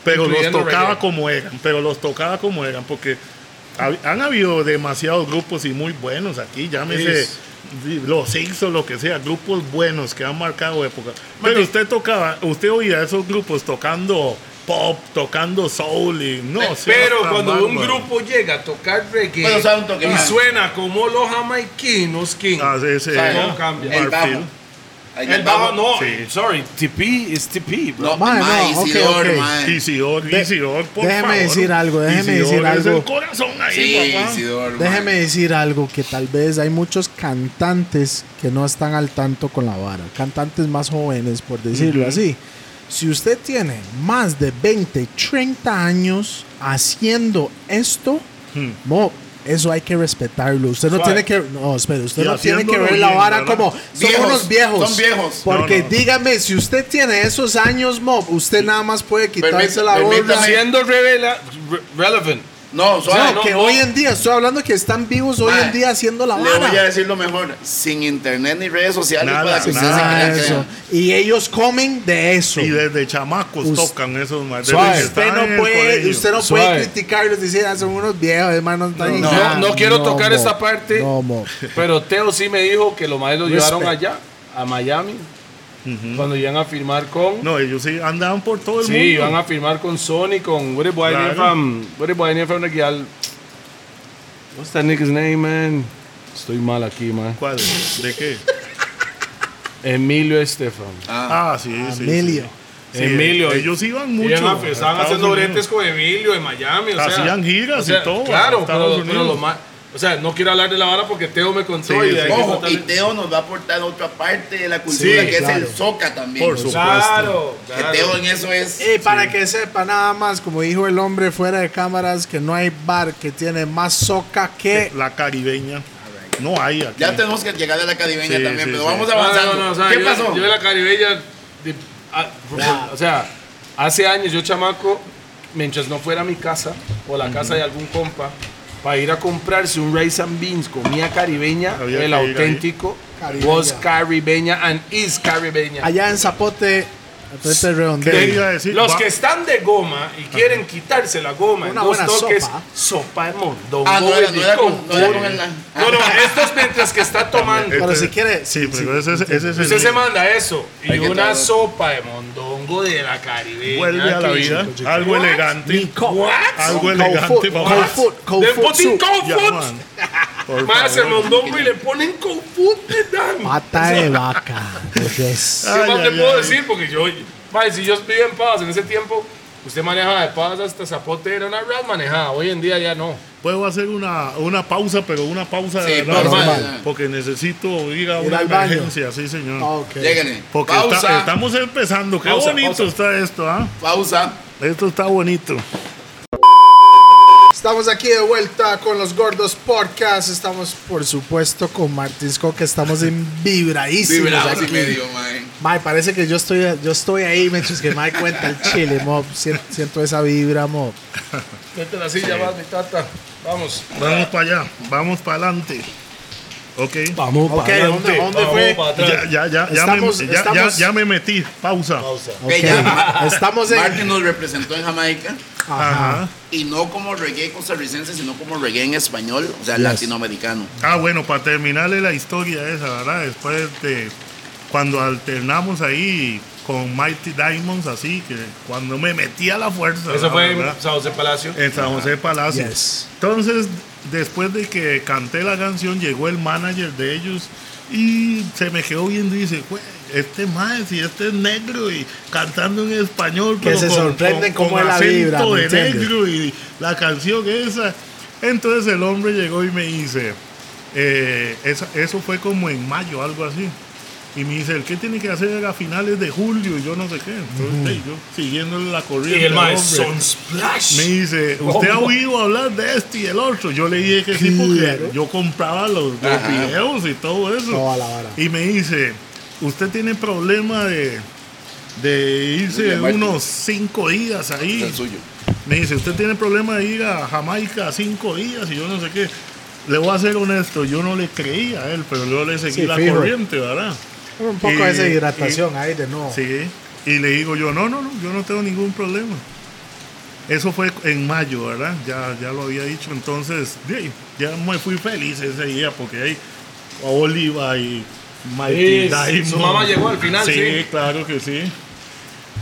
pero los tocaba reggae. como eran, pero los tocaba como eran, porque han habido demasiados grupos y muy buenos aquí, llámese Sí. los Six o lo que sea, grupos buenos que han marcado época. Pero usted tocaba, usted oía esos grupos tocando pop, tocando soul y no sé. Pero tan cuando un grupo llega a tocar reggae Bueno, sabe un toque y suena como los jamaiquinos, King, Ah, sí, sí, no? cambia. El. Ahí el bajo, no, Sí. sorry, TP es TP, bro. No, Mae, mae, no, ok, Isidoro, ok. mae. Isidor, De- Isidor, por déjeme favor. decir algo, déjeme Isidor decir es algo. el corazón ahí, Sí, papá. Déjeme decir algo que tal vez hay muchos cantantes que no están al tanto con la vara, cantantes más jóvenes por decirlo así. Si usted tiene más de 20, 30 años haciendo esto, mo, eso hay que respetarlo. Usted no Suave. tiene que, no, espere, usted Y no tiene que ver la bien, vara ¿verdad? como son Viejos, unos viejos. son viejos. Porque No, no. dígame, si usted tiene esos años, mob, usted nada más puede quitarse Permita- la gorra. Siendo revela, re- relevant. No, suave. No, no, que no. hoy en día, estoy hablando que están vivos hoy en día haciendo la Le voy a vara. decir lo mejor. Sin internet ni redes sociales Nada, para que se nada. que- eso. Y ellos comen de eso. Y desde chamacos tocan esos. Suave. Usted no puede, usted no Suave. puede criticarlos diciendo "Ah, son unos viejos, hermanos. No, No, no quiero tocar mo. esta parte. Pero Teo sí me dijo que los maestros lo llevaron allá, a Miami, cuando iban a firmar con... No, ellos sí andaban por todo el Sí, mundo. iban a firmar con Sony, con... What is boy Claro. from... What is boy name from the? What's that nigga's name, man? Estoy mal aquí, man. ¿Cuál? ¿De qué? Emilio Estefan. Ah, sí, sí. Emilio. sí. Sí, Emilio. ellos iban mucho. Iban estaban haciendo bretes con Emilio en Miami. O sea, Hacían giras o sea, y todo Claro, Estados pero, pero Unidos. lo más. O sea, no quiero hablar de la vara porque Teo me contó Sí, y sí. de ahí que Ojo, y Teo nos va a aportar otra parte de la cultura Sí, que claro. es el soca también. Por supuesto. Claro, Que claro. Teo en eso es. Y para que sepa nada más, como dijo el hombre fuera de cámaras, que no hay bar que tiene más soca que... La caribeña. No hay aquí. Ya tenemos que llegar a la caribeña Sí, también, sí, pero sí. vamos No, no, avanzando. no, o sea, ¿Qué yo, pasó? Yo en la caribeña, de- ah, porque, o sea, hace años yo chamaco, mientras no fuera a mi casa o la casa de algún compa, para ir a comprarse un rice and beans, comida caribeña, Había el auténtico, Caribeña. was caribeña and is caribeña. Allá en Zapote, frente al redondel. ¿Qué iba a decir? Los Va- que están de goma y quieren quitarse la goma en Una dos buena toques, sopa. sopa de mondongo. Ah, no no esto es mientras que está tomando. Pero Este- si quiere- Sí, pero ese, es- ese es el. Usted se manda eso y Hay una sopa de mondongo de la caribeña. Vuelve a la vida. Algo elegante. Co- Algo Cold elegante. food, vamos. cold food, cold Le food ponen cold Más el favor. mondongo y le ponen cold food de dan. Pata de vaca. Ay, ¿Qué más ay, le puedo ay. decir? Porque yo, si yo vivía en Paz en ese tiempo, usted manejaba de Paz hasta Zapote, era una red manejada. Hoy en día ya no. Puedo hacer una, una pausa, pero una pausa Sí, de verdad, normal. Porque necesito ir a Ir una baño. emergencia, sí, señor. ok. Lléguenle. Porque pausa. está- estamos empezando. Qué Pausa, bonito pausa. está esto, ¿ah? Pausa. Esto está bonito. Estamos aquí de vuelta con los Gordos Podcast. Estamos, por supuesto, con Martín Scott, que estamos en vibradísimos Vibrados y aquí. medio, mae. Mae, parece que yo estoy, yo estoy ahí mientras que Mae cuenta el chile, mob. Siento, siento esa vibra, mob. Vete la silla más, mi tata. Vamos. Vamos para allá. Vamos para adelante. Ok. Vamos Ok, ¿dónde, dónde fue? Ya, ya, ya, ya, Estamos- me, ya, estamos- ya, ya me metí. Pausa. Ok, Ok, ya, Ma- Estamos en... Martin nos representó en Jamaica Ajá. y no como reggae costarricense, sino como reggae en español, o sea, latinoamericano. Ah, bueno, para terminarle la historia esa, ¿verdad? Después de cuando alternamos ahí con Mighty Diamonds, así que cuando me metí a la fuerza. Eso fue ¿verdad? en San José Palacio. en San José Palacio. Yes. Entonces, después de que canté la canción, llegó el manager de ellos y se me quedó viendo y dice, "Güey, este más, si este es negro y cantando en español, Que se sorprenden cómo es la vibra, acento ¿me de negro y la canción esa. Entonces el hombre llegó y me dice, eh, esa- eso fue como en mayo, algo así. Y me dice, el que tiene que hacer a finales de julio y yo no sé qué. Entonces, hey, yo siguiéndole la corriente. Y el maestro. Me dice, ¿usted ha ¿Cómo? oído hablar de este y el otro? Yo le dije que sí, porque yo compraba los, los videos y todo eso. Toda la vara. Y me dice, ¿usted tiene problema de, de irse unos cinco días Es ahí? el suyo. Me dice, ¿usted tiene problema de ir a Jamaica cinco días? Y yo no sé qué. Le voy a ser honesto, yo no le creía a él, pero yo le seguí Sí, la fijo. corriente, ¿verdad? Un poco Y- de deshidratación ahí de nuevo. Sí. Y le digo yo, no, no, no, yo no tengo ningún problema. Eso fue en mayo, ¿verdad? Ya, ya lo había dicho. Entonces, ya me fui feliz ese día porque hay Oliva y Mighty Sí, su mamá llegó al final, sí. claro que sí.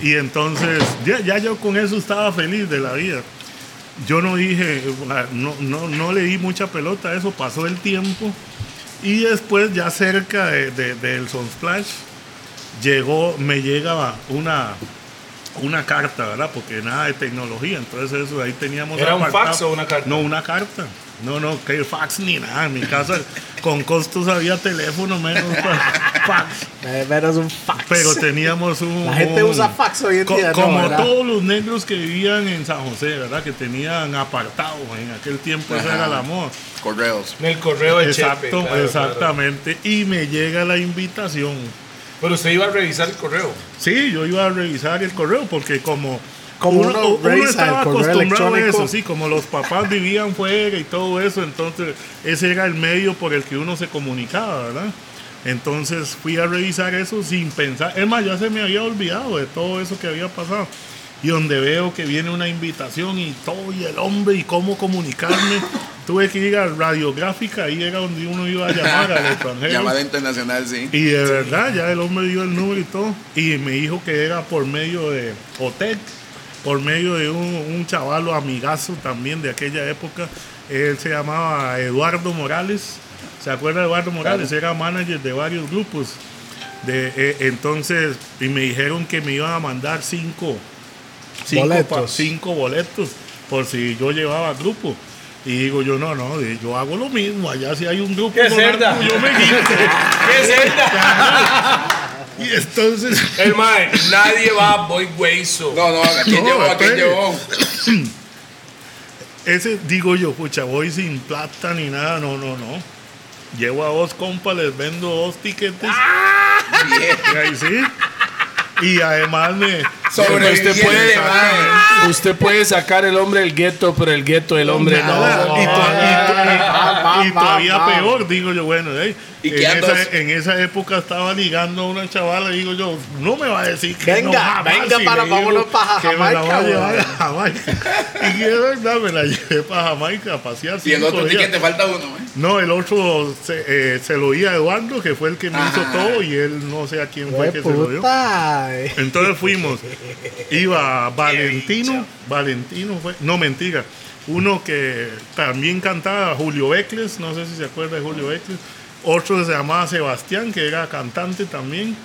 Y entonces, ya, ya yo con eso estaba feliz de la vida. Yo no dije, no, no, no le di mucha pelota a eso, pasó el tiempo. Y después, ya cerca de, de- del Sunsplash, llegó, me llega una, una carta, ¿verdad? Porque nada de tecnología, entonces eso ahí teníamos. ¿Era un fax o una carta? No, una carta. No, no, que fax ni nada. En mi casa con costos había teléfono menos fax. Eh, Menos un fax. Pero teníamos un. La gente un- usa fax hoy en co- día, como todos los negros que vivían en San José, ¿verdad? Que tenían apartados en aquel tiempo, esa Ajá. era la moda. Correos. En el correo de Exacto, Chepe. claro, exactamente. Y me llega la invitación. Pero usted iba a revisar el correo. Sí, yo iba a revisar el correo porque como Como uno revisa el estaba acostumbrado a eso, sí, como los papás vivían fuera y todo eso, entonces ese era el medio por el que uno se comunicaba, ¿verdad? Entonces fui a revisar eso sin pensar, es más, ya se me había olvidado de todo eso que había pasado. Y donde veo que viene una invitación y todo, y el hombre, y cómo comunicarme. Tuve que ir a radiográfica, ahí era donde uno iba a llamar al extranjero. Llamada internacional, sí. Y de verdad, ya el hombre dio el número y todo. Y me dijo que era por medio de OTEC, por medio de un, un chavalo amigazo también de aquella época. Él se llamaba Eduardo Morales. ¿Se acuerda de Eduardo Morales? Era manager de varios grupos. De, eh, entonces, y me dijeron que me iban a mandar cinco, cinco Boletos. pa- cinco boletos por si yo llevaba grupo. Y digo yo, no, no, yo hago lo mismo. Allá si hay un grupo, ¿Qué con cerda? algo, yo me quito. ¿Qué esta? Y entonces, El mae, nadie va, voy hueso. No, no, ¿a quién No, llevó? ¿A quién espere. llevó? ese digo yo, pucha, voy sin plata ni nada, no, no, no. Llevo a dos compas, les vendo dos tiquetes. Y ahí sí. Y además me. Sobre Usted puede, mae, usted puede sacar el hombre del gueto, pero el gueto del hombre Nada, no. y, to- y to- y- y todavía va. peor, digo yo, bueno, ¿Y en, esa, en esa época estaba ligando a una chavala, digo yo, no me va a decir que Venga, no jamás, venga para- vámonos para que me la voy a Jamaica, llevar a Jamaica. y de verdad me la llevé para Jamaica a pasear. Y el otro ticket te falta uno, ¿eh? No, el otro se, eh, se lo di a Eduardo, que fue el que me hizo Ajá. todo, y él no sé a quién fue que se lo dio. puta. Entonces fuimos. Iba Valentino. Valentino fue. No, mentira. Uno que también cantaba, Julio Becles. No sé si se acuerda de Julio Becles. Otro que se llamaba Sebastián, que era cantante también.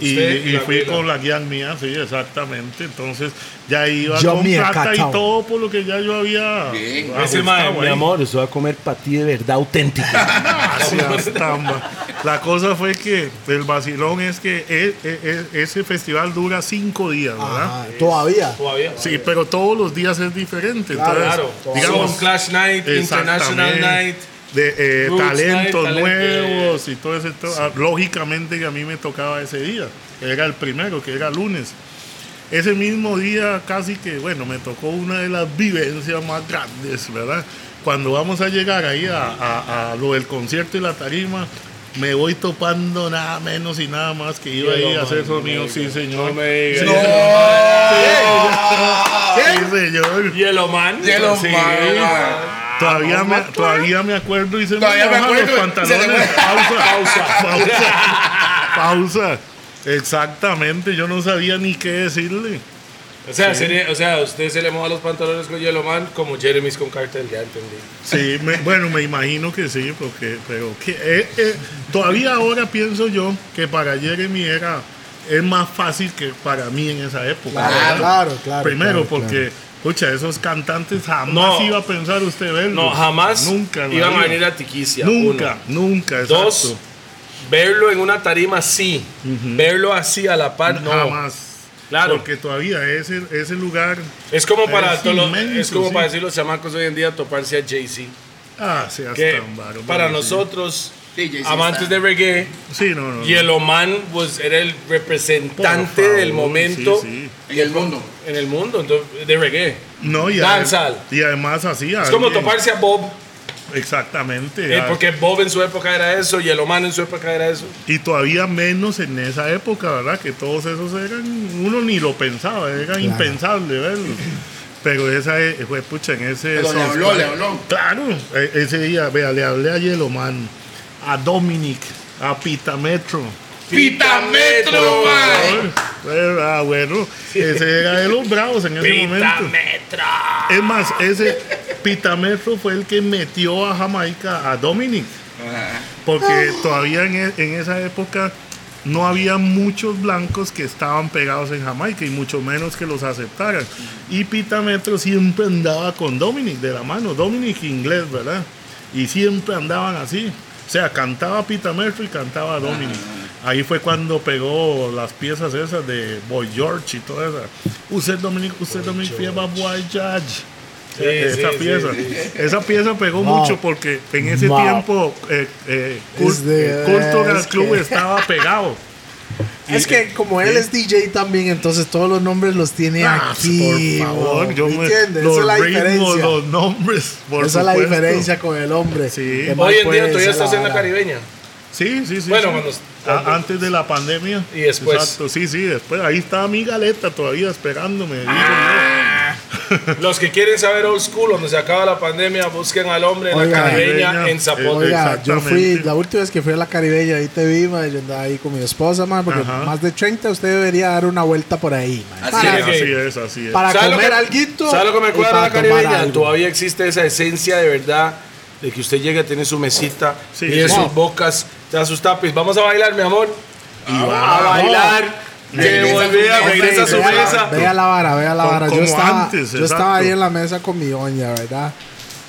Y, fui amiga. con la guía mía, sí, exactamente. Entonces ya iba Yo con plata y todo por lo que ya yo había. Bien. Ese mae, mi amor, eso va a comer para ti de verdad auténtico. Gracias, Tamba. La cosa fue que el vacilón es que e- e- e- ese festival dura cinco días, ¿verdad? Ajá, Todavía. Todavía. Sí, pero todos los días es diferente. Claro, Entonces, Claro. digamos, Son Clash Night, International Night. De eh, Roots talentos nuevos y todo eso. todo- ah, lógicamente que a mí me tocaba ese día. Era el primero, que era lunes. Ese mismo día casi que, bueno, me tocó una de las vivencias más grandes, ¿verdad? Cuando vamos a llegar ahí a, a- a lo del concierto y la tarima, me voy topando nada menos y nada más que iba ahí a hacer sonido, sí señor. No me diga. Sí, Sí, señor. Hielo Man. Hielo Sí. Man, man. Todavía me, todavía me acuerdo y se Todavía me acuerdo, los pantalones. le- Pausa, pausa, pausa. Exactamente, yo no sabía ni qué decirle. O sea, sería- o sea, usted se le moja los pantalones con Hielo Man como Jeremy's con Cartel, ya entendí. Sí, me- bueno, me imagino que sí, porque, pero que, eh, eh, todavía ahora pienso yo que para Jeremy era es más fácil que para mí en esa época. Claro, claro, claro. Primero, claro, porque, escucha, esos cantantes jamás No. iba a pensar usted verlos. No, jamás Nunca. iban a venir a Tiquicia. Nunca, uno. nunca, exacto. Dos, verlo en una tarima sí. Verlo así a la par, no. Jamás. Claro. Porque todavía ese, ese lugar. Es como para todos es como sí. para decir los chamacos hoy en día toparse a Jay-Z. Ah, seas Que tan bárbaro, para sí. nosotros, Sí, amantes está. de reggae, Sí, no, no. no. Yellow Man pues, era el representante favor, del momento sí, sí. En el mundo. En el mundo entonces, de reggae. No, y, adem- y además hacía. Es como alguien- toparse a Bob, Exactamente. eh, porque Bob en su época era eso, Yellow Man en su época era eso. Y todavía menos en esa época, ¿verdad? Que todos esos eran. Uno ni lo pensaba, era impensable verlos. Pero esa e- fue, pucha, en ese. Pero le habló, le habló. Claro, e- ese día, vea, le hablé a Yellowman, a Dominic, a Pitametro. ¡Pitametro, man! Bueno, Ah, bueno, ese era de los bravos en ese momento. Es más, ese Pitametro fue el que metió a Jamaica a Dominic. Porque todavía en, e- en esa época no había muchos blancos que estaban pegados en Jamaica y mucho menos que los aceptaran. Y Pitametro siempre andaba con Dominic de la mano, Dominic inglés, ¿verdad? Y siempre andaban así. O sea, cantaba Pitametro y cantaba Dominic. Ahí fue cuando pegó las piezas esas de Boy George y toda esa. Usted Dominic, usted Dominic lleva Boy George. Eh, sí, esa sí, pieza. sí. Esa pieza pegó Wow. mucho porque en ese Wow. tiempo eh, eh, Cul- Es de- Cultural es Club que- estaba pegado. Es que como él es DJ también, entonces todos los nombres los tiene Ah, aquí. por favor, ¿me yo me, entiendes? los Esa es la ritmos, diferencia. los nombres, por Esa es la diferencia con el hombre. Sí. Hoy en día todavía estás en la caribeña. Sí, sí, sí. Bueno, sí. cuando- Ah, cuando- antes de la pandemia. Y después. Exacto, sí, sí, después. Ahí estaba mi galeta todavía esperándome. digo Los que quieren saber old school, donde se acaba la pandemia, busquen al hombre en Oiga. la caribeña Caribeña, en Zapote. Oiga, yo fui, la última vez que fui a la Caribeña, ahí te vi, ma, yo andaba ahí con mi esposa, ma, porque Ajá. más de 30 usted debería dar una vuelta por ahí, ma, Así para, es. Así es, así es. para ¿Sabe lo comer que- alguito. ¿Sabe lo que me para la caribeña? algo. Todavía existe esa esencia de verdad de que usted llega, tiene su mesita, Sí, tiene sí. sus bocas, te da sus tapis. Vamos a bailar, mi amor. y A va bailar. Que Regresa a su volvía, mesa. regresa a su Vea la- mesa. Vea la vara, vea la vara. Yo como estaba, antes, yo estaba ahí en la mesa con mi doña, ¿verdad?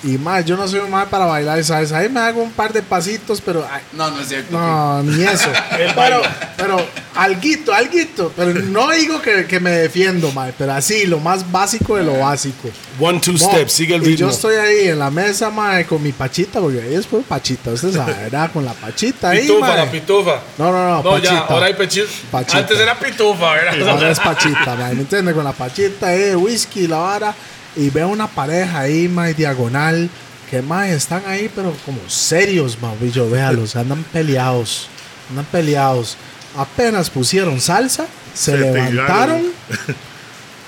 Y más, yo no soy un mal para bailar, ¿sabes? Ahí me hago un par de pasitos, pero ay, No, no es cierto. no, ni eso. pero, pero, alguito, alguito. Pero no digo que, que me defiendo, mal, pero así, lo más básico de lo básico. One, two Mo, steps, sigue el y yo ritmo. estoy ahí en la mesa, mae, con mi pachita, porque ahí es por pachita, usted sabe, ¿verdad? Con la pachita ahí, Pitufa, mae. la pitufa. No, no, no, No, pachita. ya, ahora hay pechito. Pachita. Antes era pitufa, ¿verdad? Ahora es pachita, mae, ¿me entiendes? Con la pachita, eh, whisky, la vara. Y veo una pareja ahí, mae, diagonal. Que, mae, están ahí, pero como serios, mae. Y yo, véalos, andan peleados. Andan peleados. Apenas pusieron salsa, se, Se levantaron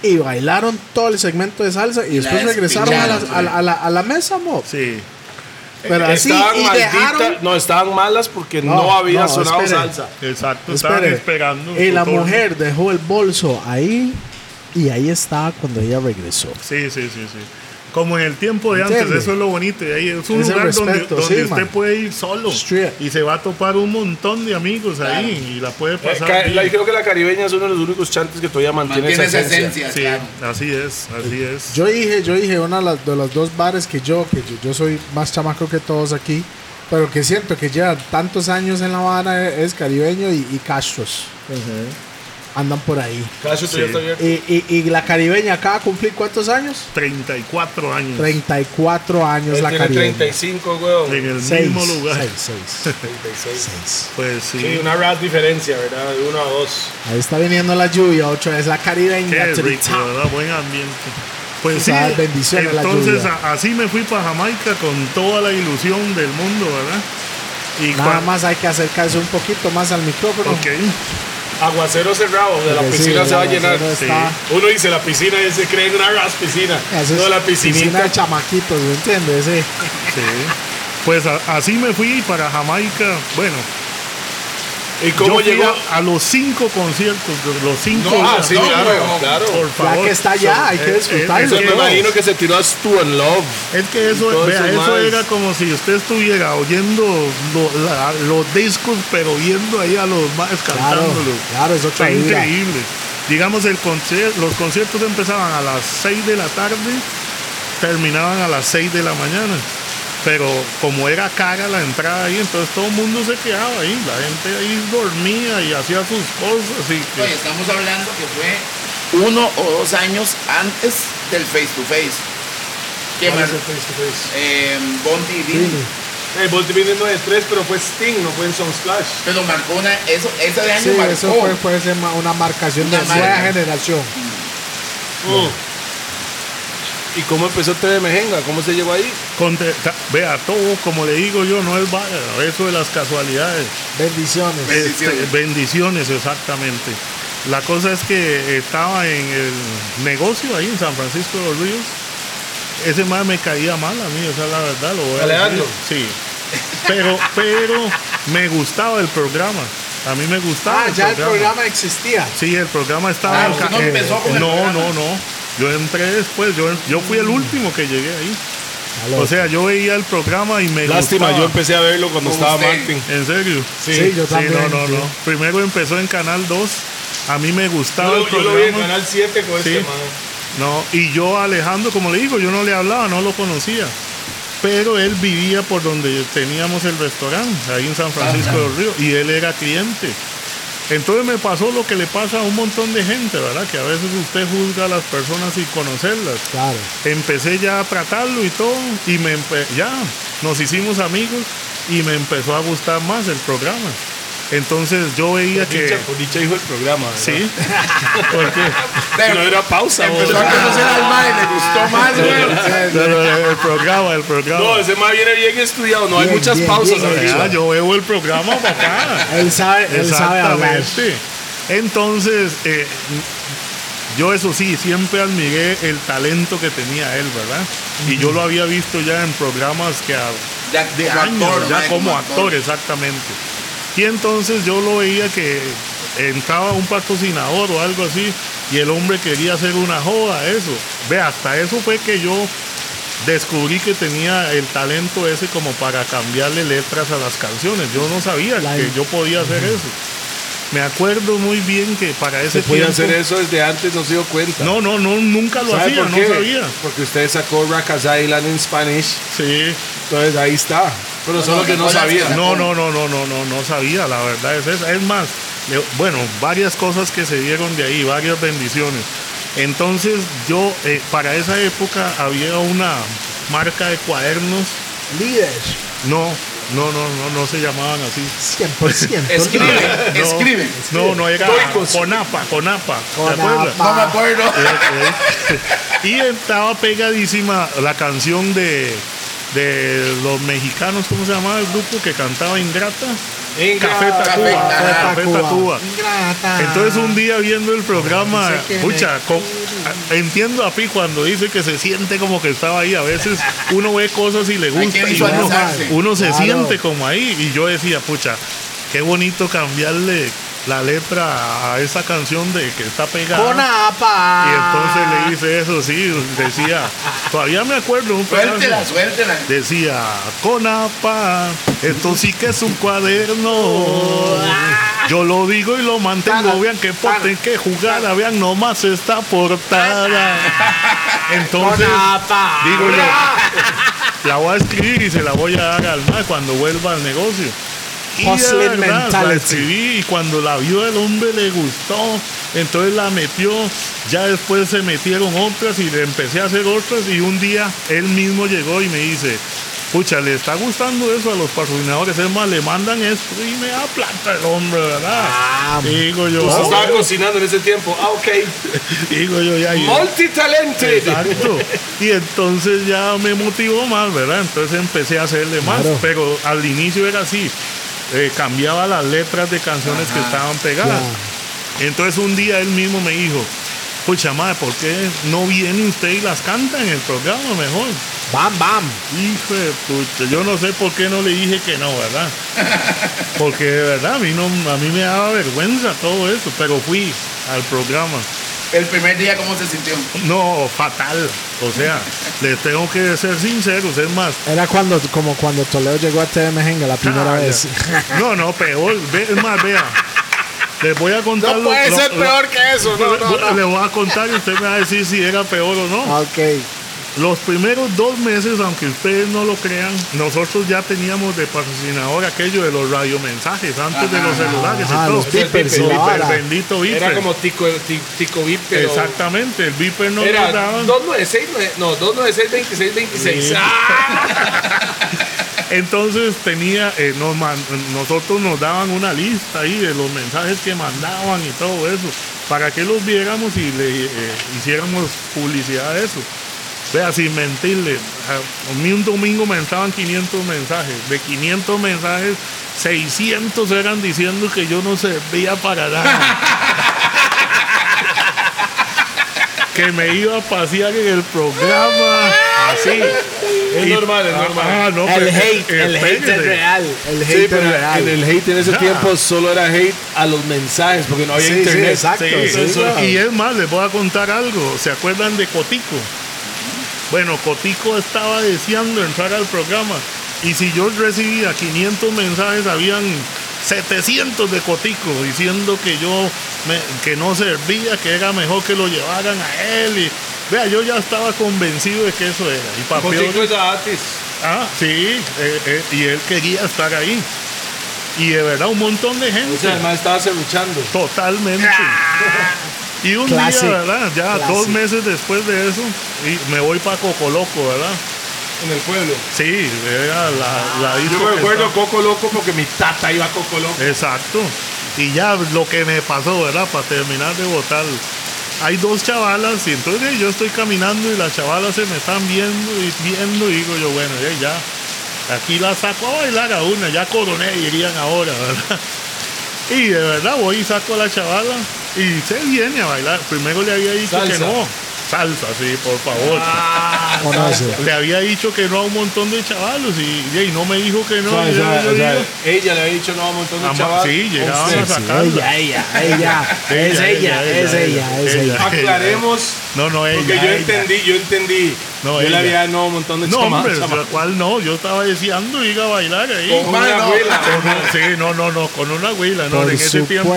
y bailaron todo el segmento de salsa. Y después regresaron a la, despicharon, a la- a la- a la mesa, mo. Sí. Pero así, estaban y malditas, dejaron... no, estaban malas porque no, No, había no, sonado espere. salsa. Exacto. Estaban Espere. esperando. Y la mujer dejó el bolso ahí y ahí estaba cuando ella regresó. Sí, sí, sí, sí. Como en el tiempo de antes, ¿Entiende? eso es lo bonito. Y ahí es un Ese lugar donde, respeto, donde sí, usted man. puede ir solo Straight. y se va a topar un montón de amigos ahí y la puede Eh, pasar. bien. la- creo que la caribeña es uno de los únicos chantes que todavía mantiene, Mantiene esa esa esencia. esencia, Sí, claro. así es, así es. Yo dije, yo dije, una de las, de los dos bares que yo, que yo, yo soy más chamaco que todos aquí, pero que siento que lleva tantos años en la Habana es caribeño y, y Castros. Andan por ahí. Cacho todavía Sí. Y, y- y la caribeña acaba de cumplir cuántos años? 34 años 34 años Él la tiene caribeña. 35, weón. en el Seis, mismo lugar. seis, seis, 36. seis. Pues sí. Sí, una ras diferencia, ¿verdad? De uno a dos. Ahí está viniendo la lluvia, ocho es la caribeña. Qué rico. ¿verdad? Buen ambiente. Pues sí, bendición de la entonces lluvia. así me fui para Jamaica con toda la ilusión del mundo, ¿verdad? Y Nada más hay que acercarse un poquito más al micrófono. Ok, Aguacero cerrado, de la sí, piscina se va a llenar. Sí. Uno dice la piscina y se cree en una ras piscina. Eso es No, la piscina de chamaquitos, ¿me entiendes? Sí. sí. Pues a- así me fui para Jamaica. Bueno, ¿Y cómo yo fui llegó? a, a los cinco conciertos, los cinco. No, Ah, días. sí, No, claro, claro. Por favor. que está allá, hay que Eh, eh, disfrutarlo. es Eso me imagino que se tiró a Stu and Love. Es que eso, vea, eso eso más. era como si usted estuviera oyendo lo- la- los discos, pero viendo ahí a los más Claro, cantándolos. claro, es otra Fue vibra. increíble. Digamos, el conci- los conciertos empezaban a las 6 de la tarde, terminaban a las 6 de la mañana. Pero como era cara la entrada ahí, entonces todo el mundo se quedaba ahí. La gente ahí dormía y hacía sus cosas. Y que- Oye, estamos hablando que fue uno o dos años antes del face to face. Que ¿Cuál mar- es el face to face? eh, Bondi y Billy. El Bolt viene 9-3, pero fue Sting, no fue en Sunsplash. Pero marcó una, eso, ese de año Sí, marcó. eso fue, puede ser una marcación Una de nueva marca. generación. ¿Y cómo empezó TV Mejenga? ¿Cómo se llegó ahí? Conte- vea, todo, como le digo yo, no es vaya, eso de las casualidades. Bendiciones. Bendiciones. Este, bendiciones, exactamente. La cosa es que estaba en el negocio ahí en San Francisco de los Ríos. Ese más me caía mal a mí, esa es la verdad. Lo voy a Alejandro. decir. Sí. Pero, pero me gustaba el programa. A mí me gustaba Ah, el, ya el programa. existía. Sí, el programa estaba Ah, en no empezó con el No, programa. no, no. Yo entré después, yo, yo fui el último que llegué ahí. O sea, yo veía el programa y me Lástima, gustaba. yo empecé a verlo cuando estaba usted. Martin. ¿En serio? Sí, yo también. no, no, sí. no. Primero empezó en Canal 2. A mí me gustaba Yo, el yo lo vi en programa. Canal 7 con Sí. este. No, y yo a Alejandro, como le digo, yo no le hablaba, no lo conocía. Pero él vivía por donde teníamos el restaurante, ahí en San Francisco del Río, y él era cliente. Entonces me pasó lo que le pasa a un montón de gente, ¿verdad? Que a veces usted juzga a las personas sin conocerlas. Claro. Empecé ya a tratarlo y todo, y me ya nos hicimos amigos y me empezó a gustar más el programa. Entonces yo veía Por dicha, que... por dicha dijo el programa. ¿verdad? Sí, porque no era pausa. Empezó vos. a conocer al mae, le gustó más, güey. El programa, el programa. No, ese más viene bien estudiado. No hay muchas bien, pausas bien. Ya, yo veo el programa para acá. Él sabe, él sabe hablar. Exactamente. Entonces, eh, yo eso sí, siempre admiré el talento que tenía él, ¿verdad? Y yo lo había visto ya en programas que a- Ya de como años, actor, ya mae, como como actor, actor. exactamente. Y entonces yo lo veía que entraba un patrocinador o algo así y el hombre quería hacer una joda, eso. Ve, hasta eso fue que yo descubrí que tenía el talento ese como para cambiarle letras a las canciones. Yo no sabía que yo podía hacer eso. Me acuerdo muy bien que para ese Se tiempo... hacer eso desde antes, no se dio cuenta. No, no, no, nunca lo ¿Sabe hacía, no sabía. Porque usted sacó Racas Island en Spanish, Sí. entonces ahí está. Pero solo que no sabía. No, no, no, no, no, no, no sabía, la verdad es esa. Es más, bueno, varias cosas que se dieron de ahí, varias bendiciones. Entonces yo, eh, para esa época había una marca de cuadernos, Líder. no, no, no, no, no se llamaban así. 100%. Escribe, No, escribe. No, no era Toicos. Conapa, Conapa. ¿te acuerdas? No me acuerdo. Y estaba pegadísima la canción de, de los mexicanos, ¿cómo se llamaba el grupo que cantaba Ingrata? Ingrata. Café Tacuba. Café Café Tacuba. Tacuba. Ingrata. Entonces un día viendo el programa, pucha, me entiendo a Pi cuando dice que se siente como que estaba ahí. A veces uno ve cosas y le gusta y uno, se Claro. siente como ahí. Y yo decía, pucha, qué bonito cambiarle la letra a esa canción de que está pegada. Conapa. Y entonces le hice eso, sí, decía, todavía me acuerdo un pedazo. Suéltela, suéltela. Decía, Conapa, esto sí que es un cuaderno. Yo lo digo y lo mantengo, vean que poten, que jugada, vean nomás esta portada. Entonces, Conapa. digo yo, la voy a escribir y se la voy a dar al más cuando vuelva al negocio. Y Hustling verdad, la mentality. escribí y cuando la vio el hombre le gustó, entonces la metió, ya después se metieron otras y le empecé a hacer otras y un día él mismo llegó y me dice, pucha, le está gustando eso a los patrocinadores, es más, le mandan esto y me da plata el hombre, ¿verdad? Ah, digo yo, Usted "Oh". estaba cocinando en ese tiempo. Ah, ok. digo yo, ya. Multitalented. Exacto. Y entonces ya me motivó más, ¿verdad? Entonces empecé a hacerle más, Claro. pero al inicio era así. Eh, cambiaba las letras de canciones que estaban pegadas. Entonces un día él mismo me dijo, pucha madre, ¿por qué no viene usted y las canta en el programa mejor? Bam, bam. Hijo de pucha, yo no sé por qué no le dije que no, ¿verdad? Porque de verdad a mí, no, a mí me daba vergüenza todo eso, pero fui al programa. El primer día, ¿cómo se sintió? No, fatal. O sea, les tengo que ser sinceros, es más. Era cuando, como cuando Toledo llegó a TV Mejenga la primera ah, vez. ya. No, no, peor. Ve- Es más, vea. Les voy a contar. No lo- puede lo- ser lo- peor que eso, no, no, no. Le voy a contar y usted me va a decir si era peor o no. ok. Los primeros dos meses, aunque ustedes no lo crean, nosotros ya teníamos de patrocinador aquello de los radiomensajes antes de los celulares Ajá, y todo. los beepers El bendito beeper. Era como Tico, ti- tico Vip, pero. Exactamente, el beeper no Era daban. 296, no, 296, 26, 26. Sí. Ah, Entonces tenía, eh, nos man- nosotros nos daban una lista ahí de los mensajes que mandaban y todo eso, para que los viéramos y le eh, hiciéramos publicidad de eso. Vea, sin mentirle, a mí un domingo me entraban 500 mensajes. De 500 mensajes, 600 eran diciendo que yo no servía para nada. que me iba a pasear en el programa. Así. Es Y- normal, es normal. Ah, no, El pero- hate, eh, el hate es real. El hate Sí, es pero real. en el hate en ese Ya. tiempo solo era hate a los mensajes, porque no había Sí, sí, internet. exacto. Sí, sí, eso- claro. y es más, les voy a contar algo. ¿Se acuerdan de Cotico? Bueno, Cotico estaba deseando entrar al programa. Y si yo recibía 500 mensajes, habían 700 de Cotico diciendo que yo me- que no servía, que era mejor que lo llevaran a él. Y, vea, yo ya estaba convencido de que eso era. Y pa' peor- es gratis. Ah, sí, eh, eh, y él quería estar ahí. Y de verdad, un montón de gente. O sea, además estaba cerruchando. Totalmente. Y un Classic. día, ¿verdad? Ya Classic. dos meses después de eso, y me voy para Cocoloco, ¿verdad? En el pueblo. Sí, era la, la disco Yo me que recuerdo estaba- Coco Loco porque mi tata iba a Coco Loco. Exacto. Y ya lo que me pasó, ¿verdad? Para terminar de votar. Hay dos chavalas y entonces yo estoy caminando y las chavalas se me están viendo y viendo y digo yo, bueno, ya, ya aquí la saco a bailar a una, ya coroné dirían ahora, ¿verdad? Y de verdad voy y saco a la chavala y se viene a bailar. Primero le había dicho que no. Salsa, sí, por favor. Ah. Le había dicho que no a un montón de chavalos y, y no me dijo que no. Yo- yo Ella le había dicho no a un montón de chavales. sí, llegaban Usted. a sacarla. ella, ella, ella. Es ella, es ella, es ella. Aclaremos. No, no, ella. Porque yo ella. entendí, yo entendí No, Yo le ella. había no un montón de No, hombre, chamadas. la cual no, yo estaba deseando ir a bailar ahí. Con una Con huila. sí, no, no, no, con una huila, no, Por en ese tiempo,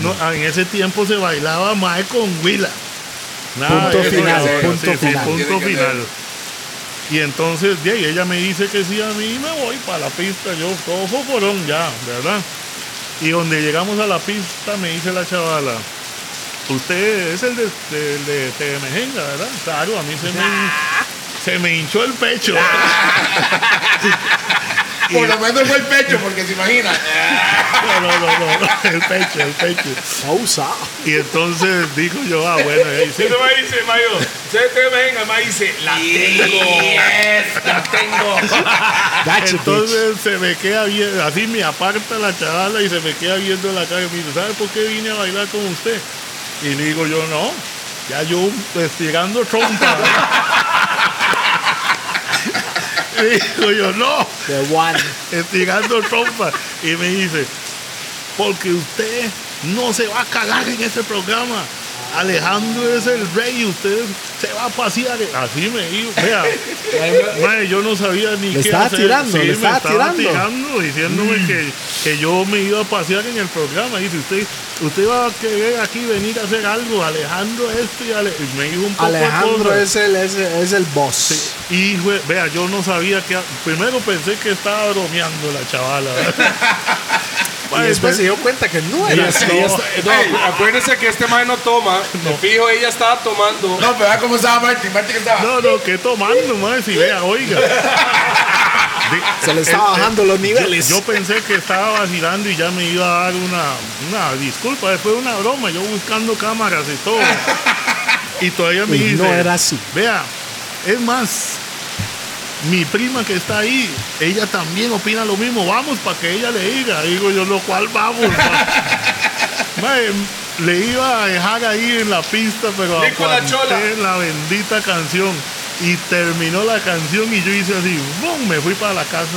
no, en ese tiempo se bailaba más con huila. Nada Punto final, punto sí, sí, final. punto final. Y entonces, de ahí, ella me dice que sí a mí y me voy para la pista, yo todo foforón ya, ¿verdad? Y donde llegamos a la pista me dice la chavala, usted es el de, de, de Temejenga, ¿verdad? Claro, a mí se me, se me hinchó el pecho. Por lo menos fue el pecho, porque se imagina. No, no, no, no, el pecho, el pecho. Pausa. Y entonces digo yo, ah, bueno, ahí sí. Mae dice, Mayo, usted te venga, mae dice, la tengo, la tengo. Entonces se me queda bien, así me aparta la chavala y se me queda viendo la cara y me dice, ¿sabe por qué vine a bailar con usted? Y le digo yo, no, ya yo estirando trompa. Digo yo, no, The one. estirando trompa. Y me dice, porque usted no se va a cagar en este programa. Alejandro es el rey y usted se va a pasear. Así me dijo, vea, mae, yo no sabía ni Le qué estaba hacer. tirando, Sí, le me estaba tirando. Mm. tirando, diciéndome que, que yo me iba a pasear en el programa. Dice, usted, usted va a querer aquí venir a hacer algo. Alejandro esto y, Ale- y me dijo un poco Alejandro es el, es, es el boss. Y jue- vea, yo no sabía que. Primero pensé que estaba bromeando la chavala. Y después se dio cuenta que no era así. no, acu- acuérdense que este mae no toma. Me fijo, ella estaba tomando. No, pero vea cómo estaba Martín. Martín estaba. No, no, que tomando, más si vea, oiga. Se le estaba bajando los niveles. Yo, pensé que estaba vacilando y ya me iba a dar una, una disculpa. Después una broma, yo buscando cámaras y todo. Y todavía me Y dice. no era así. Vea, es más, mi prima que está ahí, ella también opina lo mismo. Vamos para que ella le diga. Digo yo, lo cual vamos. le iba a dejar ahí en la pista, pero aguanté la bendita canción. Y terminó la canción y yo hice así, ¡bum! me fui para la casa.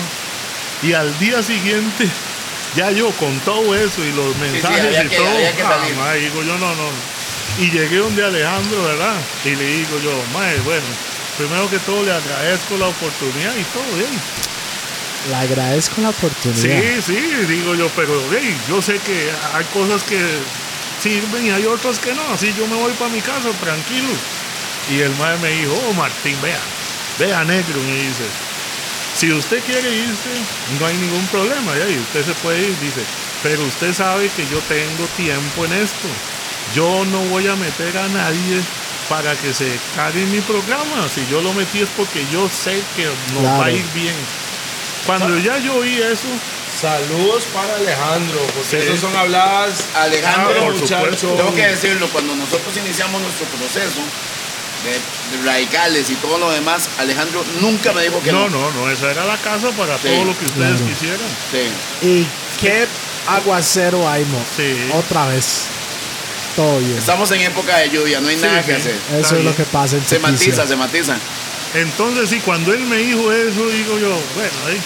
Y al día siguiente, ya yo con todo eso y los mensajes y que- todo, ah, digo yo, no, no. Y llegué donde Alejandro, ¿verdad? Y le digo yo, mae, bueno, primero que todo le agradezco la oportunidad y todo, bien. Le agradezco la oportunidad. Sí, sí, digo yo, pero hey, yo sé que hay cosas que sirven y hay otras que no. Así yo me voy para mi casa tranquilo. Y el mae me dijo, oh Martín, vea, vea negro, me dice. Si usted quiere irse, no hay ningún problema, y usted se puede ir, dice. Pero usted sabe que yo tengo tiempo en esto. Yo no voy a meter a nadie para que se cague en mi programa. Si yo lo metí es porque yo sé que nos va a Claro. ir bien. Cuando ya yo oí eso, Saludos para Alejandro, porque Sí. esos son habladas. Alejandro, Ah, por muchacho. tengo que decirlo, cuando nosotros iniciamos nuestro proceso de, de radicales y todo lo demás, Alejandro nunca me dijo que no. No, no, no, esa era la casa para Sí, todo lo que ustedes claro. quisieran. Sí. ¿Y qué aguacero hay, mo? Sí. Otra vez. Todo bien. Estamos en época de lluvia, no hay Sí, nada que hacer. Eso es lo que pasa en Se matiza, se matiza. Entonces, sí, cuando él me dijo eso, digo yo, bueno, ahí,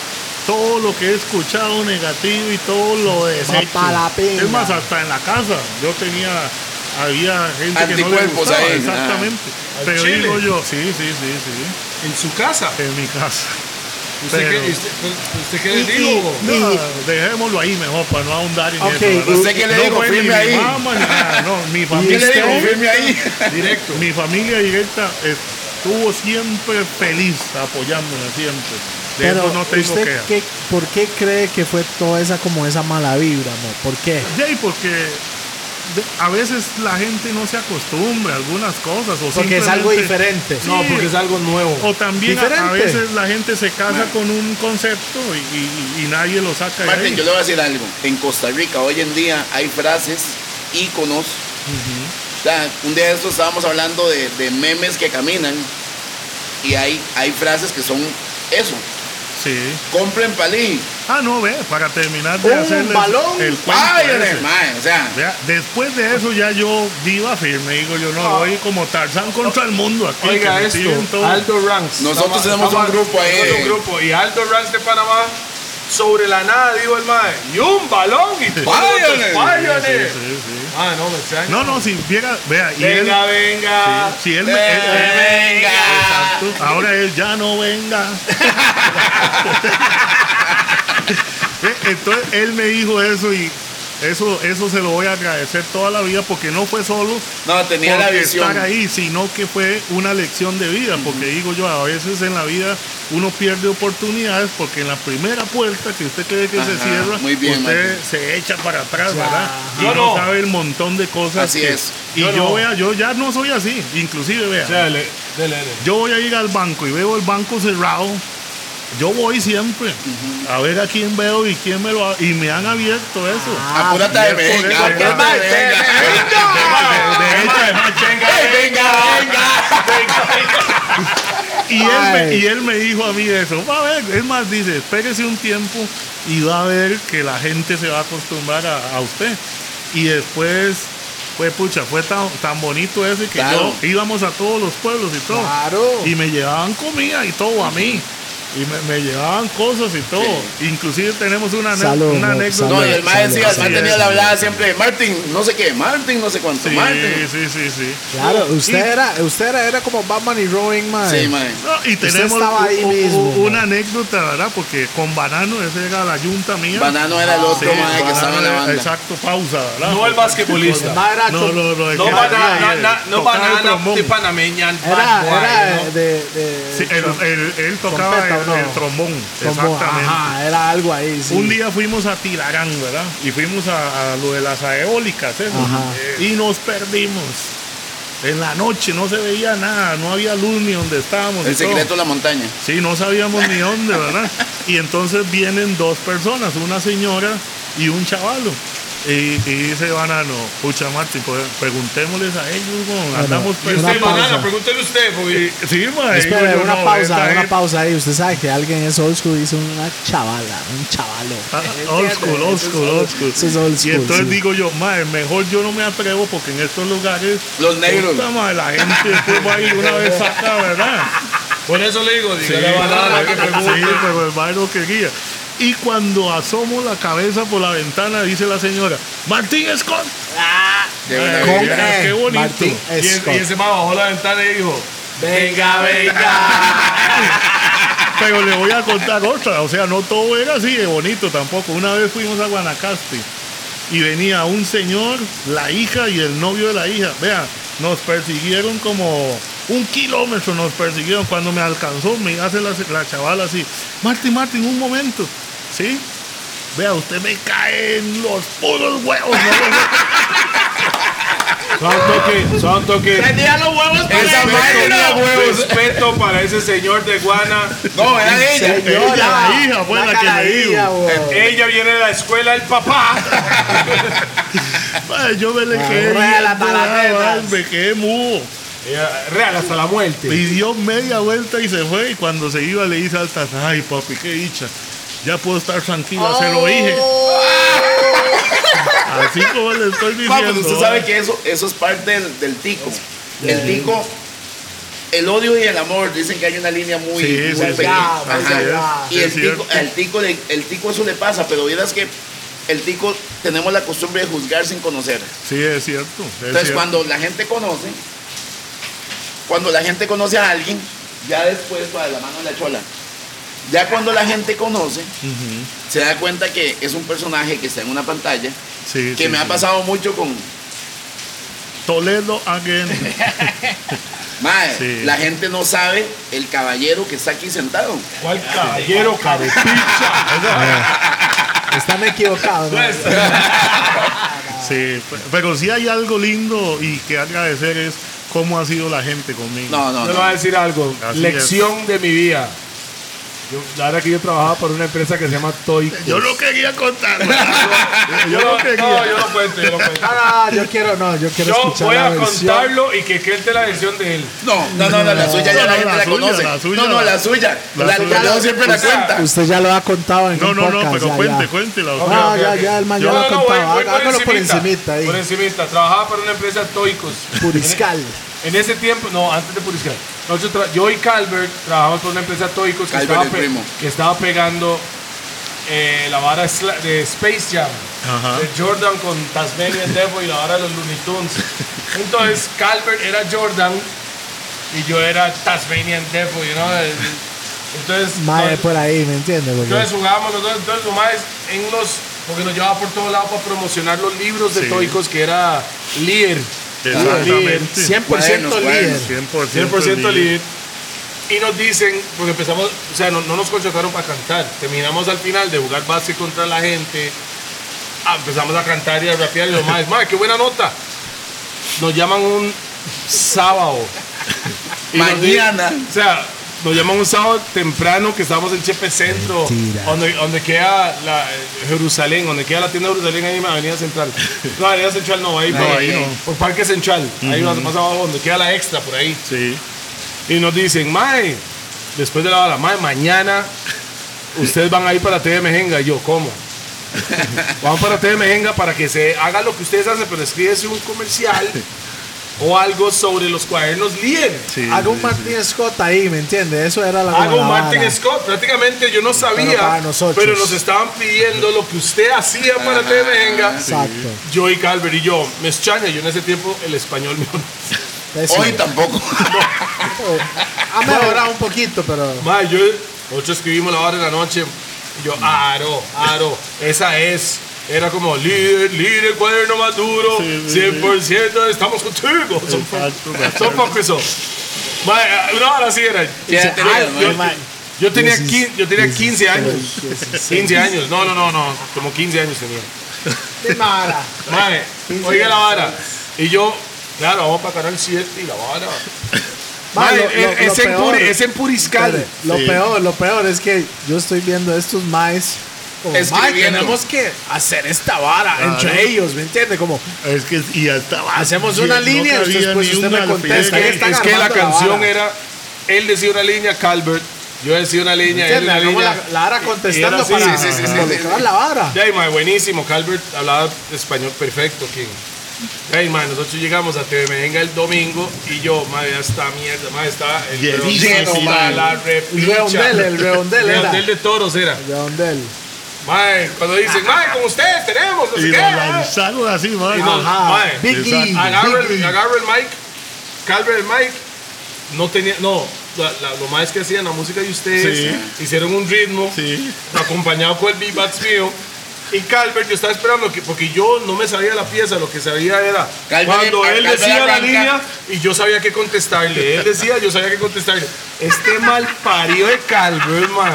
todo lo que he escuchado negativo y todo lo desecho. la. Es más, hasta en la casa yo tenía, había gente que no le Anticuerpos gustaba, ahí, exactamente. Al Pero chile. digo yo, sí, sí, sí, sí, En su casa. en mi casa. ¿Usted, Pero- qué, usted, usted qué le Y- dijo? y- No, dejémoslo ahí mejor para no ahondar en eso. ¿Usted qué le No ni Firme mi ahí. mamá ni nada, no, mi ¿Qué familia. le digo? usted? Firme ahí. Directo. Mi familia directa estuvo siempre feliz apoyándome siempre. De Pero eso no tengo usted, queja. qué, ¿por qué cree que fue toda esa como esa mala vibra, mo? ¿Por qué? Sí, porque a veces la gente no se acostumbra a algunas cosas. O Porque es algo diferente. Sí. No, porque es algo nuevo. O también a, veces la gente se casa con un concepto y, y- y nadie lo saca de Martín, ahí. yo le voy a decir algo. En Costa Rica hoy en día hay frases, íconos. O sea, un día de estos estábamos hablando de, de memes que caminan y hay, hay frases que son eso. Sí. Compren palí. Ah, no, ve, para terminar de Un hacerles balón. el O sea, Vea, después de eso ya yo viva firme, digo yo no voy como Tarzán contra el mundo aquí. Oiga esto. Aldo Ranks. Nosotros tenemos un grupo ahí un grupo. Y Aldo Ranks de Panamá, sobre la nada, dijo el mae, y un balón y. Sí, sí. Ah, no, me extraña. No, no, si viera, vea, y él, Venga, venga. si él me, él- él- Exacto. ahora él ya no venga. Eh, Entonces él me dijo eso y eso, eso se lo voy a agradecer toda la vida porque no fue solo No, tenía la visión. estar ahí, sino que fue una lección de vida, porque digo yo, a veces en la vida uno pierde oportunidades porque en la primera puerta que usted cree que se cierra, muy bien, usted Martín. se echa para atrás, Ya. ¿verdad? Y no no. sabe el montón de cosas. Así que- es. Y Yo yo, no. vea, yo ya no soy así, inclusive vea. Dele, dele, dele. Yo voy a ir al banco y veo el banco cerrado. Yo voy siempre a ver a quién veo y quién me lo ha, y me han abierto eso. Apúrate de venga, apúrate de venga. De hecho, Venga, venga. Y él, me, y él me dijo a mí eso. Va a ver, es más, dice, espérese un tiempo y va a ver que la gente se va a acostumbrar a, a usted. Y después, fue pucha, fue tan, tan bonito ese que Claro. yo íbamos a todos los pueblos y todo. Claro. Y me llevaban comida y todo a mí. Y me, me llevaban cosas y todo. Inclusive tenemos una, Salud, una no, anécdota. No, y el mae decía, el mae tenía la hablada siempre, Martin, no sé qué, Martin, no sé cuánto, Sí, Martin. sí, sí, sí. Claro, usted Y- era, usted era, era como Batman y Robin, man. Sí, mae. No, y Usted tenemos estaba ahí u- u- mismo, una man. anécdota, ¿verdad? Porque con Banano, esa era la yunta mía. Banano era el Sí, otro mae que Banano estaba en la banda. Exacto, pausa, ¿verdad? No el basquetbolista. No, no, no. No que- banana, no banana de panameña. Era, era de, Sí, él, tocaba Trompeta, el, ¿o no? el trombón. Exactamente. Ajá, era algo ahí, sí. Un día fuimos a Tilarán, ¿verdad? Y fuimos a, a lo de las eólicas, eso. Ajá. Y nos perdimos. En la noche no se veía nada, no había luz ni donde estábamos. El secreto de la montaña. Sí, no sabíamos ni dónde, ¿verdad? Y entonces vienen dos personas, una señora y un chavalo. Y, y dice Banano, pucha Martín, pues, preguntémosles a ellos, ¿no? andamos Bueno, Y usted, pausa. pregúntele usted. Porque Y- Sí, ma, Espera, una no, pausa, una gente- pausa ahí. Usted sabe que alguien es old school, dice una chavala, un chavalo. Ah, Old school, old school, old school. Eso es old Y entonces sí. digo yo, madre, mejor yo no me atrevo porque en estos lugares. Los negros. puta madre, la gente después va y una vez saca, ¿verdad? Por eso le digo, Sí, dígale a banana que sí, pregunte. pero el mae no quería. Y cuando asomo la cabeza por la ventana, dice la señora, Martín Scott. De una Ay, vez. Con mira, E, qué bonito. Martín Y, el- Scott. y ese man bajó la ventana y dijo, venga, venga. Pero le voy a contar otra. O sea, no todo era así de bonito tampoco. Una vez fuimos a Guanacaste y venía un señor, la hija y el novio de la hija. Vean, nos persiguieron como un kilómetro, nos persiguieron. Cuando me alcanzó, me hace la, la chavala así: Martín, Martín, un momento. ¿Sí? Vea, usted me cae en los puros huevos. ¿no? Son toque, son toque. Tenía los huevos para Esa el madre no. huevos. Respeto para ese señor de Guana. No, era ella. Ella, la hija, fue la que me dijo. Ella viene de la escuela del papá. Ay, yo me le Ah, quedé. tetas. me quedé mudo. Real hasta la muerte. Y dio media vuelta y se fue. Y cuando se iba le hice altas. Ay, papi, qué dicha. Ya puedo estar tranquila, se lo dije. Así como le estoy diciendo. Papi, usted sabe que eso, eso es parte del, del tico. El tico, el odio y el amor, dicen que hay una línea muy, Sí, muy sí. Y el tico, el tico, el tico eso le pasa, pero vieras que el tico tenemos la costumbre de juzgar sin conocer. Sí, es cierto. es Entonces, cierto. cuando la gente conoce, cuando la gente conoce a alguien, ya después va de la mano de la chola. Ya cuando la gente conoce, se da cuenta que es un personaje que está en una pantalla, Sí, que sí, me ha sí. pasado mucho con, Toledo again. Mae, Sí. la gente no sabe el caballero que está aquí sentado. ¿Cuál caballero, carepicha? Están equivocados. ¿no? Sí, pe- pero sí hay algo lindo y que agradecer es cómo ha sido la gente conmigo. No, no, Yo le voy a no. decir algo. Así Lección de mi vida. Yo, la verdad que yo trabajaba por una empresa que se llama Toy. Yo no quería contar. yo yo quería. no, yo no cuento, yo no cuento. Ah, no, yo quiero, no, yo quiero Yo escuchar voy la a versión. contarlo y que cuente la versión de él. No, no, no, no, la suya ya No, la gente la conoce. la suya, no, no, la- la suya. la. Toledo siempre la cuenta. Usted ya lo ha contado en No, un no, no, pero ya, cuente, ya. cuéntela. No, ok, ya, ya, el man Yo ya lo ha no, no, voy, contado. Hágalo por encimita. encimita ahí. Por encimita. Trabajaba para una empresa Toicos. Puriscal. En ese tiempo, no, antes de Puriscal. Nosotros yo y Calvert trabajamos por una empresa Toicos que, estaba el pe- primo. que estaba pegando eh, la vara de Space Jam, Ajá. de Jordan con Tasmanian Devil y la vara de los Looney Tunes. Entonces, Calvert era Jordan y yo era Tasmanian Devil, you know? Entonces, por ahí, ¿me entiendes? Porque- entonces jugábamos los dos, entonces los más en los, porque nos llevaba por todos lados para promocionar los libros de Sí. Toicos que era Lear. Exactamente. 100% Cuadernos, líder. cuadernos. 100%, 100% líder. lead. Y nos dicen, porque empezamos, o sea, no, no nos contrataron para cantar. Terminamos al final de jugar base contra la gente. Ah, empezamos a cantar y a rapear y lo más. Madre, qué buena nota. Nos llaman un sábado. Mañana. o sea, nos llaman un sábado temprano que estamos en Chepe Centro, donde, donde queda la, eh, Jerusalén, donde queda la tienda de Jerusalén ahí en Avenida Central. No, Avenida Central no, ahí, por, ahí no. por Parque Central, ahí más, más abajo, donde queda la extra, por ahí. Sí. Y nos dicen, Mae, después de la hora, Mae, mañana ustedes van a ir para TV Mejenga. Y yo, ¿cómo? Van para TV Mejenga para que se haga lo que ustedes hacen, pero escríbese un comercial o algo sobre los cuadernos líder. sí Haga un sí, Martin Scott ahí, ¿me entiendes? Eso era la Hago un Martin vara. Scott, prácticamente yo no sabía, Pero para nosotros. pero nos estaban pidiendo lo que usted hacía para TV Mejenga. Exacto. Yo y Calvert y yo, me extraña, yo en ese tiempo el español mío. Hoy tampoco. Ha mejorado un poquito, pero. Ma, yo, nosotros escribimos la hora de la noche. Y yo, Aro, Aro, esa es. Era como líder, líder, cuaderno maduro, Sí, sí, 100%, estamos contigo. Son Exacto, me po- Son una hora así era. ¿Qué edad tenías, Ay, ma? yo, Ma, yo tenía, yo tenía 15 años. 16. 15 años. No, no, no, no. Como 15 años tenía. De Mara. Mae, oiga la vara. Y yo, claro, vamos para Canal 7 y la vara. Ma, Mae, lo- lo- es, lo en peor- Puri- es en Puriscal. Lo Sí. peor, lo peor es que yo estoy viendo estos maes. Como, "Mae, Escribiendo. tenemos que hacer esta vara entre ellos, ¿me entiende? Como Es que y ya estaba. Hacemos una no línea, usted- pues, ni usted una me contesta, Es, están es que la la canción vara. era, él decía una línea, Calvert, yo decía una línea, él una línea. la, la vara contestando Y así, para sí, sí, sí, sí. la vara. Ya, y, mae, buenísimo, Calvert hablaba español perfecto, King. Ya, y, mae, nosotros llegamos a TV Mejenga el domingo y yo, madre, ya está mierda, madre, está el Llenísimo, redondel, la El redondel, el redondel. Redondel de toros era. De donde él. Mae, cuando dicen, mae, con ustedes tenemos, no sé Y qué. mae". lanzaron así, mae, Big exacto. League. agarra, Big el, League. agarra el mic, Calvert el mic, no tenía, no, la- la- lo más que hacían la música de ustedes, hicieron un ritmo, Sí. acompañado con el beatbox mío. Y Calvert, yo estaba esperando, que, porque yo no me sabía la pieza, lo que sabía era Calvert- cuando él Calvert decía la línea y yo sabía qué contestarle. Él decía, yo sabía qué contestarle. Este mal parido de Calvert, man.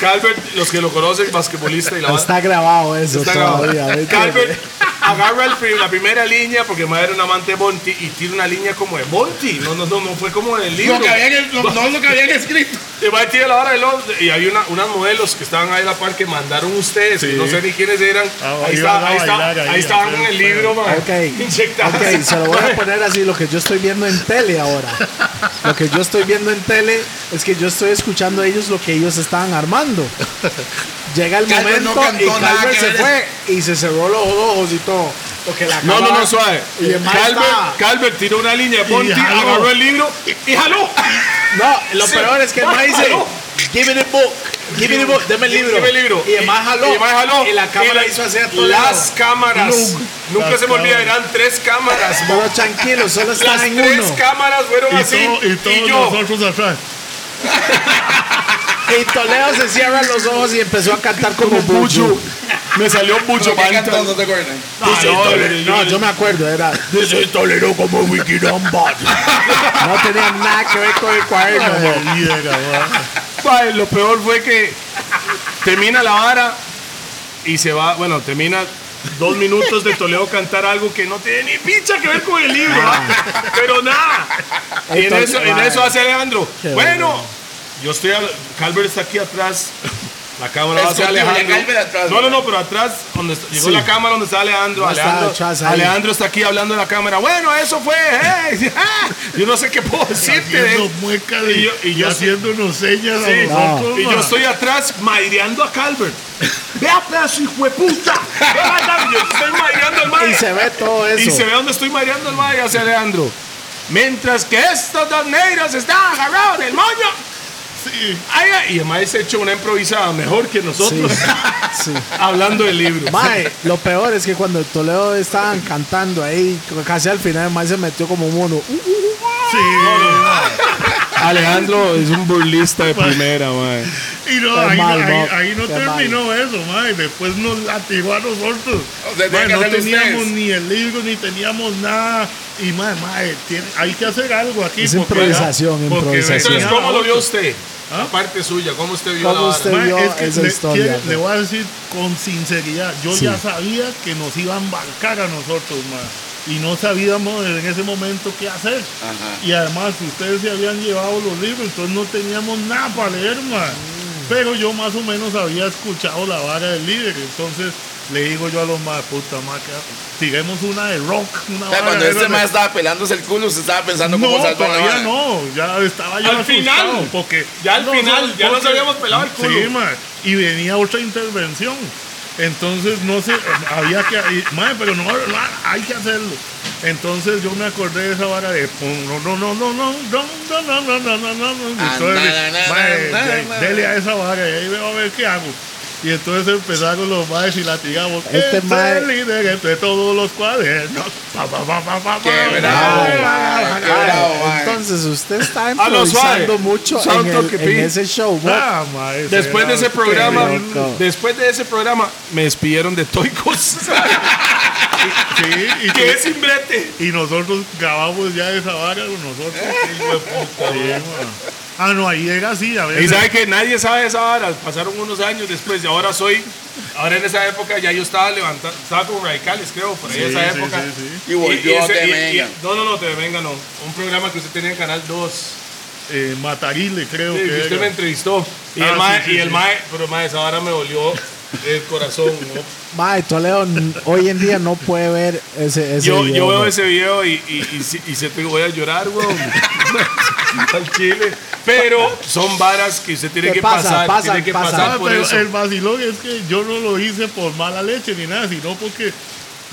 Calvert, los que lo conocen, basquetbolista y la Está grabado eso Está todavía. grabado. ¿me Calvert agarra el la primera línea porque madre era un amante de Monty y tiene una línea como de Monty. No, no, no, no fue como del libro. Lo que habían, no, no lo que habían escrito. Y va tiene la hora de los y había una, unas modelos que estaban ahí a la par que mandaron ustedes, Sí. no sé ni quiénes eran. Ah, ahí, está, a ahí, está- bailar ahí, ahí estaban a en el libro, man. Ok, Inyectadas. ok, se lo voy a poner así, lo que yo estoy viendo en tele ahora. Lo que yo estoy viendo en tele es que yo estoy escuchando a ellos lo que ellos estaban armando. Llega el Calvert no momento y nada Calvert que se fue y se cerró los ojos y todo. Porque la No, no, no, suave. Y estaba- Calvert tiró una línea de Monty, jaló. agarró el libro y jaló. No, lo Sí. peor es que el man dice, Jaló. give me the book, give me the book, deme el libro. Deme el libro. Y man jaló. Y jaló. Y la cámara Y hizo a todo Las lado. cámaras. Nunca Las se me olvida, eran tres cámaras. Pero tranquilo, solo Las está en tres uno. cámaras fueron Y, así. todo- y todos y yo, nosotros atrás. Y Toledo se cierra los ojos y empezó a cantar como Buju. Me salió mucho ¿Qué cantó? ¿No te acuerdas? No, no, yo me acuerdo, era This is Toledo como Wiki. No tenía nada que ver con el cuaderno. lo peor fue que termina la vara y se va, bueno, termina dos minutos de Toledo cantar algo que no tiene ni pincha que ver con el libro, ¿va? pero nada. Y en eso, en eso hace Alejandro. Bueno, yo estoy, al- Calvert está aquí atrás. La cámara va hacia Alejandro. Atrás, no, no, no, pero atrás, donde está- llegó Sí. la cámara donde está Alejandro. No Alejandro, atrás está aquí hablando de la cámara. Bueno, eso fue. eh, Yo no sé qué puedo decirte. de Y yo- y yo- haciendo unos señas Sí. a nosotros. Y yo estoy atrás maireando a Calvert. Vea, pedazo hijo de puta. Yo estoy maireando al mae. Y se ve todo eso. Y se ve donde estoy mareando el mae hacia Alejandro. Mientras que estos dos negros están agarrados del moño. Sí. Ay, y el mae se echó una improvisada mejor que nosotros Sí. hablando del libro. Mae, lo peor es que cuando Toledo estaban cantando ahí, casi al final, el mae se metió como un mono. Uh, Sí. Alejandro es un burlista de primera, mae. Y no, Qué ahí, mal, ahí- Bob, ahí no qué terminó eso, mae. Después nos latigó a nosotros. O sea, Mae, tienen que no teníamos ustedes. ni el libro, ni teníamos nada. Y mae, mae, tiene- hay que hacer algo aquí. Es porque- improvisación, porque improvisación. venía Entonces, ¿cómo lo vio usted? ¿Ah? Aparte suya, ¿cómo usted vio ¿Cómo la usted vara? Mae, vio es que esa le, historia, quiere- le voy a decir con sinceridad, yo Sí. ya sabía que nos iban a embarcar a nosotros, mae, y no sabíamos en ese momento qué hacer. Ajá. Y además ustedes se habían llevado los libros, entonces no teníamos nada para leer, mae. Pero yo más o menos había escuchado la vara del líder, entonces le digo yo a los más puta más que tiremos una de rock, una O sea, vara cuando este de- más estaba pelándose el culo, usted estaba pensando no, cómo salvar la todavía no, ya estaba yo Al asustado, final. porque Ya al final, ya nos porque- habíamos pelado el culo. Sí, ma, y venía otra intervención. Entonces, no sé, había que, y, ma, pero no, hay que hacerlo. Entonces yo me acordé de esa vara de no, no, no, no, no, no, no, no, no, no, no, no, no. Ah, dele a esa vara y ahí veo a ver qué hago. Y entonces empezaron los maes y latigamos. Este es mae- el líder entre todos los cuadernos. Pa, pa, pa, Qué bravo, mae, qué bravo, mae. Entonces usted está Ah, improvisando mucho en, el- ese show. Ah, mae, Después de ese programa, después de ese programa, me despidieron de Toicos. Sí, y, es nosotros grabamos ya esa vara con nosotros. Ah, no, ahí era así. A Y veces, sabe que nadie sabe esa vara. Pasaron unos años después y ahora soy. Ahora en esa época ya yo estaba levantando, estaba con radicales, creo, por ahí Sí, esa sí, época. sí, sí. Y volvió a ese- Te y- Venga. y- No, no, no, te venga, no. Un programa que usted tenía en Canal 2. eh, Matarile, creo Sí, que usted era. me entrevistó. Y Ah, el mae, sí, sí, y el mae, pero mae, esa vara me dolió el corazón. ¿no? Mae, Toledo hoy en día no puede ver ese, ese Yo, video, yo veo ese video y, y, y, y se te voy a llorar, weón. Al chile. Pero son varas que usted tiene Que pasar. pasan, tiene que pasar por pero eso. el vacilón es que yo no lo hice por mala leche ni nada, sino porque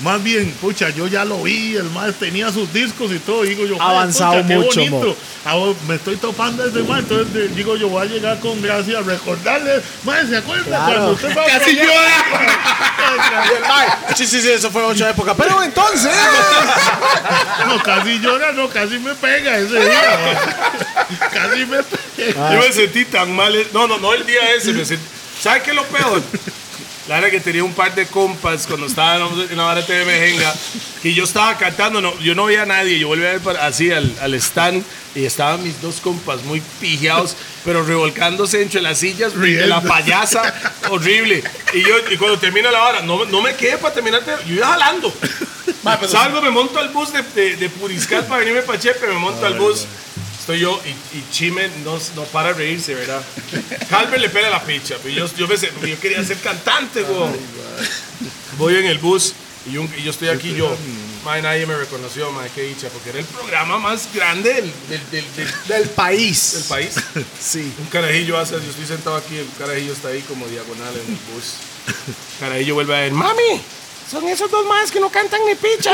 más bien, pucha, yo ya lo vi, el más tenía sus discos y todo, digo yo, Ha "Ay, avanzado pucha, qué mucho, bonito". Ahora me estoy topando ese más, entonces de- digo yo, voy a llegar con gracia a recordarle, más, ¿se acuerda Claro. cuando usted va a Casi llora? Sí, sí, sí, eso fue otra época. Pero entonces. No, casi llora, no, casi me pega ese día, casi me pega. Yo me sentí tan mal. No, no, no el día ese. Me sentí, ¿Sabe qué es lo peor? La verdad que tenía un par de compas cuando estábamos en la vara TV Mejenga que yo estaba cantando, no, yo no veía a nadie, yo volví a ver para- así al, al stand y estaban mis dos compas muy pijados, pero revolcándose entre las sillas de la payasa, horrible. Y yo, y cuando termina la hora, no, no me quedé para terminar, yo iba jalando. Salgo, me monto al bus de, de, de Puriscal para venirme para Chepe, me monto al bus. Estoy yo y, y Chime no, no para de reírse, ¿verdad? Calver le pega la picha. pero Yo, yo, pensé, yo quería ser cantante, güey. Voy en el bus y, un- y yo estoy aquí, yo. Mae, nadie me reconoció, mae, qué dicha, porque era el programa más grande del, del, del, país. del país. Sí. Un carajillo hace, yo estoy sentado aquí, el carajillo está ahí como diagonal en el bus. Carajillo vuelve a ver, mami, son esos dos más que no cantan ni picha.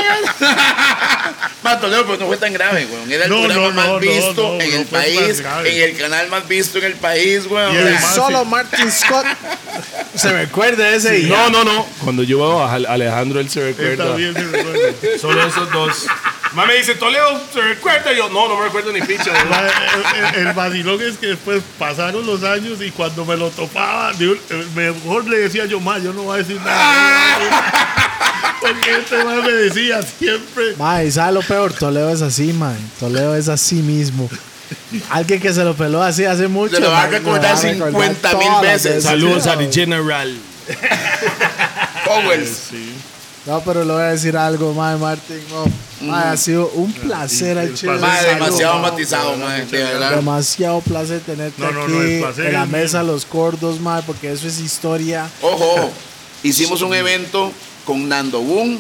Más Toledo, pero no fue tan grave, weón. Era el No, programa no, más no, visto en no el país, en el canal más visto en el país, weón. Y Solo. Martin Scott se recuerda ese día. No, no, no. Cuando yo veo a Alejandro, él se Él recuerda. también se recuerda. Solo esos dos. Mamá me dice, Toledo, ¿se recuerda? Y yo, no, no me recuerdo ni picha. El, el- el vacilón es que después pasaron los años y cuando me lo topaba, eh, mejor le decía yo más, yo no voy a decir nada. Porque este más me decía siempre. Mae, ¿sabe lo peor? Toledo es así, mae. Toledo es así mismo. Alguien que se lo peló así hace mucho. Se lo va a recordar lo va a 50 mil veces. Saludos a The General. Powells. Sí. No, pero le voy a decir algo, mae, Martin. No, ha sido un placer al chile. demasiado matizado, mae, de verdad. Demasiado placer tenerte No, no, aquí no, el placer en la es mesa mío. Los Cordos, mae, porque eso es historia. Ojo, hicimos un evento con Nando Boom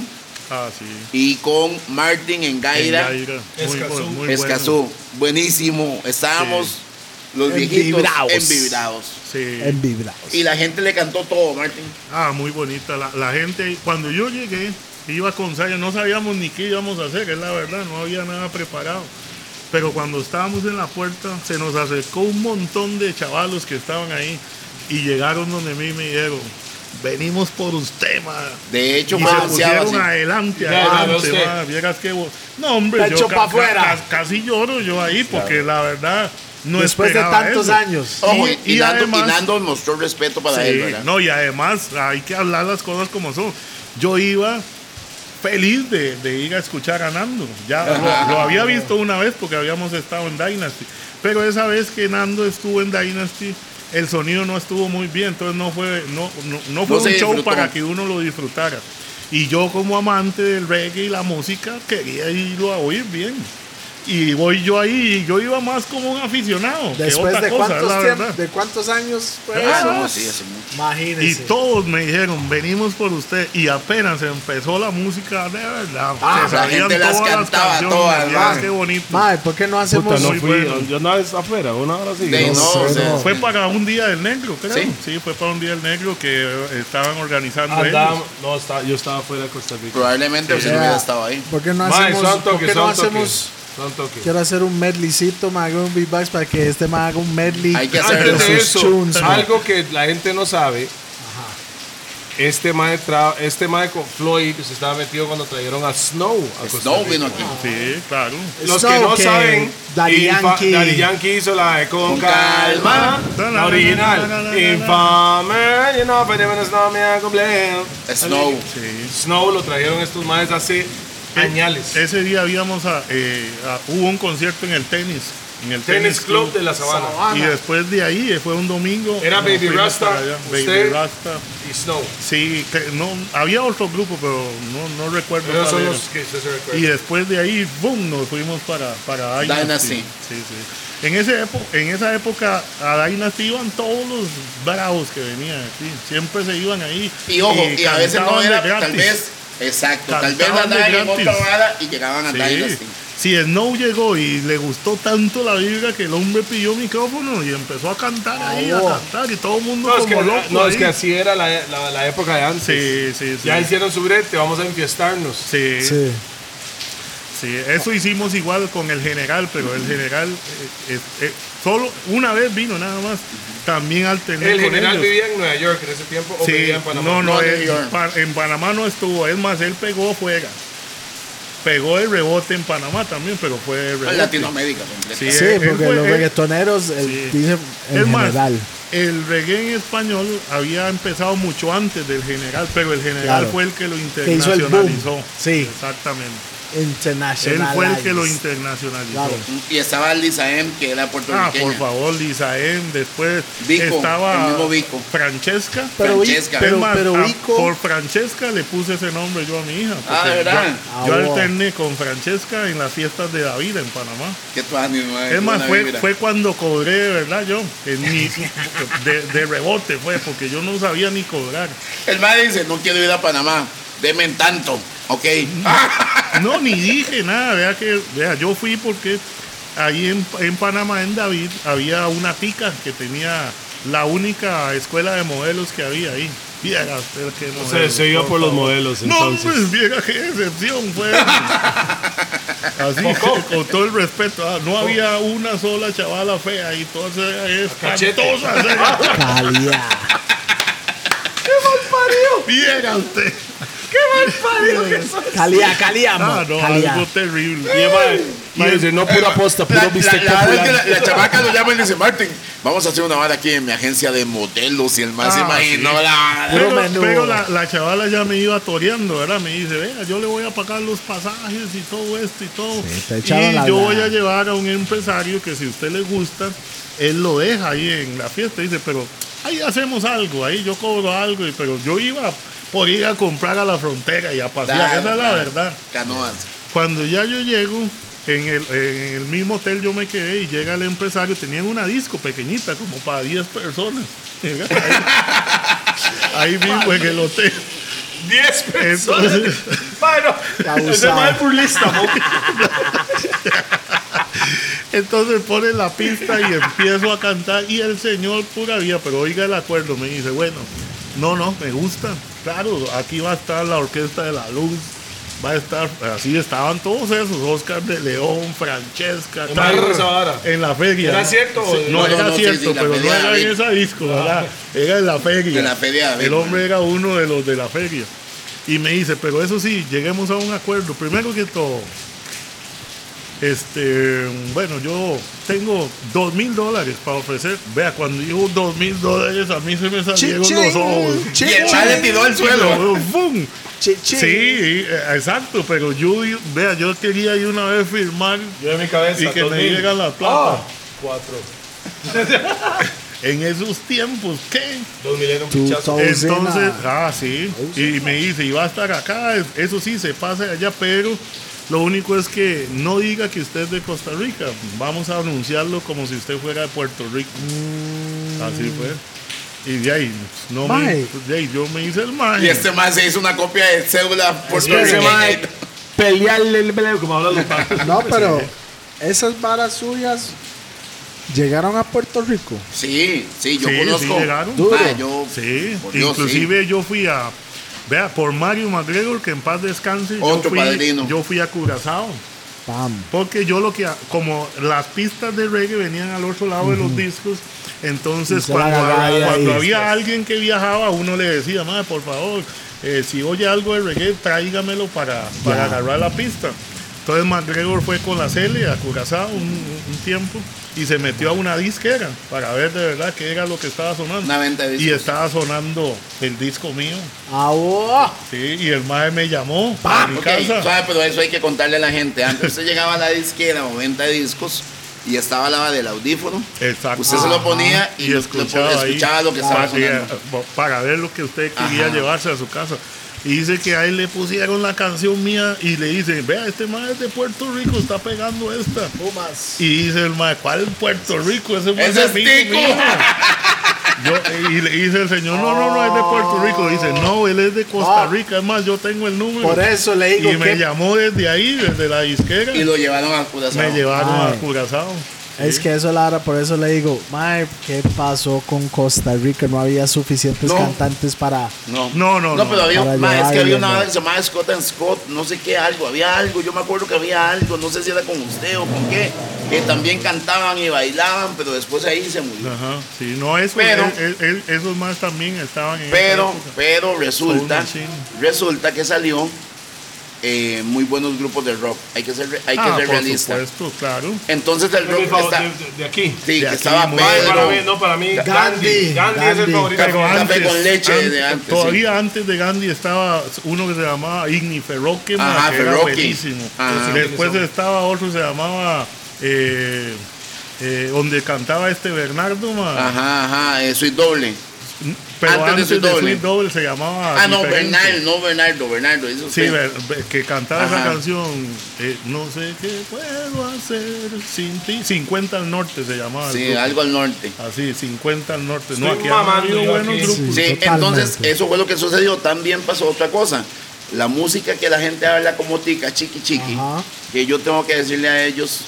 Ah, sí. y con Martin en Gaira, En Gaira. Muy, Escazú. muy bueno. Buenísimo. Estábamos los viejitos Envibrados. envibrados. Sí. En vibrados. Y la gente le cantó todo, Martin. Ah, muy bonita. La, la gente, cuando yo llegué, iba con Saya, no sabíamos ni qué íbamos a hacer, es la verdad, no había nada preparado. Pero cuando estábamos en la puerta, se nos acercó un montón de chavalos que estaban ahí y llegaron donde mí y me dijeron, venimos por usted, ma. De hecho, Y se pusieron así. adelante, adelante, ma. Vieras que vos- No, hombre, yo pa' afuera. casi lloro yo ahí porque la verdad no Después de tantos eso. años. Ojo, Y- y, y Nando, y además- Nando mostró respeto para Sí, él, ¿verdad? no, y además hay que hablar las cosas como son. Yo iba feliz de, de ir a escuchar a Nando. Ya lo, lo había visto una vez porque habíamos estado en Dynasty. Pero esa vez que Nando estuvo en Dynasty, el sonido no estuvo muy bien. Entonces no fue, no, no, no fue No un show disfrutó. para que uno lo disfrutara. Y yo como amante del reggae y la música quería irlo a oír bien. Y voy yo ahí y yo iba más como un aficionado. Después de cosa, cuántos, la tiemp- verdad. de cuántos años fue Ah, eso? No, sí, hace mucho. Y Imagínense. todos me dijeron, venimos por usted. Y apenas empezó la música, de verdad. Ah, se la gente las todas cantaba todas, man. Qué bonito. Mae, ¿por qué no hacemos Puta, no fui. bueno. Yo no es afuera, una hora sí. De- no. no, o sea, Fue para un día del negro, creo. Sí. Sí, fue para un día del negro que estaban organizando Andaba- ellos. no, estaba- yo estaba fuera de Costa Rica. Probablemente usted no Ya. hubiera estado ahí. ¿Por qué no hacemos? son ¿Por qué no hacemos? Quiero hacer un medleycito, me haga un beatbox para que este me haga un medley. Hay que sus eso, tunes, algo que la gente no sabe. Este mae, tra- este mae con Floyd se estaba metido cuando trajeron a Snow a Snow vino aquí. Sí, claro. Los Snow, que no que saben, Daddy Yankee. Daddy Yankee hizo la de Con, Con calma, calma. la original. Infame, you know, pero no me hago. Snow. Sí. Snow lo trajeron estos maes hace añales. Ese día habíamos a- eh, a- hubo un concierto en el tenis. En el Tennis Club de la Sabana. Y después de ahí, eh, fue un domingo. Era Baby Rasta. Baby. Rasta. Y Snow. Sí, que no, había otro grupo, pero no, no recuerdo. Cuál son los que se recuerdan. Y después de ahí, boom, nos fuimos para, para Dynasty. Dynasty. Sí, sí. En, ese epo- en esa época a Dynasty iban todos los bravos que venían aquí. Siempre se iban ahí. Y ojo, y, a veces no era, tal gratis. vez, exacto, tal vez andaban en otra vara y llegaban a Sí. Dynasty. Si Snow llegó y le gustó tanto la vibra que el hombre pidió micrófono y empezó a cantar ahí, a cantar y todo el mundo No, es como que, loco. no, es que así era la, la, la época de antes. Sí, sí, sí. Ya hicieron su brete, vamos a enfiestarnos. Sí, sí. Sí. eso hicimos igual con el general, pero el general eh, eh, eh, solo una vez vino nada más. También alterné El con general ellos. vivía en Nueva York en ese tiempo o Sí, vivía en Panamá. no, no, él- en Panamá no estuvo. Es más, él pegó fuera. Pegó el rebote en Panamá también, pero fue el. Latinoamérica completa. Sí, Sí, él porque los reggaetoneros el- Sí. dicen en Es más, general. el reggae en español había empezado mucho antes del general, pero el general Claro. fue el que lo Que hizo el boom. internacionalizó. Sí. Exactamente. Internacional. Él fue el que lo internacionalizó. Claro. Y estaba Lisa M, que era Ah, puertorriqueña. por favor, Lisa M. Después Vico, estaba el mismo Vico. Francesca. Pero, Francesca. pero, a- por Francesca le puse ese nombre yo a mi hija. Ah, porque ¿de verdad? Yo, yo Ah, wow. alterné con Francesca en las fiestas de David en Panamá. Qué tu ánimo, eh, Es más, fue, fue cuando cobré de verdad yo. en mi- de, de rebote fue, porque yo no sabía ni cobrar. El madre dice, no quiero ir a Panamá, deme en tanto, ok. No, ni dije nada. Vea que, vea, yo fui porque ahí en, en Panamá, en David, había una tica que tenía la única escuela de modelos que había ahí. Viera usted qué O sea, modelos, se iba por los modelos, No, entonces. pues viera qué decepción fue. Así, con todo el respeto. ah, no había una sola chavala fea y todas eran Cachete. espantosas. eran. Calidad. Viera usted. Calidad, calidad, Ah, man, no, calidad. algo terrible. Y mae dice, no pura posta, La, puro la, bistec la que popular. la, la chamaca lo llama y le dice, Martín, vamos a hacer una vara aquí en mi agencia de modelos y el más se Ah, imaginó sí. la Pero, pero la, la chavala ya me iba toreando, ¿verdad? Me dice, vea, yo le voy a pagar los pasajes y todo esto y todo. y la yo voy a llevar a un empresario que si a usted le gusta, él lo deja ahí en la fiesta. Dice, pero ahí hacemos algo, ahí yo cobro algo. y- Pero yo iba por ir a comprar a la frontera y a pasear. Claro, Esa es la verdad. Canoas. Cuando ya yo llego, en el, en el mismo hotel yo me quedé y llega el empresario, tenían una disco pequeñita, como para 10 personas. Ahí, ahí mismo en el hotel. 10 personas. Entonces, Bueno, ese es burlista, entonces pone la pista y empiezo a cantar y el señor pura vida, pero oiga el acuerdo, me dice, bueno, no, no, me gusta. Claro, aquí va a estar la orquesta de la luz va a estar, así estaban todos esos, Oscar de León, Francesca, ¿En la feria. ¿Era cierto no, No, era no, no, sí, cierto, sí, pero no era en esa disco, ¿verdad? Era en la feria. En la feria El hombre era uno de los de la feria. Y me dice, pero eso sí, lleguemos a un acuerdo. Primero que todo, este, bueno, yo tengo dos mil dólares para ofrecer. Vea, cuando dijo dos mil dólares, a mí se me salieron Chichín, los ojos. chichín, Y el man le tiró al suelo. ¡Bum! Sí, eh, exacto, pero yo, vea, yo quería ir una vez firmar Yo en mi cabeza. y que me 2000. llegan la plata. Ah, cuatro. En esos tiempos, ¿qué? Dos mil era un pichazo. Entonces, ah, sí. Y me dice, y va a estar acá, es- eso sí, se pasa allá, pero lo único es que no diga que usted es de Costa Rica. Vamos a anunciarlo como si usted fuera de Puerto Rico. Así fue. Y de ahí, no me, Mae. de ahí yo me hice el mae. Y este man se hizo una copia de cédula Ese puertorriqueña. mae, pelearle el peleo, como hablan los papás. No, pero esas varas suyas llegaron a Puerto Rico. Sí, sí, yo Sí, conozco. sí llegaron. Duro. Yo, Sí, inclusive yo fui a, vea, por Mario McGregor, que en paz descanse, yo Otro fui, padrino. yo fui a Curazao. Pam. Porque yo lo que, como las pistas de reggae venían al otro lado de los discos, entonces cuando, ahí, cuando había alguien que viajaba, uno le decía, madre, por favor, eh, si oye algo de reggae, tráigamelo para, para agarrar la pista. Entonces McGregor fue con la Cele a Curazao un, un tiempo y se metió a una disquera para ver de verdad qué era lo que estaba sonando. Una venta de Y discos. estaba sonando el disco mío. Ah, oh. Sí, y el mae me llamó a mi Ok, casa. suave, pero eso hay que contarle a la gente. Antes usted llegaba a la disquera o venta de discos y estaba la del audífono. Exacto. Usted se lo ponía y, Y lo- escuchaba lo, ahí. escuchaba lo que estaba para, que- sonando. para ver lo que usted quería Ajá. llevarse a su casa. Y dice que a él le pusieron la canción mía y le dice, vea, este mae es de Puerto Rico, está pegando esta. Pumas. Y dice el mae, ¿cuál Puerto Rico? Ese mae es amigo es mío". Yo- y le dice el señor, no, no, no, es de Puerto Rico. Dice, no, él es de Costa Ah. Rica. Es más, yo tengo el número. Por eso le digo y me llamó desde ahí, desde la disquera. Y lo llevaron a Curazao. me llevaron Ay. a Curazao. Es que eso Lara, por eso le digo, Mae, ¿qué pasó con Costa Rica? No había suficientes No. cantantes para. No, No, no, No, no. pero había, ma, es que había una vez que se llamaba Scott and Scott, no sé qué, algo, había algo, yo me acuerdo que había algo, no sé si era con usted o con qué, que también cantaban y bailaban, pero después ahí se murió. Ajá, sí, no, eso, Pero- él- él- él- esos más también estaban en Pero, pero resulta, resulta que salió eh, muy buenos grupos de rock, hay que ser, re- hay que Ah, ser por realista. supuesto, claro. Entonces el rock favor- está, de, aquí. sí, de que aquí estaba muy- Pedro, para mí, no, para mí, Gandhi. Gandhi, Gandhi, es el favorito. Café antes, con leche antes- de antes, todavía antes de Gandhi estaba uno que se llamaba Igni Ferroque, Ajá, que era Ferroque. buenísimo. Ajá. Después estaba otro que se llamaba eh, eh, donde cantaba este Bernardo, ma. ajá, ajá, eso es doble. Pero antes de antes, Sweet de Double. Sweet Double se llamaba Ah, no. Bernardo, no Bernardo, Bernardo, eso Sí, que cantaba esa canción, eh, no sé qué puedo hacer sin ti. 50 al norte se llamaba. Sí, algo al norte. Así, 50 al norte. Estoy no, aquí han buenos aquí. grupos. Sí, entonces eso fue lo que sucedió. También pasó otra cosa. La música que la gente habla como tica, chiqui chiqui, Ajá. que yo tengo que decirle a ellos,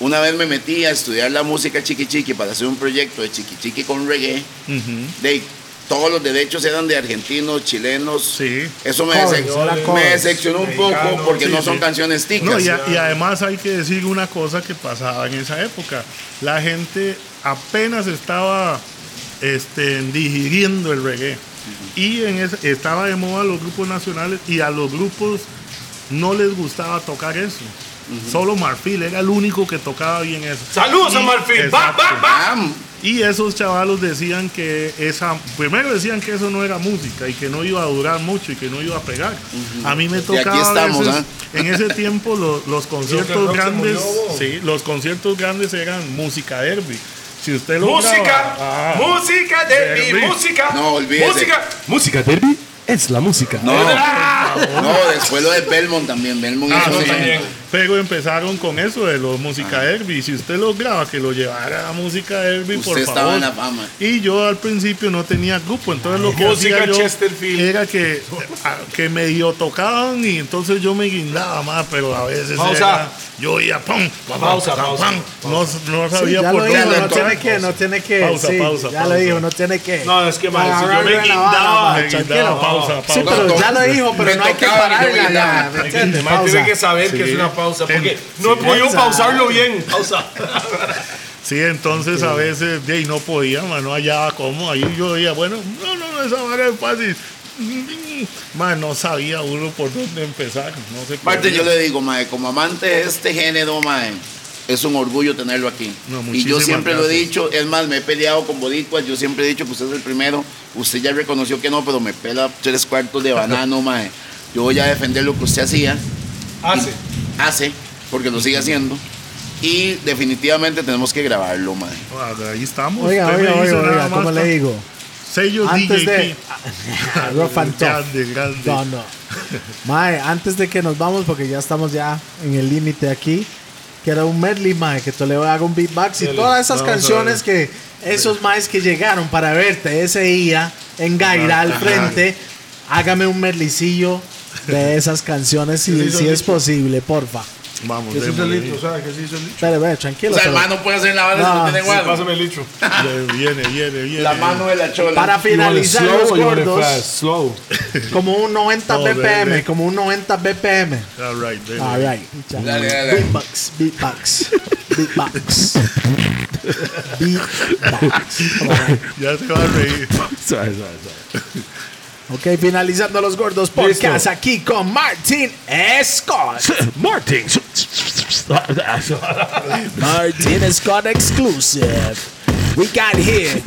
una vez me metí a estudiar la música chiqui chiqui para hacer un proyecto de chiqui chiqui con reggae. Ujú. De, todos los derechos eran de argentinos, chilenos. Sí. Eso me, Covers, decep- era me decepcionó un poco porque sí, no son sí. canciones ticas. No, y, a- y además hay que decir una cosa que pasaba en esa época. La gente apenas estaba este, digiriendo el reggae. Y en ese- estaba de moda los grupos nacionales y a los grupos no les gustaba tocar eso. Solo Marfil era el único que tocaba bien eso. Saludos a Marfil. Va, Exacto. va, va. Ah, Y esos chavalos decían que esa, primero decían que eso no era música y que no iba a durar mucho y que no iba a pegar. A mí me aquí tocaba a estamos, veces- ¿ah? en ese tiempo lo- los conciertos grandes, murió. sí, los conciertos grandes eran música derby. Si usted lo Música, graba- ah, música Derby. música. No, olvídese. Música. Música derby es la música. no, no, después lo de Belmont también. Belmont ah, hizo no, también. Pero empezaron con eso de los música Herbie. Si usted lograba que lo llevara a música Herbie, por favor. en la fama. Y yo al principio no tenía grupo, entonces lo que Música hacía yo era que, a- que medio tocaban y entonces yo me guindaba más, pero a veces Pausa. era- yo iba pum, pam, Pausa, pam, pausa, pam. No, no Sí, sabía ya por dónde. no tiene que, no tiene que. Pausa, sí, pausa, ya pausa. lo dijo, no tiene que. No, es que, man, si yo me guindaba, me guindaba, pausa, Sí, pausa. pero ya lo dijo, pero Me no hay que pararla tiene Pausa. que saber que Sí. es una pausa, porque no he podido pausa. pausarlo bien. Pausa. Sí, entonces a veces de ahí no podía, man, no hallaba cómo. Ahí yo decía, bueno, no, no, no, esa vara es fácil. Man, no sabía uno por dónde empezar. No sé Aparte, yo le digo, mae, como amante de este género, mae, es un orgullo tenerlo aquí. No, y yo siempre lo he dicho, es más, me he peleado con boricuas, yo siempre he dicho que usted es el primero. Usted ya reconoció que no, pero me pela tres cuartos de banano, mae. Yo voy a defender lo que usted hacía, Hace. Hace, porque lo sigue haciendo. Y definitivamente tenemos que grabarlo, mae. Ah, ahí estamos. Oiga, Usted oiga, oiga, oiga, más, ¿cómo le digo? Sello Antes DJP. de. Rough and tough. Grande, grande. No, no. Mae, antes de que nos vamos, porque ya estamos ya en el límite aquí, que era un medley, mae, que Toledo haga un beatbox y todas esas Vamos canciones que esos maes que llegaron para verte ese día en Gaira al frente, hágame un medleycillo de esas canciones si, si es posible, porfa. Vamos, Que sí el litro, ¿sabes? Que sí hizo el litro. Tranquilo. O sea, pero- hermano, puede hacer la bala si No, no tiene sí. Pásame el litro. Viene, viene, viene. La mano de la chola. para finalizar los gordos, Slow. como un 90 No, BPM, como un 90 BPM. All right, dele. All right. Dale, dale. Beatbox, beatbox, beatbox. beatbox. Ya se va a reír. Ok, finalizando los gordos podcast aquí con Martin Scott. Martin. Martin Scott exclusive. We got here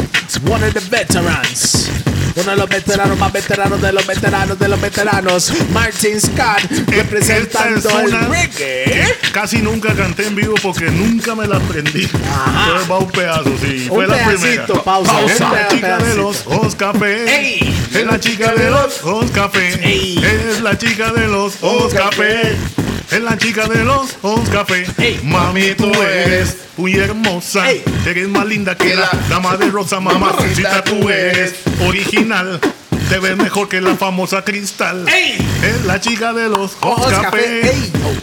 one of the veterans. Uno de los veteranos más veteranos de los veteranos de los veteranos. Martin Scott representando Esta es el reggae. Casi nunca canté en vivo porque nunca me la aprendí. Entonces va un pedazo, sí. Un Fue la primera. pausa, Es un la chica de los ojos café. Es la chica de los ojos café. Es la chica de los ojos café. Es la chica de los ojos café. Ey. Mami, tú eres muy hermosa. Ey. Eres más linda que la dama de rosa, mamacita. Tú eres original. Te ves mejor que la famosa cristal. Ey. Es la chica de los ojos Ojos café.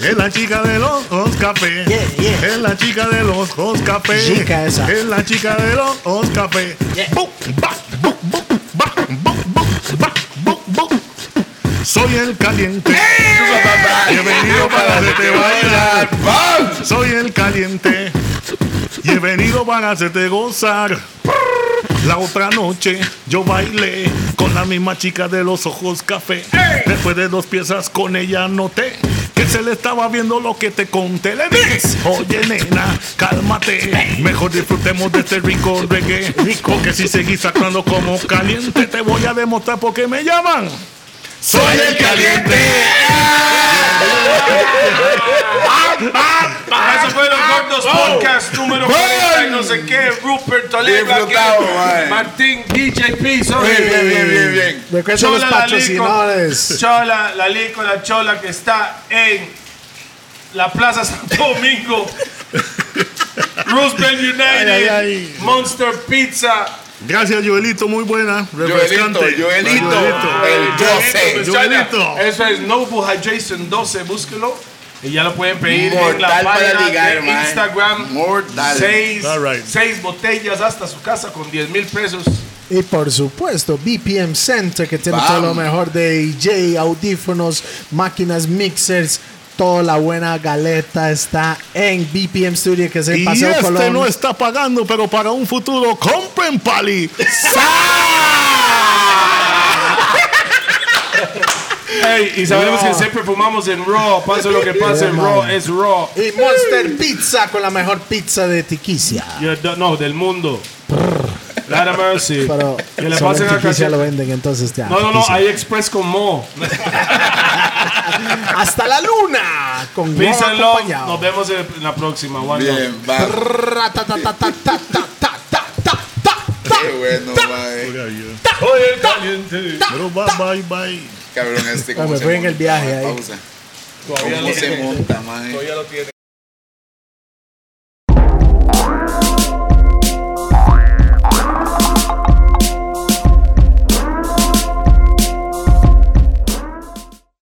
Es la chica de los ojos café. Yeah, yeah. Es la chica de los ojos café. Chica esa. Es la chica de los ojos café. Yeah. Ba, Soy el caliente. Y he venido para hacerte bailar. Soy el caliente. Y he venido para hacerte gozar. La otra noche yo bailé con la misma chica de los ojos café. Después de dos piezas con ella noté que se le estaba viendo lo que te conté. Le dije, oye nena, cálmate. Mejor disfrutemos de este rico reggae. Porque si seguís actuando como caliente, te voy a demostrar por qué me llaman. Soy el caliente. Eso fue los gordos podcast número 40 y no sé qué. Rupert Toledo. Martín DJP. Sorry. Bien, bien, bien, bien, bien. Recuerden los Chola la patrocinadores. Lico, Chola, la Lico, la Chola que está en la Plaza Santo Domingo. Roosevelt United. Ay, ay, ay. Monster Pizza. Gracias, Joelito, muy buena. Refrescante. Joelito, Joelito. el 12. Joelito. Chola, Eso es Noble Hydration 12, búsquelo. Y ya lo pueden pedir en la página ligar, de. Instagram. Mortal. Seis, right. seis botellas hasta su casa con 10 mil pesos. Y por supuesto, BPM Center, que tiene Bam. todo lo mejor de DJ, audífonos, máquinas, mixers. Toda la buena galeta está en BPM Studio, que es el Y Paseo este Colón. no está pagando, pero para un futuro, compren Pali. Hey, y sabemos que siempre fumamos en Raw. Pase lo que pase, Yeah, Raw man. es Raw. Y Monster Pizza con la mejor pizza de Tiquicia. No, del mundo. Lord mercy. Pero que lo venden, entonces ya. No, no, no, hay Express con Mo. Hasta la luna. Con Peace Nos vemos en la próxima. Bien, va. Qué bueno, Pero va, bye, bye. Cabrón, este. Me en el viaje pausa. ¿Cómo se monta.